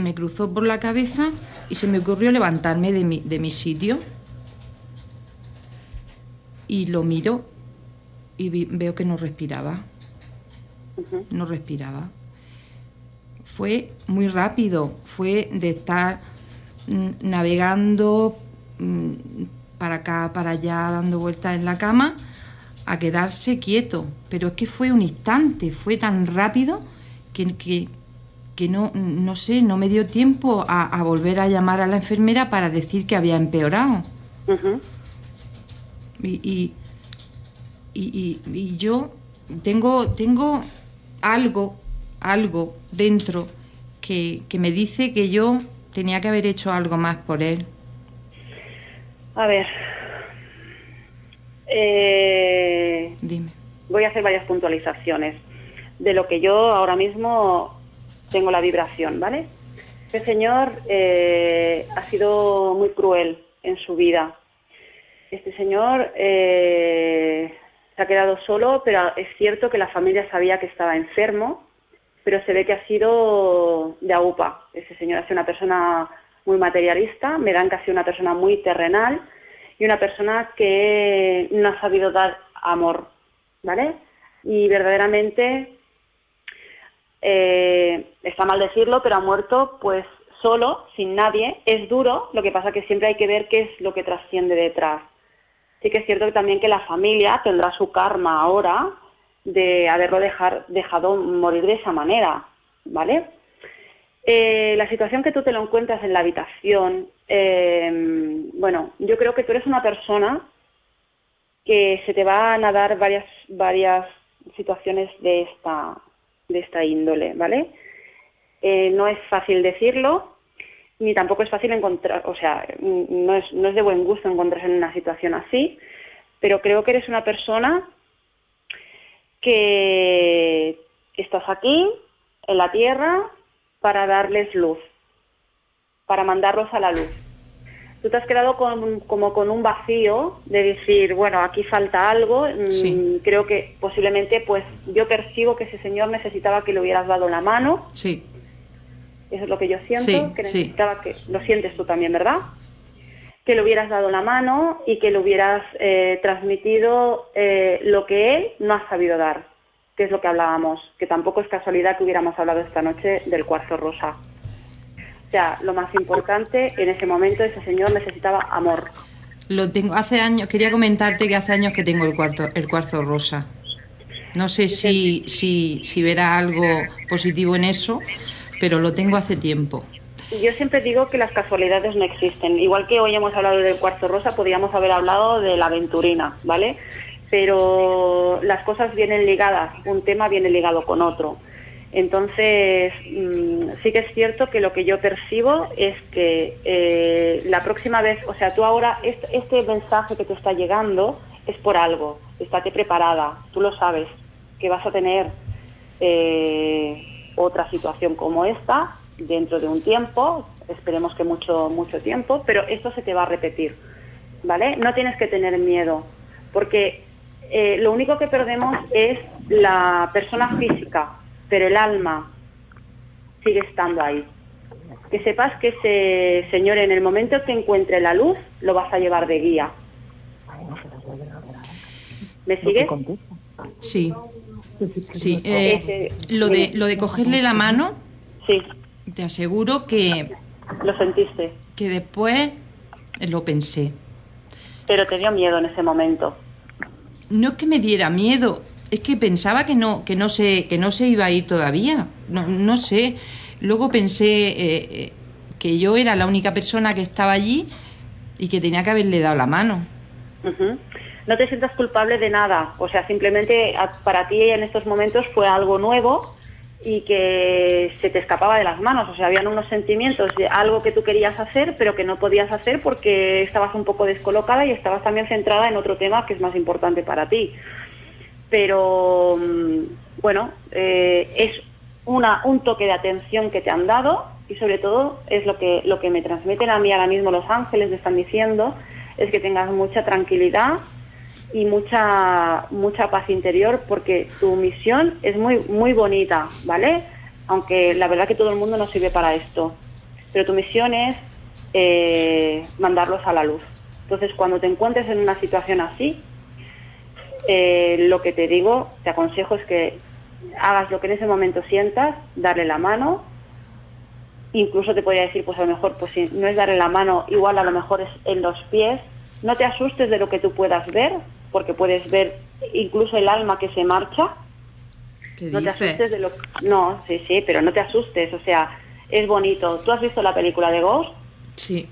me cruzó por la cabeza y se me ocurrió levantarme de mi, de mi sitio. Y lo miro y veo que no respiraba. No respiraba fue muy rápido, fue de estar mm, navegando mm, para acá, para allá, dando vueltas en la cama, a quedarse quieto. Pero es que fue un instante, fue tan rápido que, que, no, no sé, no me dio tiempo a, volver a llamar a la enfermera para decir que había empeorado. y, y, y, yo tengo, tengo algo algo dentro que, me dice que yo tenía que haber hecho algo más por él. A ver. Eh, Dime. Voy a hacer varias puntualizaciones de lo que yo ahora mismo tengo la vibración, ¿vale? Este señor eh, ha sido muy cruel en su vida. Este señor eh, se ha quedado solo, pero es cierto que la familia sabía que estaba enfermo pero se ve que ha sido de AUPA. Ese señor ha sido una persona muy materialista, me dan casi una persona muy terrenal y una persona que no ha sabido dar amor, ¿vale? Y verdaderamente eh, está mal decirlo, pero ha muerto pues solo, sin nadie. Es duro, lo que pasa que siempre hay que ver qué es lo que trasciende detrás. Sí que es cierto también que la familia tendrá su karma ahora, de haberlo dejar, dejado morir de esa manera, ¿vale? Eh, la situación que tú te lo encuentras en la habitación, eh, bueno, yo creo que tú eres una persona que se te van a dar varias, varias situaciones de esta, de esta índole, ¿vale? Eh, no es fácil decirlo, ni tampoco es fácil encontrar, o sea, no es, no es de buen gusto encontrarse en una situación así, pero creo que eres una persona que estás aquí, en la tierra, para darles luz, para mandarlos a la luz. Tú te has quedado como con un vacío de decir, bueno, aquí falta algo. Mm, creo que posiblemente, pues yo percibo que ese señor necesitaba que le hubieras dado la mano. Sí. Eso es lo que yo siento, que necesitaba que, lo sientes tú también, ¿verdad? Que le hubieras dado la mano y que le hubieras eh, transmitido eh, lo que él no ha sabido dar, que es lo que hablábamos, que tampoco es casualidad que hubiéramos hablado esta noche del cuarzo rosa. Lo más importante en ese momento ese señor necesitaba amor. Lo tengo hace años, quería comentarte que hace años que tengo el cuarzo, el cuarzo rosa. No sé si, si, si verá algo positivo en eso, pero lo tengo hace tiempo. Yo siempre digo que las casualidades no existen. Igual que hoy hemos hablado del cuarzo rosa, podríamos haber hablado de la aventurina, ¿vale? Pero las cosas vienen ligadas, un tema viene ligado con otro. Entonces, mm, sí que es cierto que lo que yo percibo es que eh, la próxima vez, o sea, tú ahora, este, este, mensaje que te está llegando es por algo, estate preparada, tú lo sabes, que vas a tener eh, otra situación como esta dentro de un tiempo, esperemos que mucho, mucho tiempo, pero esto se te va a repetir, ¿vale? No tienes que tener miedo, porque eh, lo único que perdemos es la persona física, pero el alma sigue estando ahí. Que sepas que ese Señor en el momento que encuentre la luz, lo vas a llevar de guía. ¿Me sigues? Sí. Sí, eh, lo, de, lo de cogerle la mano, sí. te aseguro que... Lo sentiste. Que después lo pensé. Pero te dio miedo en ese momento. No es que me diera miedo, es que pensaba que no, que no se, que no se iba a ir todavía. No, no sé. Luego pensé eh, eh, que yo era la única persona que estaba allí y que tenía que haberle dado la mano no te sientas culpable de nada. O sea, simplemente para ti en estos momentos fue algo nuevo y que se te escapaba de las manos. O sea, habían unos sentimientos de algo que tú querías hacer, pero que no podías hacer porque estabas un poco descolocada y estabas también centrada en otro tema que es más importante para ti. Pero mm, bueno, eh, es una, un toque de atención que te han dado y sobre todo es lo que, lo que me transmiten a mí ahora mismo los ángeles, me están diciendo, es que tengas mucha tranquilidad, y mucha mucha paz interior porque tu misión es muy muy bonita, ¿vale? Aunque la verdad que todo el mundo no sirve para esto, pero tu misión es eh, mandarlos a la luz. Entonces, cuando te encuentres en una situación así, eh, lo que te digo, te aconsejo es que hagas lo que en ese momento sientas, darle la mano. Incluso te podría decir, pues a lo mejor, pues si no es darle la mano, igual a lo mejor es en los pies. No te asustes de lo que tú puedas ver, porque puedes ver incluso el alma que se marcha. no te asustes de lo No, sí, sí, pero no te asustes, o sea, es bonito. ¿Tú has visto la película de Ghost? Sí.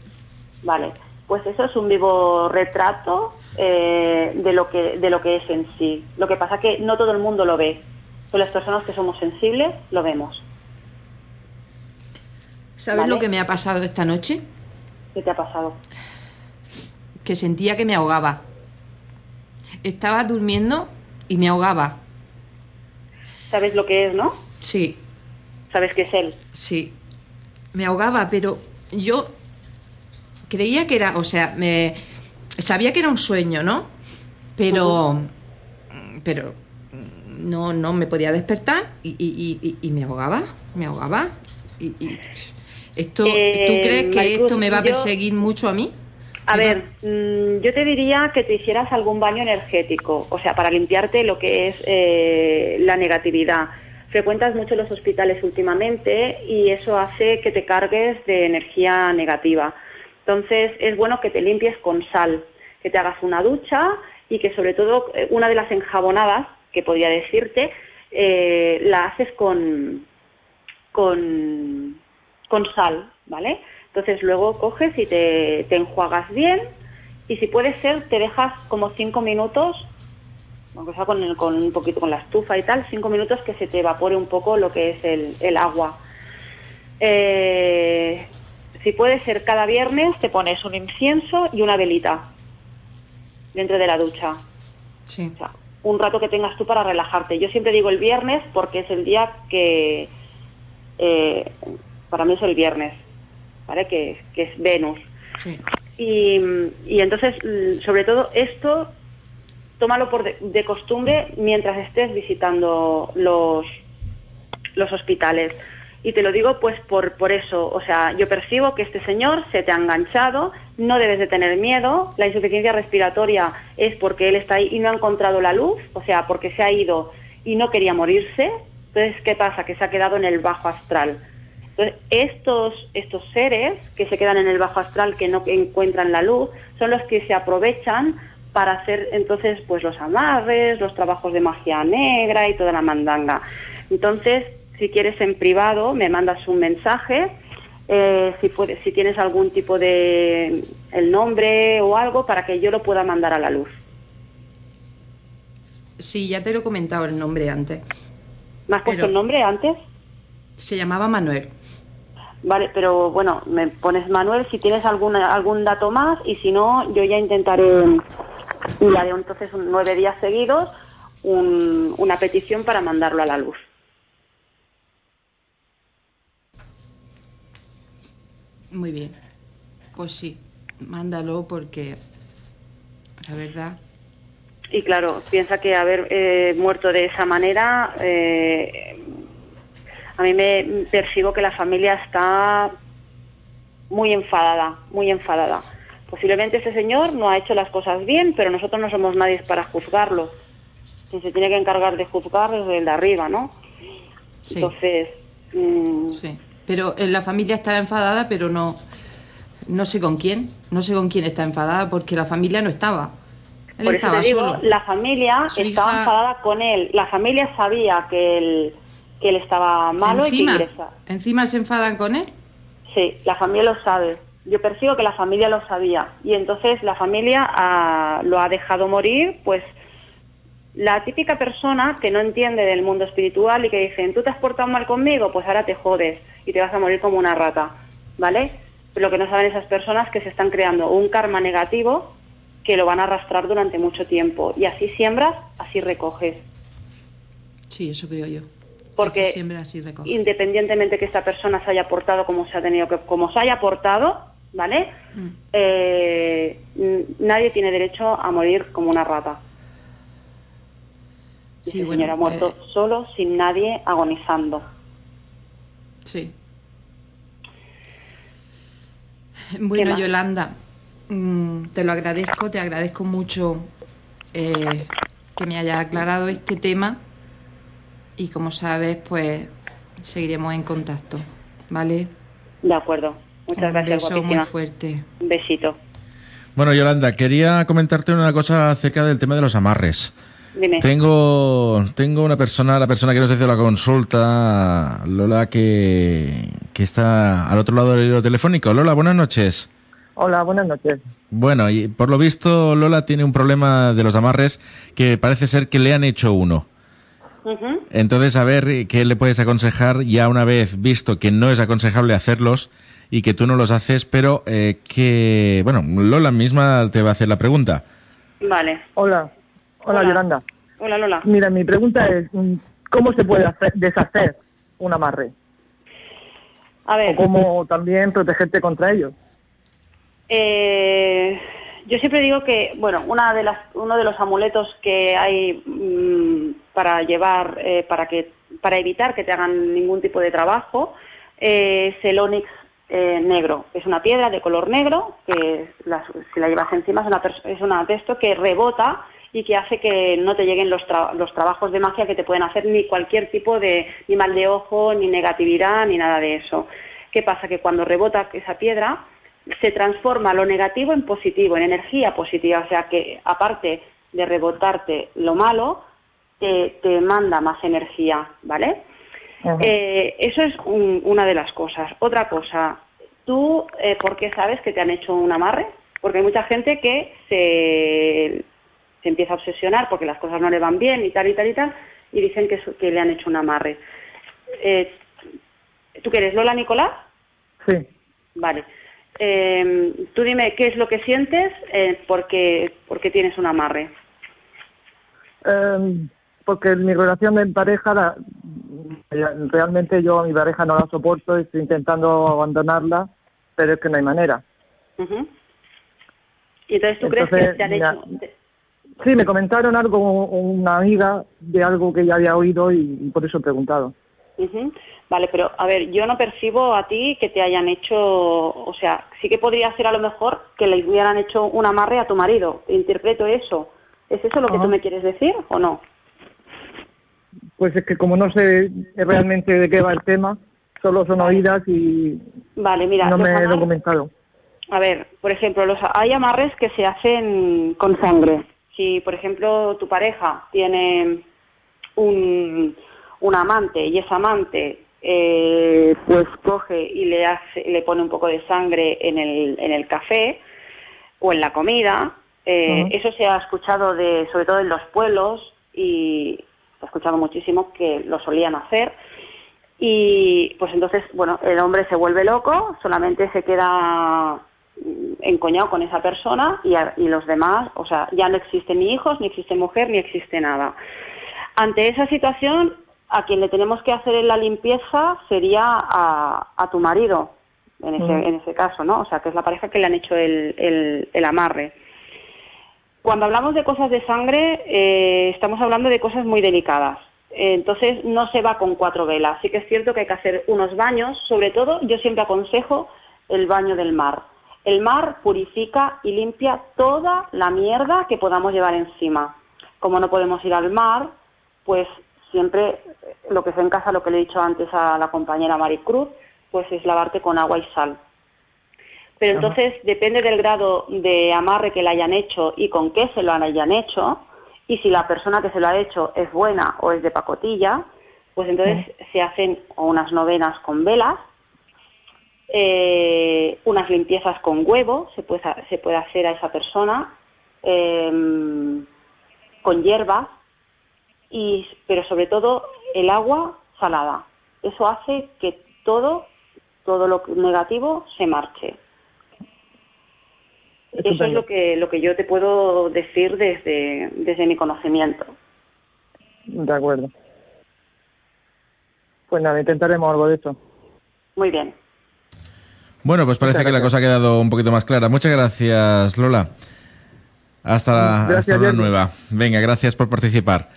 Vale, pues eso es un vivo retrato eh, de, lo que, de lo que es en sí. Lo que pasa que no todo el mundo lo ve, pero las personas que somos sensibles lo vemos. ¿Sabes lo que me ha pasado esta noche? ¿Qué te ha pasado? Que sentía que me ahogaba estaba durmiendo y me ahogaba. ¿Sabes lo que es, no? Sí. ¿Sabes qué es él? Sí. Me ahogaba, pero yo creía que era, o sea, me sabía que era un sueño, ¿no? Pero, pero no, no me podía despertar y, y, me ahogaba, me ahogaba. Y, esto, ¿Tú eh, crees que esto me va a perseguir mucho a mí? A ver, mm, yo te diría que te hicieras algún baño energético, o sea, para limpiarte lo que es eh, la negatividad. Frecuentas mucho los hospitales últimamente y eso hace que te cargues de energía negativa. Entonces, es bueno que te limpies con sal, que te hagas una ducha y que sobre todo eh, una de las enjabonadas, que podría decirte, eh, la haces con, con, con sal, ¿vale? Entonces luego coges y te, enjuagas bien y si puede ser te dejas como cinco minutos, aunque sea con, con un poquito con la estufa y tal, cinco minutos que se te evapore un poco lo que es el, agua. eh, si puede ser cada viernes, te pones un incienso y una velita dentro de la ducha. Sí. O sea, un rato que tengas tú para relajarte. Yo siempre digo el viernes porque es el día que eh, para mí es el viernes, ¿vale? Que, es Venus. Sí. Y, y, entonces, sobre todo esto, tómalo por de, costumbre mientras estés visitando los, los hospitales. Y te lo digo pues por, por eso, o sea, yo percibo que este señor se te ha enganchado, no debes de tener miedo, la insuficiencia respiratoria es porque él está ahí y no ha encontrado la luz, o sea, porque se ha ido y no quería morirse, entonces, ¿qué pasa? Que se ha quedado en el bajo astral. Entonces, estos, estos seres que se quedan en el bajo astral, que no encuentran la luz, son los que se aprovechan para hacer entonces pues los amarres, los trabajos de magia negra y toda la mandanga. Entonces, si quieres en privado, me mandas un mensaje. Eh, si, puedes, si tienes algún tipo de el nombre o algo para que yo lo pueda mandar a la luz. Sí, ya te lo he comentado el nombre antes. ¿Me has puesto el nombre antes? Se llamaba Manuel. Vale, pero bueno, me pones Manuel si tienes algún algún dato más y si no, yo ya intentaré y haré entonces nueve días seguidos una petición para mandarlo a la luz. Muy bien. Pues sí, mándalo porque la verdad. Y claro, piensa que haber eh, muerto de esa manera, eh, a mí me percibo que la familia está muy enfadada, muy enfadada. Posiblemente ese señor no ha hecho las cosas bien, pero nosotros no somos nadie para juzgarlo. Quien se tiene que encargar de juzgar es el de arriba, ¿no? Entonces. Mm, sí. Pero en la familia está enfadada, pero no, no sé con quién. No sé con quién está enfadada porque la familia no estaba. Él Por estaba digo, la familia estaba enfadada con él. La familia sabía que él, que él estaba malo ¿Encima? y que ¿Encima se enfadan con él? Sí, la familia lo sabe. Yo percibo que la familia lo sabía. Y entonces la familia ah, lo ha dejado morir, pues la típica persona que no entiende del mundo espiritual y que dicen, tú te has portado mal conmigo, pues ahora te jodes y te vas a morir como una rata, ¿vale? Pero lo que no saben esas personas es que se están creando un karma negativo que lo van a arrastrar durante mucho tiempo. Y así siembras, así recoges. Sí, eso creo yo. Porque independientemente que esta persona se haya portado como se ha tenido que, como se haya portado, ¿vale? Mm. Eh, nadie tiene derecho a morir como una rata. Sí, ese señor ha muerto eh, solo, sin nadie, agonizando. Sí. Bueno, Yolanda, mm, te lo agradezco, te agradezco mucho eh, que me hayas aclarado este tema y como sabes, pues seguiremos en contacto, ¿vale? De acuerdo. Muchas gracias. Un beso muy fuerte. Un besito. Bueno, Yolanda, quería comentarte una cosa acerca del tema de los amarres. Tengo, tengo una persona, la persona que nos hizo la consulta, Lola, que, que está al otro lado del hilo telefónico. Lola, buenas noches. Hola, buenas noches. Bueno, y por lo visto Lola tiene un problema de los amarres que parece ser que le han hecho uno. Entonces, a ver qué le puedes aconsejar ya una vez visto que no es aconsejable hacerlos y que tú no los haces, pero eh, que, bueno, Lola misma te va a hacer la pregunta. Vale. Hola. Hola, Yolanda. Hola, Lola. Mira, mi pregunta es, mm, ¿cómo se puede deshacer un amarre? A ver. O cómo también protegerte contra ellos. Eh, yo siempre digo que, bueno, una de las, uno de los amuletos que hay mm, para llevar, eh, para que, para evitar que te hagan ningún tipo de trabajo, eh, es el onix negro. Es una piedra de color negro que si la llevas encima es una, es una de esto que rebota y que hace que no te lleguen los, los trabajos de magia que te pueden hacer ni cualquier tipo de ni mal de ojo, ni negatividad, ni nada de eso. ¿Qué pasa? Que cuando rebota esa piedra se transforma lo negativo en positivo, en energía positiva, o sea que aparte de rebotarte lo malo, te, manda más energía, ¿vale? Eh, eso es una de las cosas. Otra cosa, ¿tú eh, por qué sabes que te han hecho un amarre? Porque hay mucha gente que se se empieza a obsesionar porque las cosas no le van bien y tal y tal y tal, y dicen que, que le han hecho un amarre. Eh, ¿Tú qué eres, Lola Nicolás? Sí. Vale. Eh, tú dime qué es lo que sientes eh, porque, porque tienes un amarre. Eh, porque mi relación de pareja, realmente yo a mi pareja no la soporto, estoy intentando abandonarla, pero es que no hay manera. ¿Y entonces tú crees que te han hecho...? Sí, me comentaron algo, una amiga de algo que ya había oído y, por eso he preguntado. Vale, pero a ver, yo no percibo a ti que te hayan hecho, o sea, sí que podría ser a lo mejor que le hubieran hecho un amarre a tu marido. Interpreto eso. ¿Es eso lo que tú me quieres decir o no? Pues es que como no sé realmente de qué va el tema, solo son oídas y vale, mira, no me he documentado. A ver, por ejemplo, los, hay amarres que se hacen con sangre. Si, por ejemplo, tu pareja tiene un, un amante y ese amante eh, pues coge y le hace, le pone un poco de sangre en el, en el café o en la comida. Eh, eso se ha escuchado de, sobre todo en los pueblos y se ha escuchado muchísimo que lo solían hacer. Y pues entonces, bueno, el hombre se vuelve loco, solamente se queda encoñado con esa persona y, y los demás, o sea, ya no existen ni hijos, ni existe mujer, ni existe nada. Ante esa situación, a quien le tenemos que hacer la limpieza sería a, tu marido, en ese, en ese caso, ¿no? O sea, que es la pareja que le han hecho el, el, amarre. Cuando hablamos de cosas de sangre, eh, estamos hablando de cosas muy delicadas. entonces, no se va con cuatro velas. Sí que es cierto que hay que hacer unos baños. Sobre todo, yo siempre aconsejo el baño del mar. El mar purifica y limpia toda la mierda que podamos llevar encima. Como no podemos ir al mar, pues siempre lo que es en casa, lo que le he dicho antes a la compañera Maricruz, pues es lavarte con agua y sal. Pero entonces depende del grado de amarre que le hayan hecho y con qué se lo hayan hecho, y si la persona que se lo ha hecho es buena o es de pacotilla, pues entonces se hacen unas novenas con velas, eh, unas limpiezas con huevo, se puede, se puede hacer a esa persona, em, con hierbas, y, pero sobre todo el agua salada. Eso hace que todo, todo lo negativo se marche. Eso es lo que, lo que yo te puedo decir desde, desde mi conocimiento. De acuerdo. Pues nada, intentaremos algo de esto. Muy bien. Bueno, pues parece que la cosa ha quedado un poquito más clara. Muchas gracias, Lola. Hasta, hasta una nueva. Venga, gracias por participar.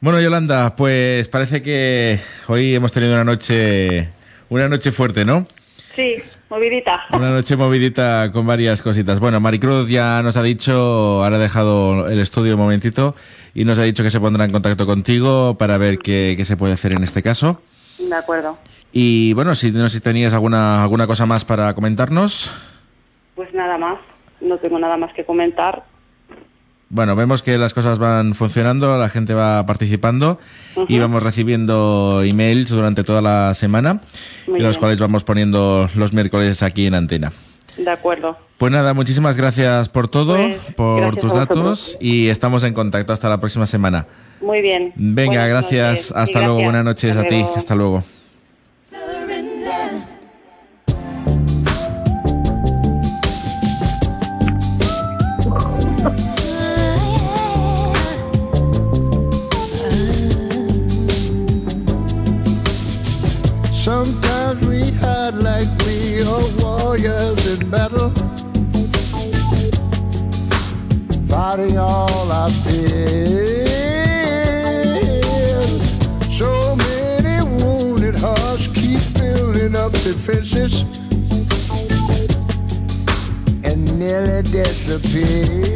Bueno, Yolanda, pues parece que hoy hemos tenido una noche, una noche fuerte, ¿no? Sí, movidita. Una noche movidita con varias cositas. Bueno, Maricruz ya nos ha dicho, ahora ha dejado el estudio un momentito y nos ha dicho que se pondrá en contacto contigo para ver qué, qué se puede hacer en este caso. De acuerdo. Y bueno, si no si tenías alguna alguna cosa más para comentarnos. Pues nada más, no tengo nada más que comentar. Bueno, vemos que las cosas van funcionando, la gente va participando y vamos recibiendo emails durante toda la semana, y los cuales vamos poniendo los miércoles aquí en antena. De acuerdo. Pues nada, muchísimas gracias por todo, pues, por tus datos y estamos en contacto hasta la próxima semana. Muy bien. Venga, gracias. Hasta luego. Buenas noches a ti. Hasta luego. Fighting all I feel. So many wounded hearts keep building up defenses and nearly disappear.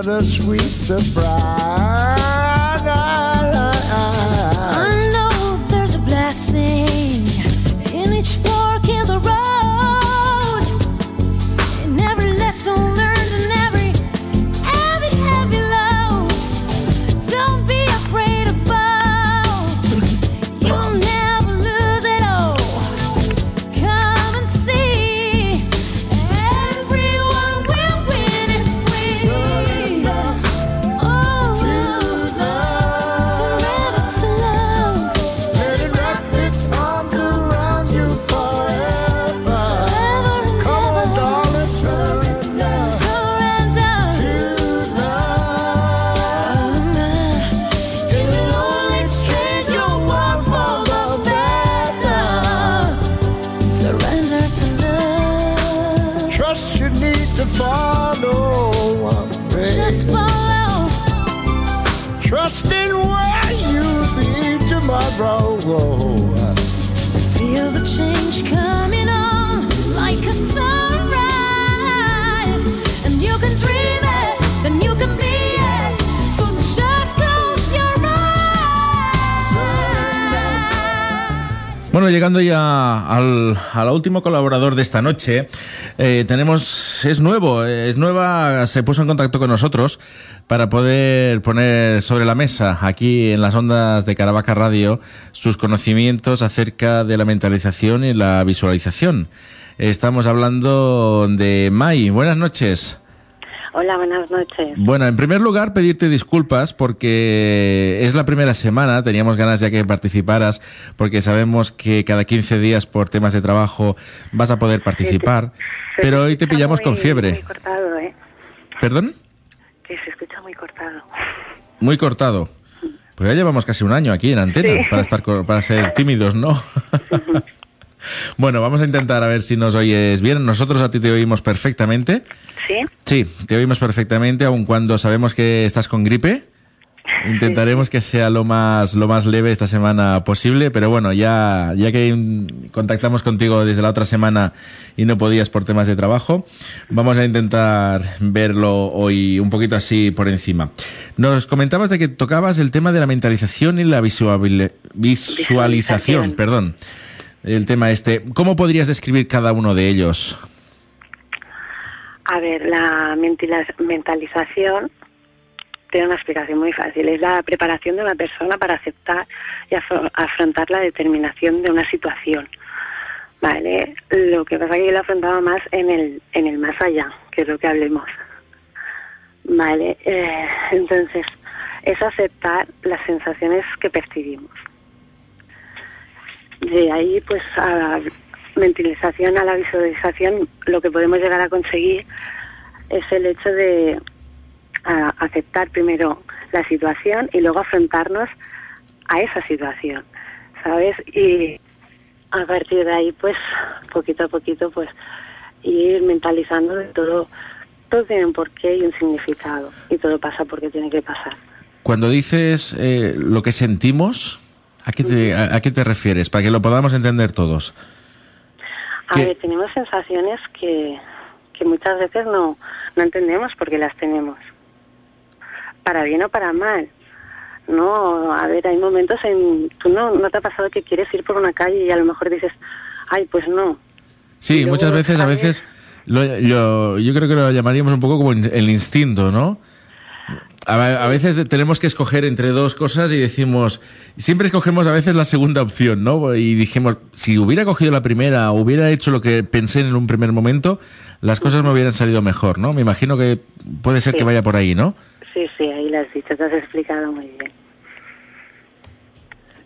What a sweet surprise. trusting where you'll be tomorrow. Feel the change come. Bueno, llegando ya al, último colaborador de esta noche, eh, tenemos, es nuevo, es nueva, se puso en contacto con nosotros para poder poner sobre la mesa aquí en las ondas de Caravaca Radio sus conocimientos acerca de la mentalización y la visualización. Estamos hablando de Mai. Buenas noches. Hola, buenas noches. Bueno, en primer lugar, pedirte disculpas porque es la primera semana, teníamos ganas ya que participaras, porque sabemos que cada 15 días por temas de trabajo vas a poder participar, pero hoy te pillamos con fiebre. Muy cortado, ¿eh? ¿Perdón? Que se escucha muy cortado. Muy cortado. Pues ya llevamos casi un año aquí en antena para estar para ser tímidos, ¿no? Bueno, vamos a intentar a ver si nos oyes bien. Nosotros a ti te oímos perfectamente. ¿Sí? Sí, te oímos perfectamente, aun cuando sabemos que estás con gripe. Intentaremos que sea lo más, lo más leve esta semana posible, pero bueno, ya, ya que contactamos contigo desde la otra semana y no podías por temas de trabajo, vamos a intentar verlo hoy un poquito así por encima. Nos comentabas de que tocabas el tema de la mentalización y la visualización, visualización. perdón el tema este. ¿Cómo podrías describir cada uno de ellos? A ver, la mentalización tiene una explicación muy fácil. Es la preparación de una persona para aceptar y afrontar la determinación de una situación. Vale, lo que pasa es que yo lo afrontaba más en el, en el más allá, que es lo que hablemos. Vale, eh, entonces es aceptar las sensaciones que percibimos de ahí pues a la mentalización, a la visualización, lo que podemos llegar a conseguir es el hecho de aceptar primero la situación y luego afrontarnos a esa situación, ¿sabes? Y a partir de ahí, pues, poquito a poquito, pues, ir mentalizando de todo, todo tiene un porqué y un significado, y todo pasa porque tiene que pasar. Cuando dices eh, lo que sentimos, ¿A qué te, a, qué te refieres? Para que lo podamos entender todos. A ver, tenemos sensaciones que, que muchas veces no, no entendemos porque las tenemos. Para bien o para mal. No, a ver, hay momentos en... Tú no, no te ha pasado que quieres ir por una calle y a lo mejor dices, ay, pues no. Sí, muchas veces, a veces, yo, yo creo que lo llamaríamos un poco como el instinto, ¿no? A, veces tenemos que escoger entre dos cosas y decimos, siempre escogemos a veces la segunda opción, ¿no? Y dijimos, si hubiera cogido la primera, hubiera hecho lo que pensé en un primer momento, las cosas me hubieran salido mejor, ¿no? Me imagino que puede ser que vaya por ahí, ¿no? Sí, sí, ahí lo has dicho, te has explicado muy bien.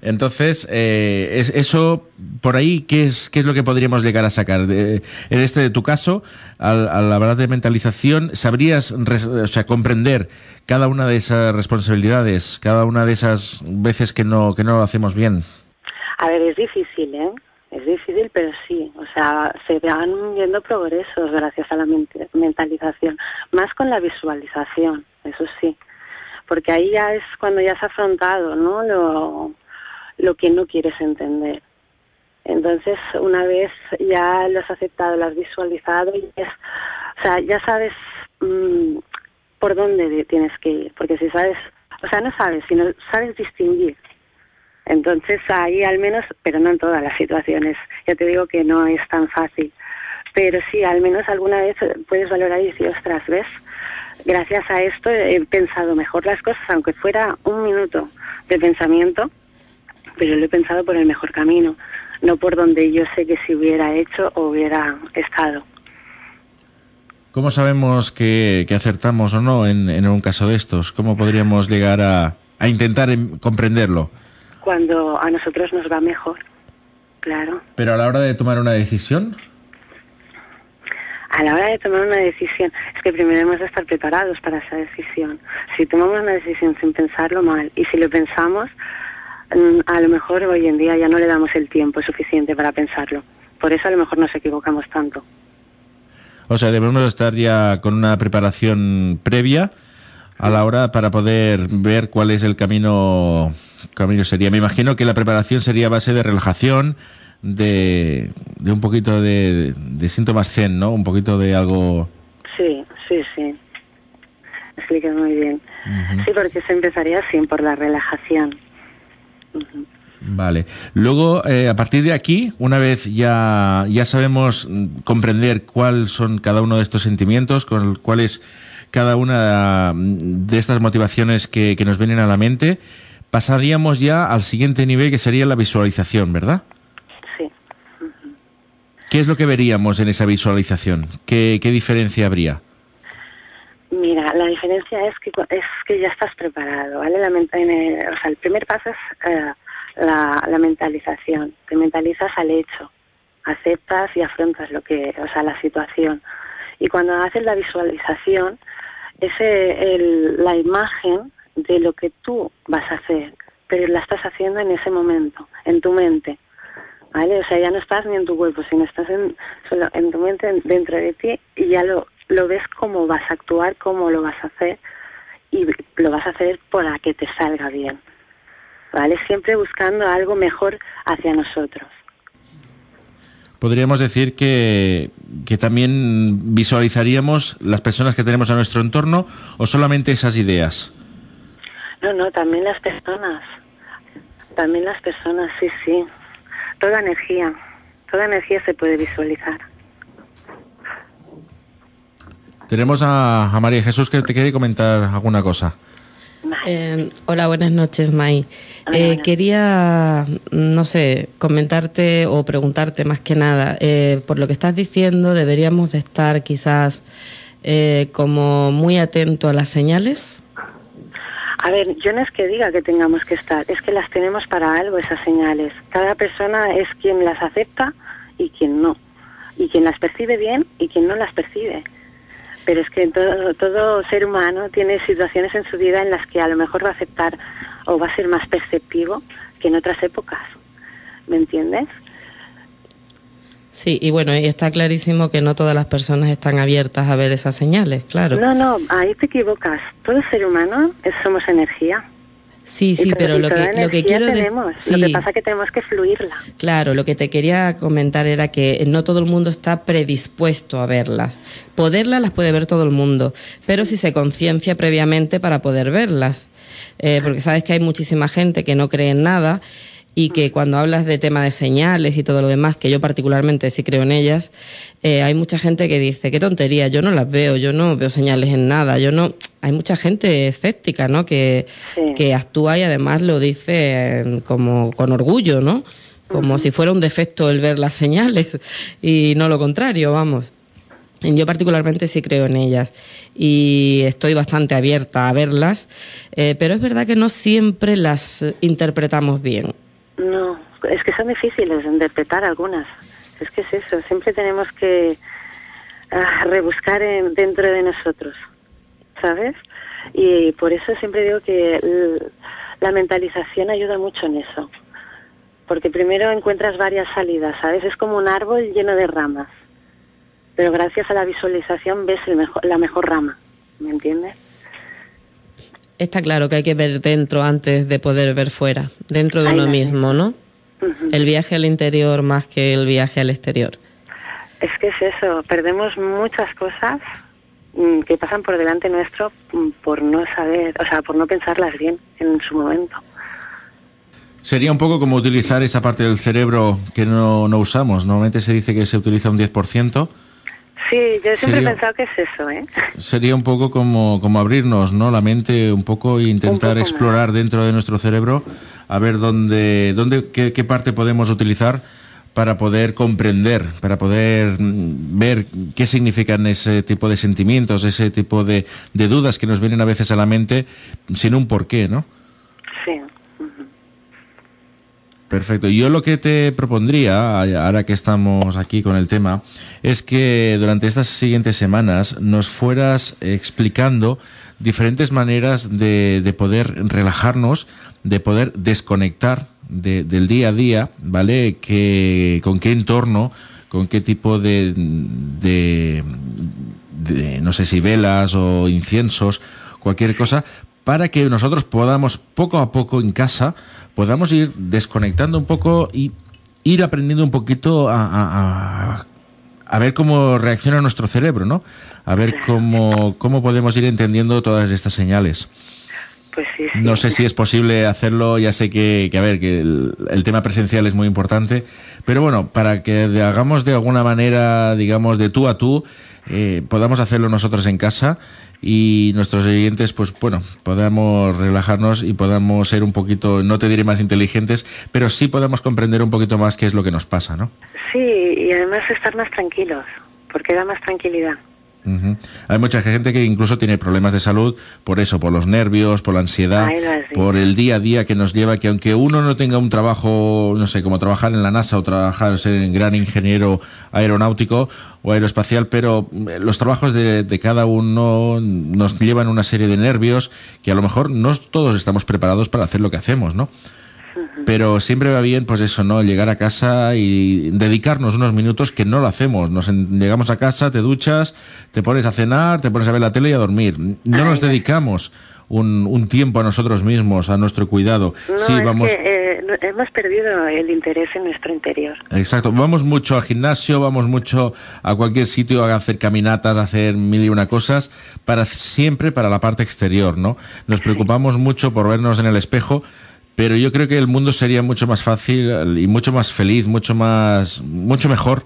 Entonces, eh, es, eso, por ahí, ¿qué es, ¿qué es lo que podríamos llegar a sacar? De, en este de tu caso, al, al hablar de mentalización, ¿sabrías o sea, comprender cada una de esas responsabilidades, cada una de esas veces que no, que no lo hacemos bien? A ver, es difícil, ¿eh? Es difícil, pero sí. O sea, se van viendo progresos gracias a la mentalización. Más con la visualización, eso sí porque ahí ya es cuando ya has afrontado, ¿no? Lo, lo que no quieres entender. Entonces, una vez ya lo has aceptado, lo has visualizado, y es, o sea, ya sabes mm, por dónde tienes que ir, porque si sabes, o sea, no sabes, sino sabes distinguir. Entonces, ahí al menos, pero no en todas las situaciones, ya te digo que no es tan fácil, pero sí, al menos alguna vez puedes valorar y decir, ostras, ¿ves? Gracias a esto he pensado mejor las cosas, aunque fuera un minuto de pensamiento, pero lo he pensado por el mejor camino no por donde yo sé que si hubiera hecho o hubiera estado. ¿Cómo sabemos que, acertamos o no en, un caso de estos? ¿Cómo podríamos llegar a, a intentar em, comprenderlo? Cuando a nosotros nos va mejor, claro. ¿Pero a la hora de tomar una decisión? A la hora de tomar una decisión, es que primero hemos de estar preparados para esa decisión. Si tomamos una decisión sin pensarlo mal y si lo pensamos, a lo mejor hoy en día ya no le damos el tiempo suficiente para pensarlo. Por eso a lo mejor nos equivocamos tanto. O sea, debemos estar ya con una preparación previa a la hora para poder ver cuál es el camino camino sería. Me imagino que la preparación sería a base de relajación, de, de un poquito de, de, síntomas zen, ¿no? Un poquito de algo... Sí, sí, sí. Explicas muy bien. Sí, porque se empezaría así, por la relajación. Vale. Luego, eh, a partir de aquí, una vez ya, ya sabemos mm, comprender cuáles son cada uno de estos sentimientos, con cuál es cada una mm, de estas motivaciones que, nos vienen a la mente, pasaríamos ya al siguiente nivel que sería la visualización, ¿verdad? Sí. ¿Qué es lo que veríamos en esa visualización? ¿Qué, qué diferencia habría? Mira, la diferencia es que es que ya estás preparado, ¿vale? La, el, o sea, el primer paso es eh, la, la, mentalización. Te mentalizas al hecho, aceptas y afrontas lo que, o sea, la situación. Y cuando haces la visualización, es el, la imagen de lo que tú vas a hacer, pero la estás haciendo en ese momento, en tu mente. ¿Vale? O sea, ya no estás ni en tu cuerpo, sino estás en, solo en tu mente, dentro de ti, y ya lo, lo ves cómo vas a actuar, cómo lo vas a hacer y lo vas a hacer para que te salga bien. ¿Vale? Siempre buscando algo mejor hacia nosotros. Podríamos decir que, que también visualizaríamos las personas que tenemos a nuestro entorno o solamente esas ideas. No, no, también las personas. También las personas, sí, sí. Toda energía, toda energía se puede visualizar. Tenemos a, María Jesús que te quiere comentar alguna cosa. Eh, hola, buenas noches, May. Eh, quería, no sé, comentarte o preguntarte más que nada, eh, por lo que estás diciendo, deberíamos de estar quizás como muy atentos a las señales. A ver, yo no es que diga que tengamos que estar, es que las tenemos para algo esas señales. Cada persona es quien las acepta y quien no. Y quien las percibe bien y quien no las percibe pero es que todo, todo ser humano tiene situaciones en su vida en las que a lo mejor va a aceptar o va a ser más perceptivo que en otras épocas. ¿Me entiendes? Sí, y bueno, y está clarísimo que no todas las personas están abiertas a ver esas señales, claro. No, no, ahí te equivocas. Todo ser humano somos energía. Sí, sí, pero lo que, lo que quiero decir... Lo que pasa es que tenemos que fluirla. Claro, lo que te quería comentar era que no todo el mundo está predispuesto a verlas. Poderlas las puede ver todo el mundo, pero si se conciencia previamente para poder verlas. Eh, porque sabes que hay muchísima gente que no cree en nada y que cuando hablas de tema de señales y todo lo demás, que yo particularmente sí creo en ellas, eh, hay mucha gente que dice, qué tontería, yo no las veo, yo no veo señales en nada, yo no... Hay mucha gente escéptica, ¿no? Que, que actúa y además lo dice como con orgullo, ¿no? Como si fuera un defecto el ver las señales y no lo contrario, vamos. Yo particularmente sí creo en ellas y estoy bastante abierta a verlas, eh, pero es verdad que no siempre las interpretamos bien. No, es que son difíciles de interpretar algunas. Es que es eso, siempre tenemos que ah, rebuscar en, dentro de nosotros, ¿sabes? Y por eso siempre digo que la mentalización ayuda mucho en eso. Porque primero encuentras varias salidas, ¿sabes? Es como un árbol lleno de ramas. Pero gracias a la visualización ves el mejor, la mejor rama, ¿me entiendes? Está claro que hay que ver dentro antes de poder ver fuera, dentro de uno mismo, ¿no? El viaje al interior más que el viaje al exterior. Es que es eso, perdemos muchas cosas mm, que pasan por delante nuestro mm, por no saber, o sea, por no pensarlas bien en su momento. Sería un poco como utilizar esa parte del cerebro que no, no usamos. Normalmente se dice que se utiliza un 10%. Sí, yo siempre he pensado que es eso, ¿eh? Sería un poco como, como abrirnos, ¿no? La mente un poco e intentar explorar dentro de nuestro cerebro a ver dónde, dónde qué, qué, parte podemos utilizar para poder comprender, para poder mm, ver qué significan ese tipo de sentimientos, ese tipo de, de dudas que nos vienen a veces a la mente sin un porqué, ¿no? Sí. Perfecto. Yo lo que te propondría, ahora que estamos aquí con el tema, es que durante estas siguientes semanas nos fueras explicando diferentes maneras de, poder relajarnos, de poder desconectar del día a día, ¿vale? Que, con qué entorno, con qué tipo de, de, de, no sé si velas o inciensos, cualquier cosa, para que nosotros podamos poco a poco en casa podamos ir desconectando un poco y ir aprendiendo un poquito a, a, ver cómo reacciona nuestro cerebro, ¿no? A ver cómo, cómo podemos ir entendiendo todas estas señales. Pues sí, No sé si es posible hacerlo, ya sé que, que a ver, que el, el, tema presencial es muy importante, pero bueno, para que hagamos de alguna manera, digamos, de tú a tú, eh, podamos hacerlo nosotros en casa y nuestros oyentes, pues bueno, podamos relajarnos y podamos ser un poquito, no te diré más inteligentes, pero sí podamos comprender un poquito más qué es lo que nos pasa, ¿no? Sí, y además estar más tranquilos, porque da más tranquilidad. Hay mucha gente que incluso tiene problemas de salud por eso, por los nervios, por la ansiedad, por el día a día que nos lleva, que aunque uno no tenga un trabajo, no sé, como trabajar en la NASA o trabajar, ser un gran ingeniero aeronáutico o aeroespacial, pero eh, los trabajos de, de, cada uno nos llevan una serie de nervios que a lo mejor no todos estamos preparados para hacer lo que hacemos, ¿no? Pero siempre va bien, pues eso, ¿no? Llegar a casa y dedicarnos unos minutos que no lo hacemos. Nos llegamos a casa, te duchas, te pones a cenar, te pones a ver la tele y a dormir. No nos dedicamos un, un tiempo a nosotros mismos, a nuestro cuidado. No, sí, vamos. Que, eh, hemos perdido el interés en nuestro interior. Exacto. Vamos mucho al gimnasio, vamos mucho a cualquier sitio a hacer caminatas, a hacer mil y una cosas, para siempre para la parte exterior, ¿no? Nos preocupamos mucho por vernos en el espejo pero yo creo que el mundo sería mucho más fácil y mucho más feliz, mucho más, mucho mejor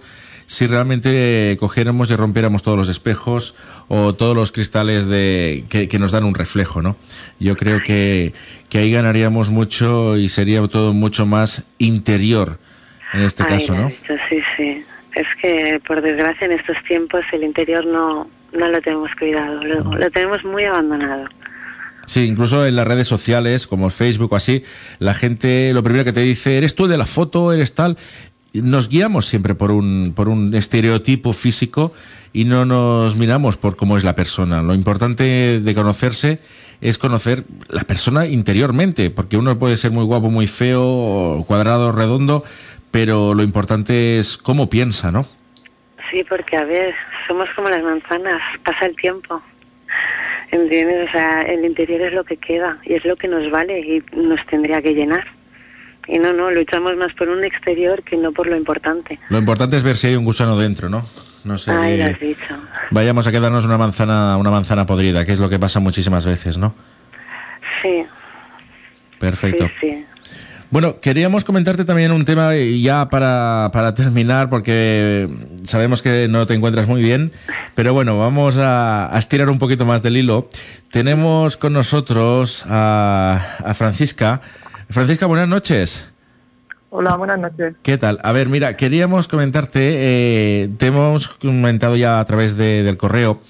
si realmente cogiéramos y rompiéramos todos los espejos o todos los cristales de, que, que nos dan un reflejo, ¿no? Yo creo que, que, ahí ganaríamos mucho y sería todo mucho más interior en este Ay, caso, ¿no? Dicho, sí, sí. Es que, por desgracia, en estos tiempos el interior no, no lo tenemos cuidado, lo, lo tenemos muy abandonado. Sí, incluso en las redes sociales, como Facebook o así, la gente lo primero que te dice, eres tú de la foto, eres tal. Nos guiamos siempre por un, por un estereotipo físico y no nos miramos por cómo es la persona. Lo importante de conocerse es conocer la persona interiormente, porque uno puede ser muy guapo, muy feo, cuadrado, redondo, pero lo importante es cómo piensa, ¿no? Sí, porque a ver, somos como las manzanas, pasa el tiempo. ¿Entiendes? O sea, el interior es lo que queda y es lo que nos vale y nos tendría que llenar. Y no, no, luchamos más por un exterior que no por lo importante. Lo importante es ver si hay un gusano dentro, ¿no? No sé. Ay, lo has dicho. Vayamos a quedarnos una manzana, una manzana podrida, que es lo que pasa muchísimas veces, ¿no? Sí. Perfecto. Sí, sí. Bueno, queríamos comentarte también un tema ya para, para, terminar, porque sabemos que no te encuentras muy bien, pero bueno, vamos a, a estirar un poquito más del hilo. Tenemos con nosotros a, a, Francisca. Francisca, buenas noches. Hola, buenas noches. ¿Qué tal? A ver, mira, queríamos comentarte, eh, te hemos comentado ya a través de, del correo,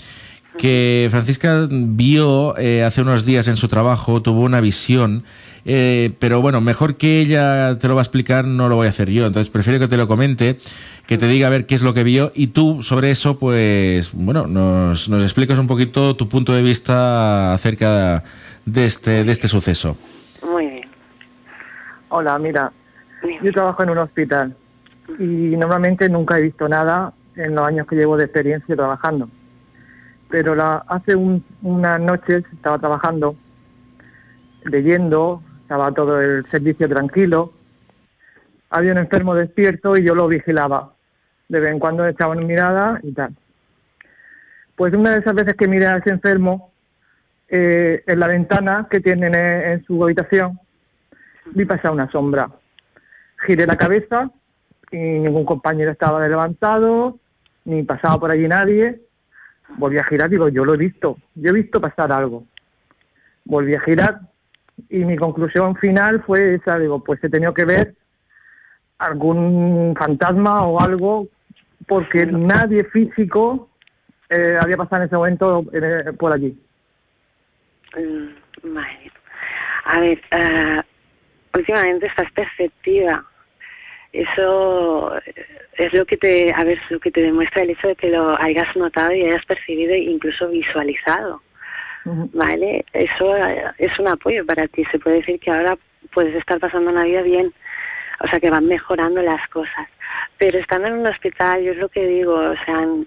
que Francisca vio eh, hace unos días en su trabajo, tuvo una visión eh, pero bueno, mejor que ella te lo va a explicar, no lo voy a hacer yo. Entonces prefiero que te lo comente, que te diga a ver qué es lo que vio y tú sobre eso, pues bueno, nos, nos explicas un poquito tu punto de vista acerca de este, de este suceso. Muy bien. Hola, mira, yo trabajo en un hospital y normalmente nunca he visto nada en los años que llevo de experiencia trabajando. Pero la, hace un, unas noches estaba trabajando leyendo, estaba todo el servicio tranquilo. Había un enfermo despierto y yo lo vigilaba. De vez en cuando echaba una mirada y tal. Pues una de esas veces que miré a ese enfermo, eh, en la ventana que tienen en, su habitación, vi pasar una sombra. Giré la cabeza y ningún compañero estaba levantado, ni pasaba por allí nadie. Volví a girar, digo, yo lo he visto, yo he visto pasar algo. Volví a girar y mi conclusión final fue esa, digo, pues he tenido que ver algún fantasma o algo, porque nadie físico eh, había pasado en ese momento eh, por allí. Mm, a ver, uh, últimamente estás perceptiva. Eso es lo que te, a ver, lo que te demuestra el hecho de que lo hayas notado y hayas percibido e incluso visualizado. ¿Vale? Eso es un apoyo para ti. Se puede decir que ahora puedes estar pasando una vida bien, o sea, que van mejorando las cosas. Pero estando en un hospital, yo es lo que digo, o sea, un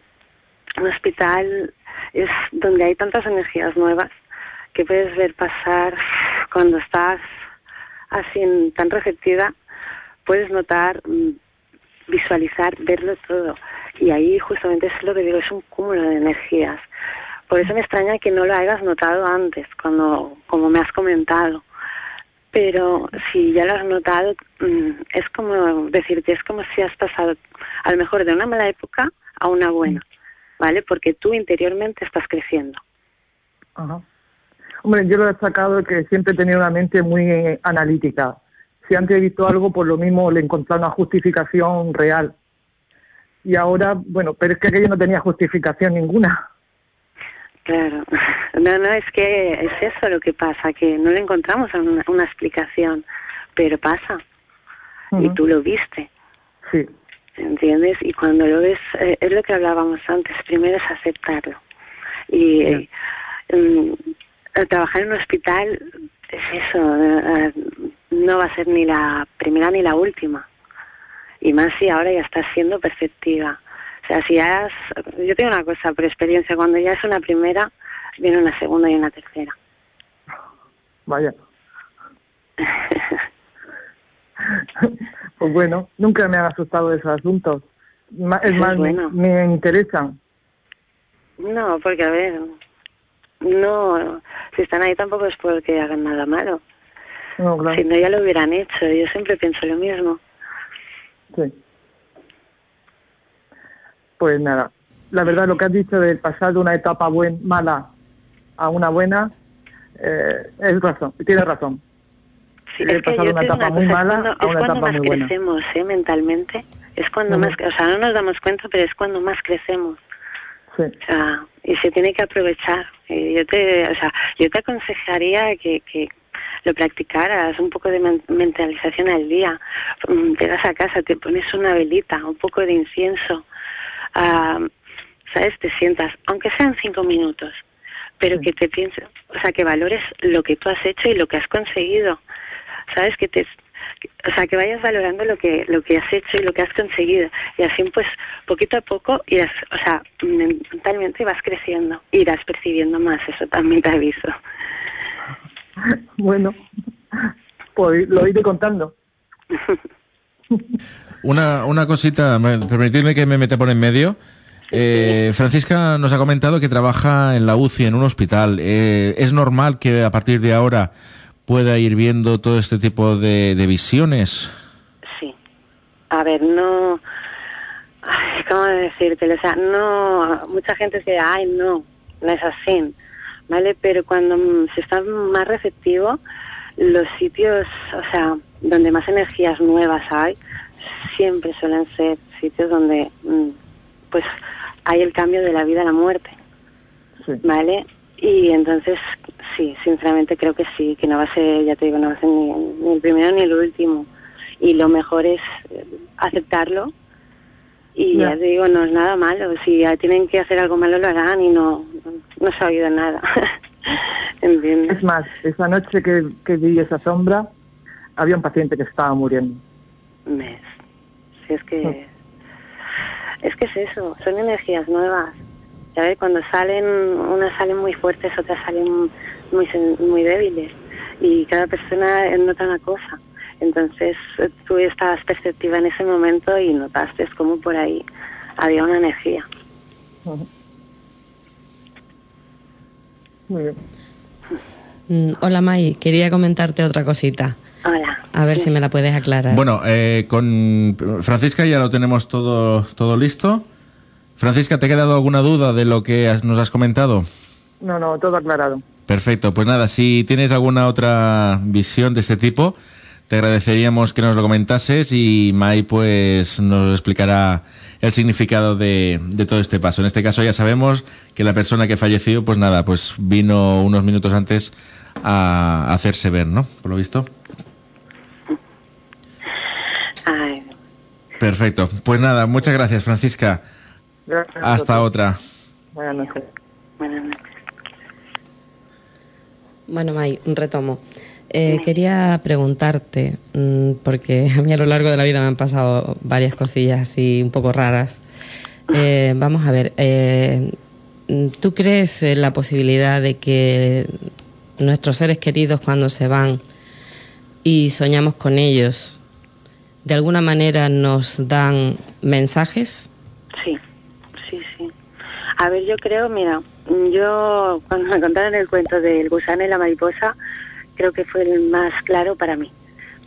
hospital es donde hay tantas energías nuevas que puedes ver pasar cuando estás así tan receptiva, puedes notar, mm, visualizar, verlo todo. Y ahí justamente es lo que digo, es un cúmulo de energías. Por eso me extraña que no lo hayas notado antes, cuando, como me has comentado. Pero si ya lo has notado, mm, es como decirte, es como si has pasado a lo mejor de una mala época a una buena, ¿vale? Porque tú interiormente estás creciendo. Ajá. Hombre, yo lo he destacado que siempre he tenido una mente muy eh, analítica. Si antes he visto algo, por lo mismo le he encontrado una justificación real. Y ahora, bueno, pero es que aquello no tenía justificación ninguna. Claro, no, no, es que es eso lo que pasa, que no le encontramos una, explicación, pero pasa. Y tú lo viste. Sí. ¿Entiendes? Y cuando lo ves, eh, es lo que hablábamos antes, primero es aceptarlo. Y mm, trabajar en un hospital es eso, eh, no va a ser ni la primera ni la última. Y más si ahora ya estás siendo perceptiva. Sea, si has, yo tengo una cosa por experiencia, cuando ya es una primera, viene una segunda y una tercera. Vaya. pues bueno, nunca me han asustado esos asuntos. Es más, me interesan. No, porque a ver, no, si están ahí tampoco es porque hagan nada malo. No, claro. Si no, ya lo hubieran hecho. Yo siempre pienso lo mismo. Sí. Pues nada, la verdad lo que has dicho de pasar de una etapa buen, mala a una buena, eh, es razón, tienes razón. Sí, es pasado de una etapa muy mala a una etapa muy buena. crecemos, ¿eh? Mentalmente. Es cuando más, o sea, no nos damos cuenta, pero es cuando más crecemos. Sí. O sea, y se tiene que aprovechar. yo te, o sea, yo te aconsejaría que, que lo practicaras, un poco de mentalización al día. Mm, te vas a casa, te pones una velita, un poco de incienso, uh, ¿sabes? Te sientas, aunque sean cinco minutos, pero que te pienses, o sea, que valores lo que tú has hecho y lo que has conseguido. ¿Sabes? Que te, o sea, que vayas valorando lo que lo que has hecho y lo que has conseguido y así pues poquito a poco irás, o sea, mentalmente vas creciendo, irás percibiendo más, eso también te aviso. Bueno, pues lo iré contando. Una, una cosita, permitidme que me meta por en medio. Eh, Francisca nos ha comentado que trabaja en la UCI, en un hospital. Eh, ¿Es normal que a partir de ahora pueda ir viendo todo este tipo de, visiones. Sí. A ver, no... ¿Cómo decirte? O sea, no... Mucha gente dice, ay, no, no es así, ¿vale? Pero cuando se está más receptivo, los sitios, o sea, donde más energías nuevas hay, siempre suelen ser sitios donde, mm, pues, hay el cambio de la vida a la muerte, ¿vale? Y entonces sí, sinceramente creo que sí, que no va a ser, ya te digo, no va a ser ni, el primero ni el último. Y lo mejor es eh, aceptarlo y ya te digo, no es nada malo. Si ya tienen que hacer algo malo, lo harán y no, no se ha oído nada. ¿Entiendes? Es más, esa noche que, que vi esa sombra, había un paciente que estaba muriendo. ¿Ves? Si es que... Es que es eso, son energías nuevas. Ya cuando salen, unas salen muy fuertes, otras salen muy, muy débiles. y cada persona nota una cosa. Entonces tú estabas perceptiva en ese momento y notaste como por ahí había una energía. Muy bien. Mm, hola May, quería comentarte otra cosita. Hola. A ver si me la puedes aclarar. Bueno, eh, con Francisca ya lo tenemos todo, todo listo. Francisca, ¿te ha quedado alguna duda de lo que nos has comentado? No, no, todo aclarado. Perfecto, pues nada, si tienes alguna otra visión de este tipo, te agradeceríamos que nos lo comentases y Mai pues nos explicará el significado de, de, todo este paso. En este caso ya sabemos que la persona que falleció, pues nada, pues vino unos minutos antes a hacerse ver, ¿no? Por lo visto. Perfecto. Pues nada, muchas gracias, Francisca. Hasta otra. Buenas noches. Buenas noches. Bueno, May, un retomo. Eh, quería preguntarte, mm, porque a mí a lo largo de la vida me han pasado varias cosillas así un poco raras. Eh, vamos a ver, eh, ¿tú crees en la posibilidad de que nuestros seres queridos cuando se van y soñamos con ellos, de alguna manera nos dan mensajes? Sí, sí, sí. A ver, yo creo, mira, yo cuando me contaron el cuento del gusano y la mariposa, creo que fue el más claro para mí,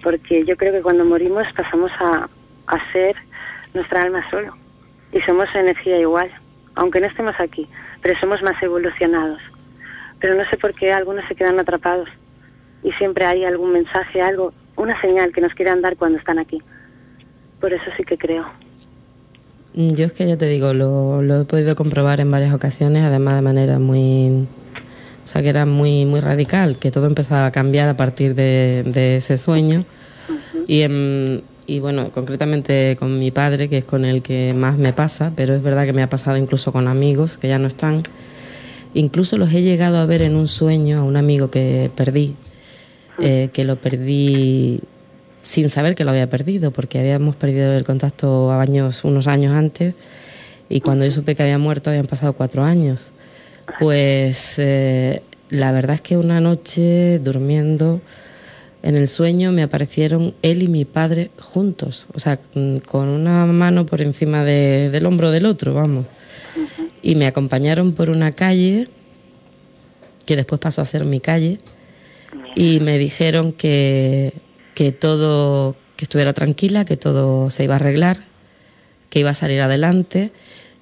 porque yo creo que cuando morimos pasamos a, a ser nuestra alma solo y somos energía igual, aunque no estemos aquí, pero somos más evolucionados. Pero no sé por qué algunos se quedan atrapados y siempre hay algún mensaje, algo, una señal que nos quieran dar cuando están aquí. Por eso sí que creo. Yo es que ya te digo, lo, lo he podido comprobar en varias ocasiones, además de manera muy, o sea que era muy, muy radical, que todo empezaba a cambiar a partir de, de ese sueño. y, y bueno, concretamente con mi padre, que es con el que más me pasa, pero es verdad que me ha pasado incluso con amigos que ya no están. Incluso los he llegado a ver en un sueño a un amigo que perdí, eh, que lo perdí sin saber que lo había perdido, porque habíamos perdido el contacto a años, unos años antes, y cuando yo supe que había muerto habían pasado cuatro años. Pues eh, la verdad es que una noche durmiendo en el sueño me aparecieron él y mi padre juntos, o sea, mm, con una mano por encima de, del hombro del otro, vamos. Y me acompañaron por una calle que después pasó a ser mi calle y me dijeron que que todo, que estuviera tranquila, que todo se iba a arreglar, que iba a salir adelante.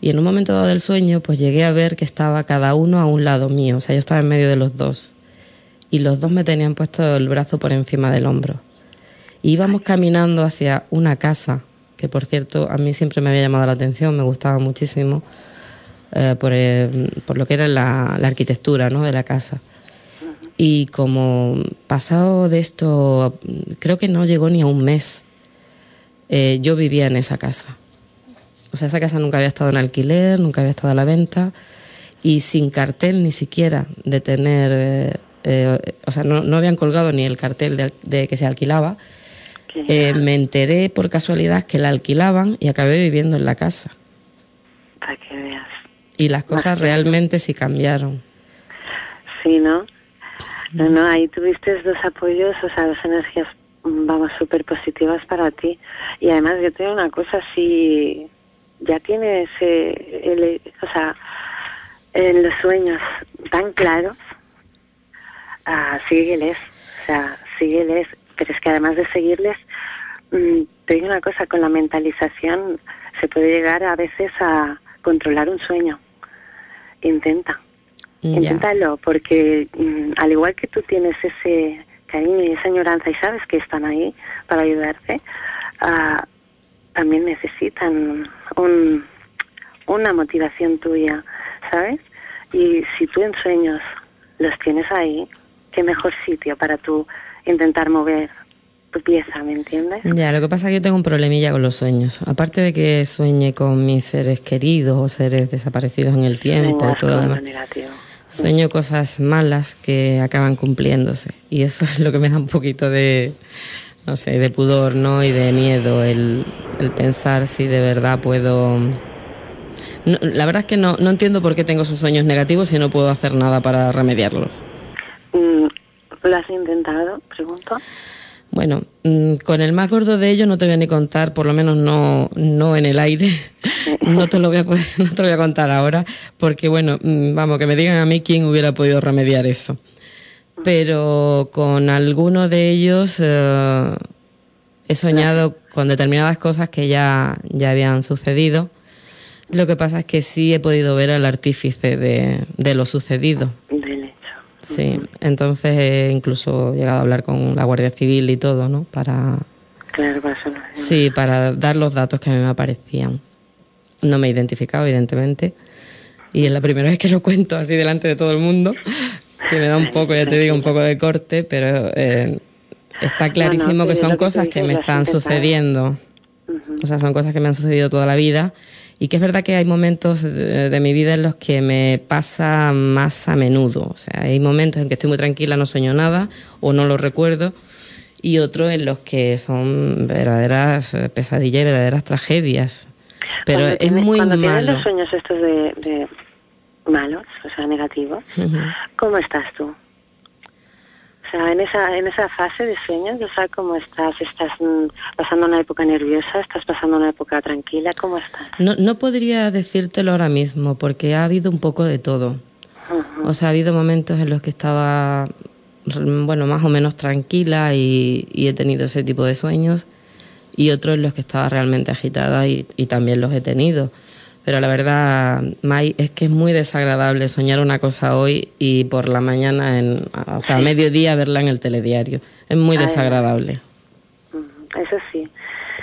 Y en un momento dado del sueño, pues llegué a ver que estaba cada uno a un lado mío, o sea, yo estaba en medio de los dos. Y los dos me tenían puesto el brazo por encima del hombro. Y íbamos caminando hacia una casa, que por cierto a mí siempre me había llamado la atención, me gustaba muchísimo, eh, por, por, lo que era la, la arquitectura ¿no? de la casa. Y como pasado de esto, creo que no llegó ni a un mes, eh, yo vivía en esa casa. O sea, esa casa nunca había estado en alquiler, nunca había estado a la venta y sin cartel ni siquiera de tener, eh, eh, o sea, no, no, habían colgado ni el cartel de, de que se alquilaba. me enteré por casualidad que la alquilaban y acabé viviendo en la casa. Para que veas. Y las cosas realmente sí cambiaron. Sí, ¿no? No, no, ahí tuviste dos apoyos, o sea, dos energías, mm, vamos, súper positivas para ti. Y además yo tengo una cosa, si ya tienes, el, o sea, en los sueños tan claros, ah, sígueles, o sea, sígueles, pero es que además de seguirles, mm, te digo una cosa, con la mentalización se puede llegar a veces a controlar un sueño. Intenta. Inténtalo, porque mm, al igual que tú tienes ese cariño y esa añoranza y sabes que están ahí para ayudarte, uh, también necesitan un, una motivación tuya, ¿sabes? Y si tú en sueños los tienes ahí, qué mejor sitio para tú intentar mover tu pieza, ¿me entiendes? Ya, lo que pasa es que yo tengo un problemilla con los sueños. Aparte de que sueñe con mis seres queridos o seres desaparecidos en el tiempo y todo lo demás. Negativo. Sueño cosas malas que acaban cumpliéndose y eso es lo que me da un poquito de, no sé, de pudor, ¿no? Y de miedo, el, el pensar si de verdad puedo... La verdad es que no, no entiendo por qué tengo esos sueños negativos y no puedo hacer nada para remediarlos. Mm, ¿Lo has intentado? Pregunto. Bueno, mm, con el más gordo de ellos no te voy a ni contar, por lo menos no, no en el aire. No te lo voy a no te lo voy a contar ahora, porque bueno, mm, vamos, que me digan a mí quién hubiera podido remediar eso. Pero con alguno de ellos eh, he soñado con determinadas cosas que ya, ya habían sucedido. Lo que pasa es que sí he podido ver al artífice de, de lo sucedido. Sí, entonces he incluso llegado a hablar con la Guardia Civil y todo, ¿no? Para... Claro, para Sí, para dar los datos que a mí me aparecían. No me he identificado, evidentemente. Y es la primera vez que lo cuento así delante de todo el mundo, que me da un poco, ya te digo, un poco de corte, pero eh, está clarísimo que son cosas que me están sucediendo. O sea, son cosas que me han sucedido toda la vida y que es verdad que hay momentos de, mi vida en los que me pasa más a menudo. O sea, hay momentos en que estoy muy tranquila, no sueño nada o no lo recuerdo. Y otros en los que son verdaderas pesadillas y verdaderas tragedias. Pero es muy cuando malo. Los sueños estos de, malos, o sea, negativos, ¿cómo estás tú? Sea, en esa, en esa fase de sueño, o sea, ¿cómo estás? ¿Estás mm, pasando una época nerviosa? ¿Estás pasando una época tranquila? ¿Cómo estás? No, no podría decírtelo ahora mismo, porque ha habido un poco de todo. O sea, ha habido momentos en los que estaba, bueno, más o menos tranquila y, y, he tenido ese tipo de sueños, y otros en los que estaba realmente agitada y, y también los he tenido. Pero la verdad, May, es que es muy desagradable soñar una cosa hoy y por la mañana, en, o sea, a mediodía verla en el telediario. Es muy desagradable. Eso sí.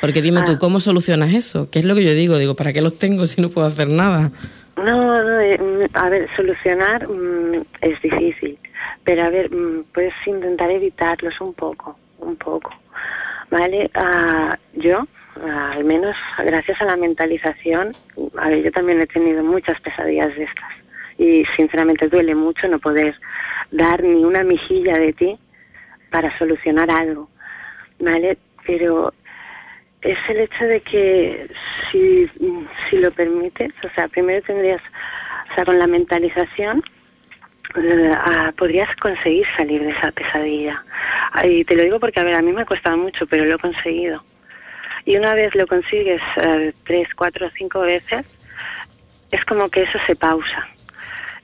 Porque dime tú, ah. ¿cómo solucionas eso? ¿Qué es lo que yo digo? Digo, ¿para qué los tengo si no puedo hacer nada? No, no, eh, mm, a ver, solucionar mm, es difícil, pero a ver, mm, puedes intentar evitarlos un poco, un poco, ¿vale? Uh, yo al menos gracias a la mentalización, a ver, yo también he tenido muchas pesadillas de estas y sinceramente duele mucho no poder dar ni una mejilla de ti para solucionar algo, ¿vale? Pero es el hecho de que si, si lo permites, o sea, primero tendrías, o sea, con la mentalización, eh, podrías conseguir salir de esa pesadilla. Y te lo digo porque, a ver, a mí me ha costado mucho, pero lo he conseguido. Y una vez lo consigues eh, tres, cuatro, cinco veces, es como que eso se pausa,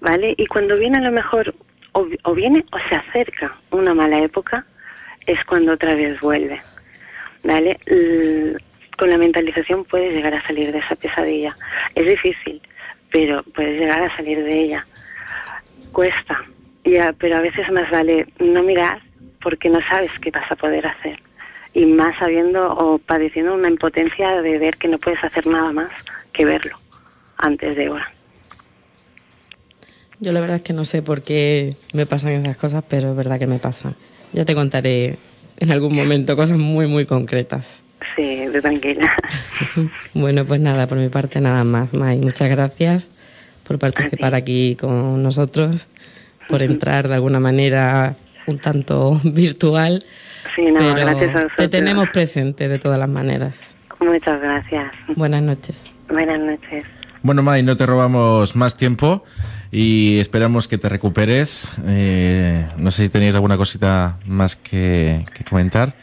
¿vale? Y cuando viene a lo mejor, o, viene o se acerca una mala época, es cuando otra vez vuelve, ¿vale? con la mentalización puedes llegar a salir de esa pesadilla. Es difícil, pero puedes llegar a salir de ella. Cuesta, ya, pero a veces más vale no mirar porque no sabes qué vas a poder hacer y más sabiendo o padeciendo una impotencia de ver que no puedes hacer nada más que verlo antes de ahora. Yo la verdad es que no sé por qué me pasan esas cosas, pero es verdad que me pasan. Ya te contaré en algún momento cosas muy, muy concretas. Sí, de tranquila. bueno, pues nada, por mi parte nada más, May. Muchas gracias por participar aquí con nosotros, por entrar de alguna manera un tanto virtual Sí, no, gracias a Te tenemos presente de todas las maneras. Muchas gracias. Buenas noches. Buenas noches. Bueno, May, no te robamos más tiempo y esperamos que te recuperes. Eh, no sé si tenías alguna cosita más que, comentar.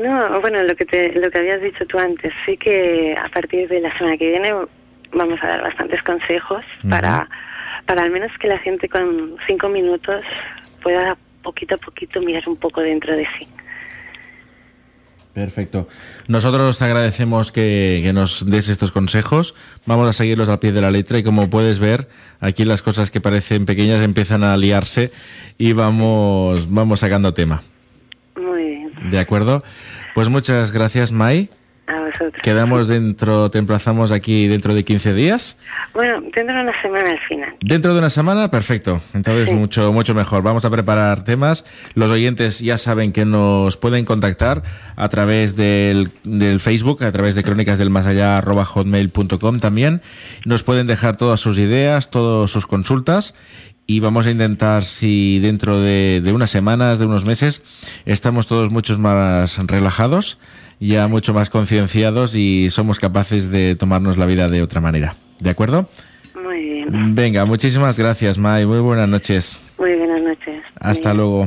No, bueno, lo que, te, lo que habías dicho tú antes, sí que a partir de la semana que viene vamos a dar bastantes consejos para, para al menos que la gente con cinco minutos pueda poquito a poquito mirar un poco dentro de sí. Perfecto. Nosotros te agradecemos que, nos des estos consejos. Vamos a seguirlos al pie de la letra y como puedes ver, aquí las cosas que parecen pequeñas empiezan a liarse y vamos, vamos sacando tema. Muy bien. De acuerdo. Pues muchas gracias, Mai. Quedamos dentro, te emplazamos aquí dentro de 15 días. Bueno, dentro de una semana al final. Dentro de una semana, perfecto. Entonces, mucho, mucho mejor. Vamos a preparar temas. Los oyentes ya saben que nos pueden contactar a través del, del Facebook, a través de crónicas del más allá, hotmail.com también. Nos pueden dejar todas sus ideas, todas sus consultas y vamos a intentar si dentro de, de, unas semanas, de unos meses, estamos todos muchos más relajados ya mucho más concienciados y somos capaces de tomarnos la vida de otra manera. ¿De acuerdo? Muy bien. Venga, muchísimas gracias, Mai. Muy buenas noches. Muy buenas noches. Hasta luego.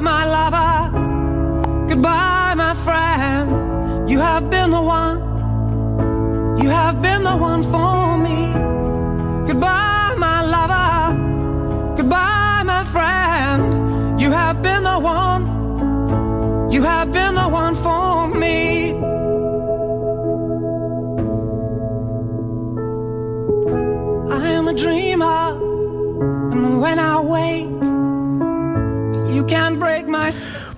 my lover. Goodbye my friend. You have been the one. You have been the one for me. Goodbye, my lover. Goodbye, my friend. You have been the one. You have been the one for me. I am a dreamer, and when I wake,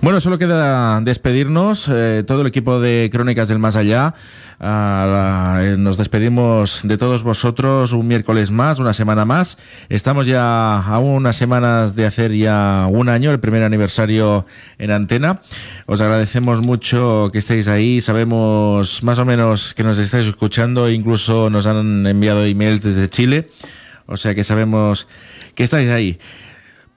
Bueno, solo queda despedirnos, eh, todo el equipo de Crónicas del Más Allá. Eh, nos despedimos de todos vosotros un miércoles más, una semana más. Estamos ya a unas semanas de hacer ya un año, el primer aniversario en antena. Os agradecemos mucho que estéis ahí. Sabemos más o menos que nos estáis escuchando, incluso nos han enviado emails desde Chile. O sea que sabemos que estáis ahí.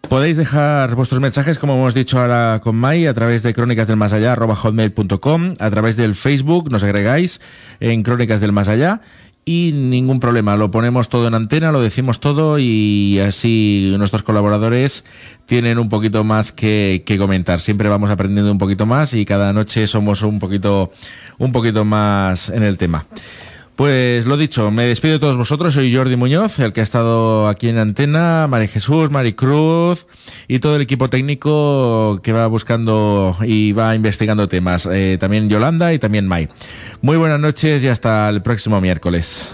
Podéis dejar vuestros mensajes, como hemos dicho ahora con Mai, a través de crónicas del más allá, hotmail.com, a través del Facebook, nos agregáis en Crónicas del Más Allá y ningún problema, lo ponemos todo en antena, lo decimos todo y así nuestros colaboradores tienen un poquito más que, que, comentar. Siempre vamos aprendiendo un poquito más y cada noche somos un poquito, un poquito más en el tema. Pues lo dicho, me despido de todos vosotros. Soy Jordi Muñoz, el que ha estado aquí en antena, María Jesús, Maricruz y todo el equipo técnico que va buscando y va investigando temas. Eh, también Yolanda y también Mai. Muy buenas noches y hasta el próximo miércoles.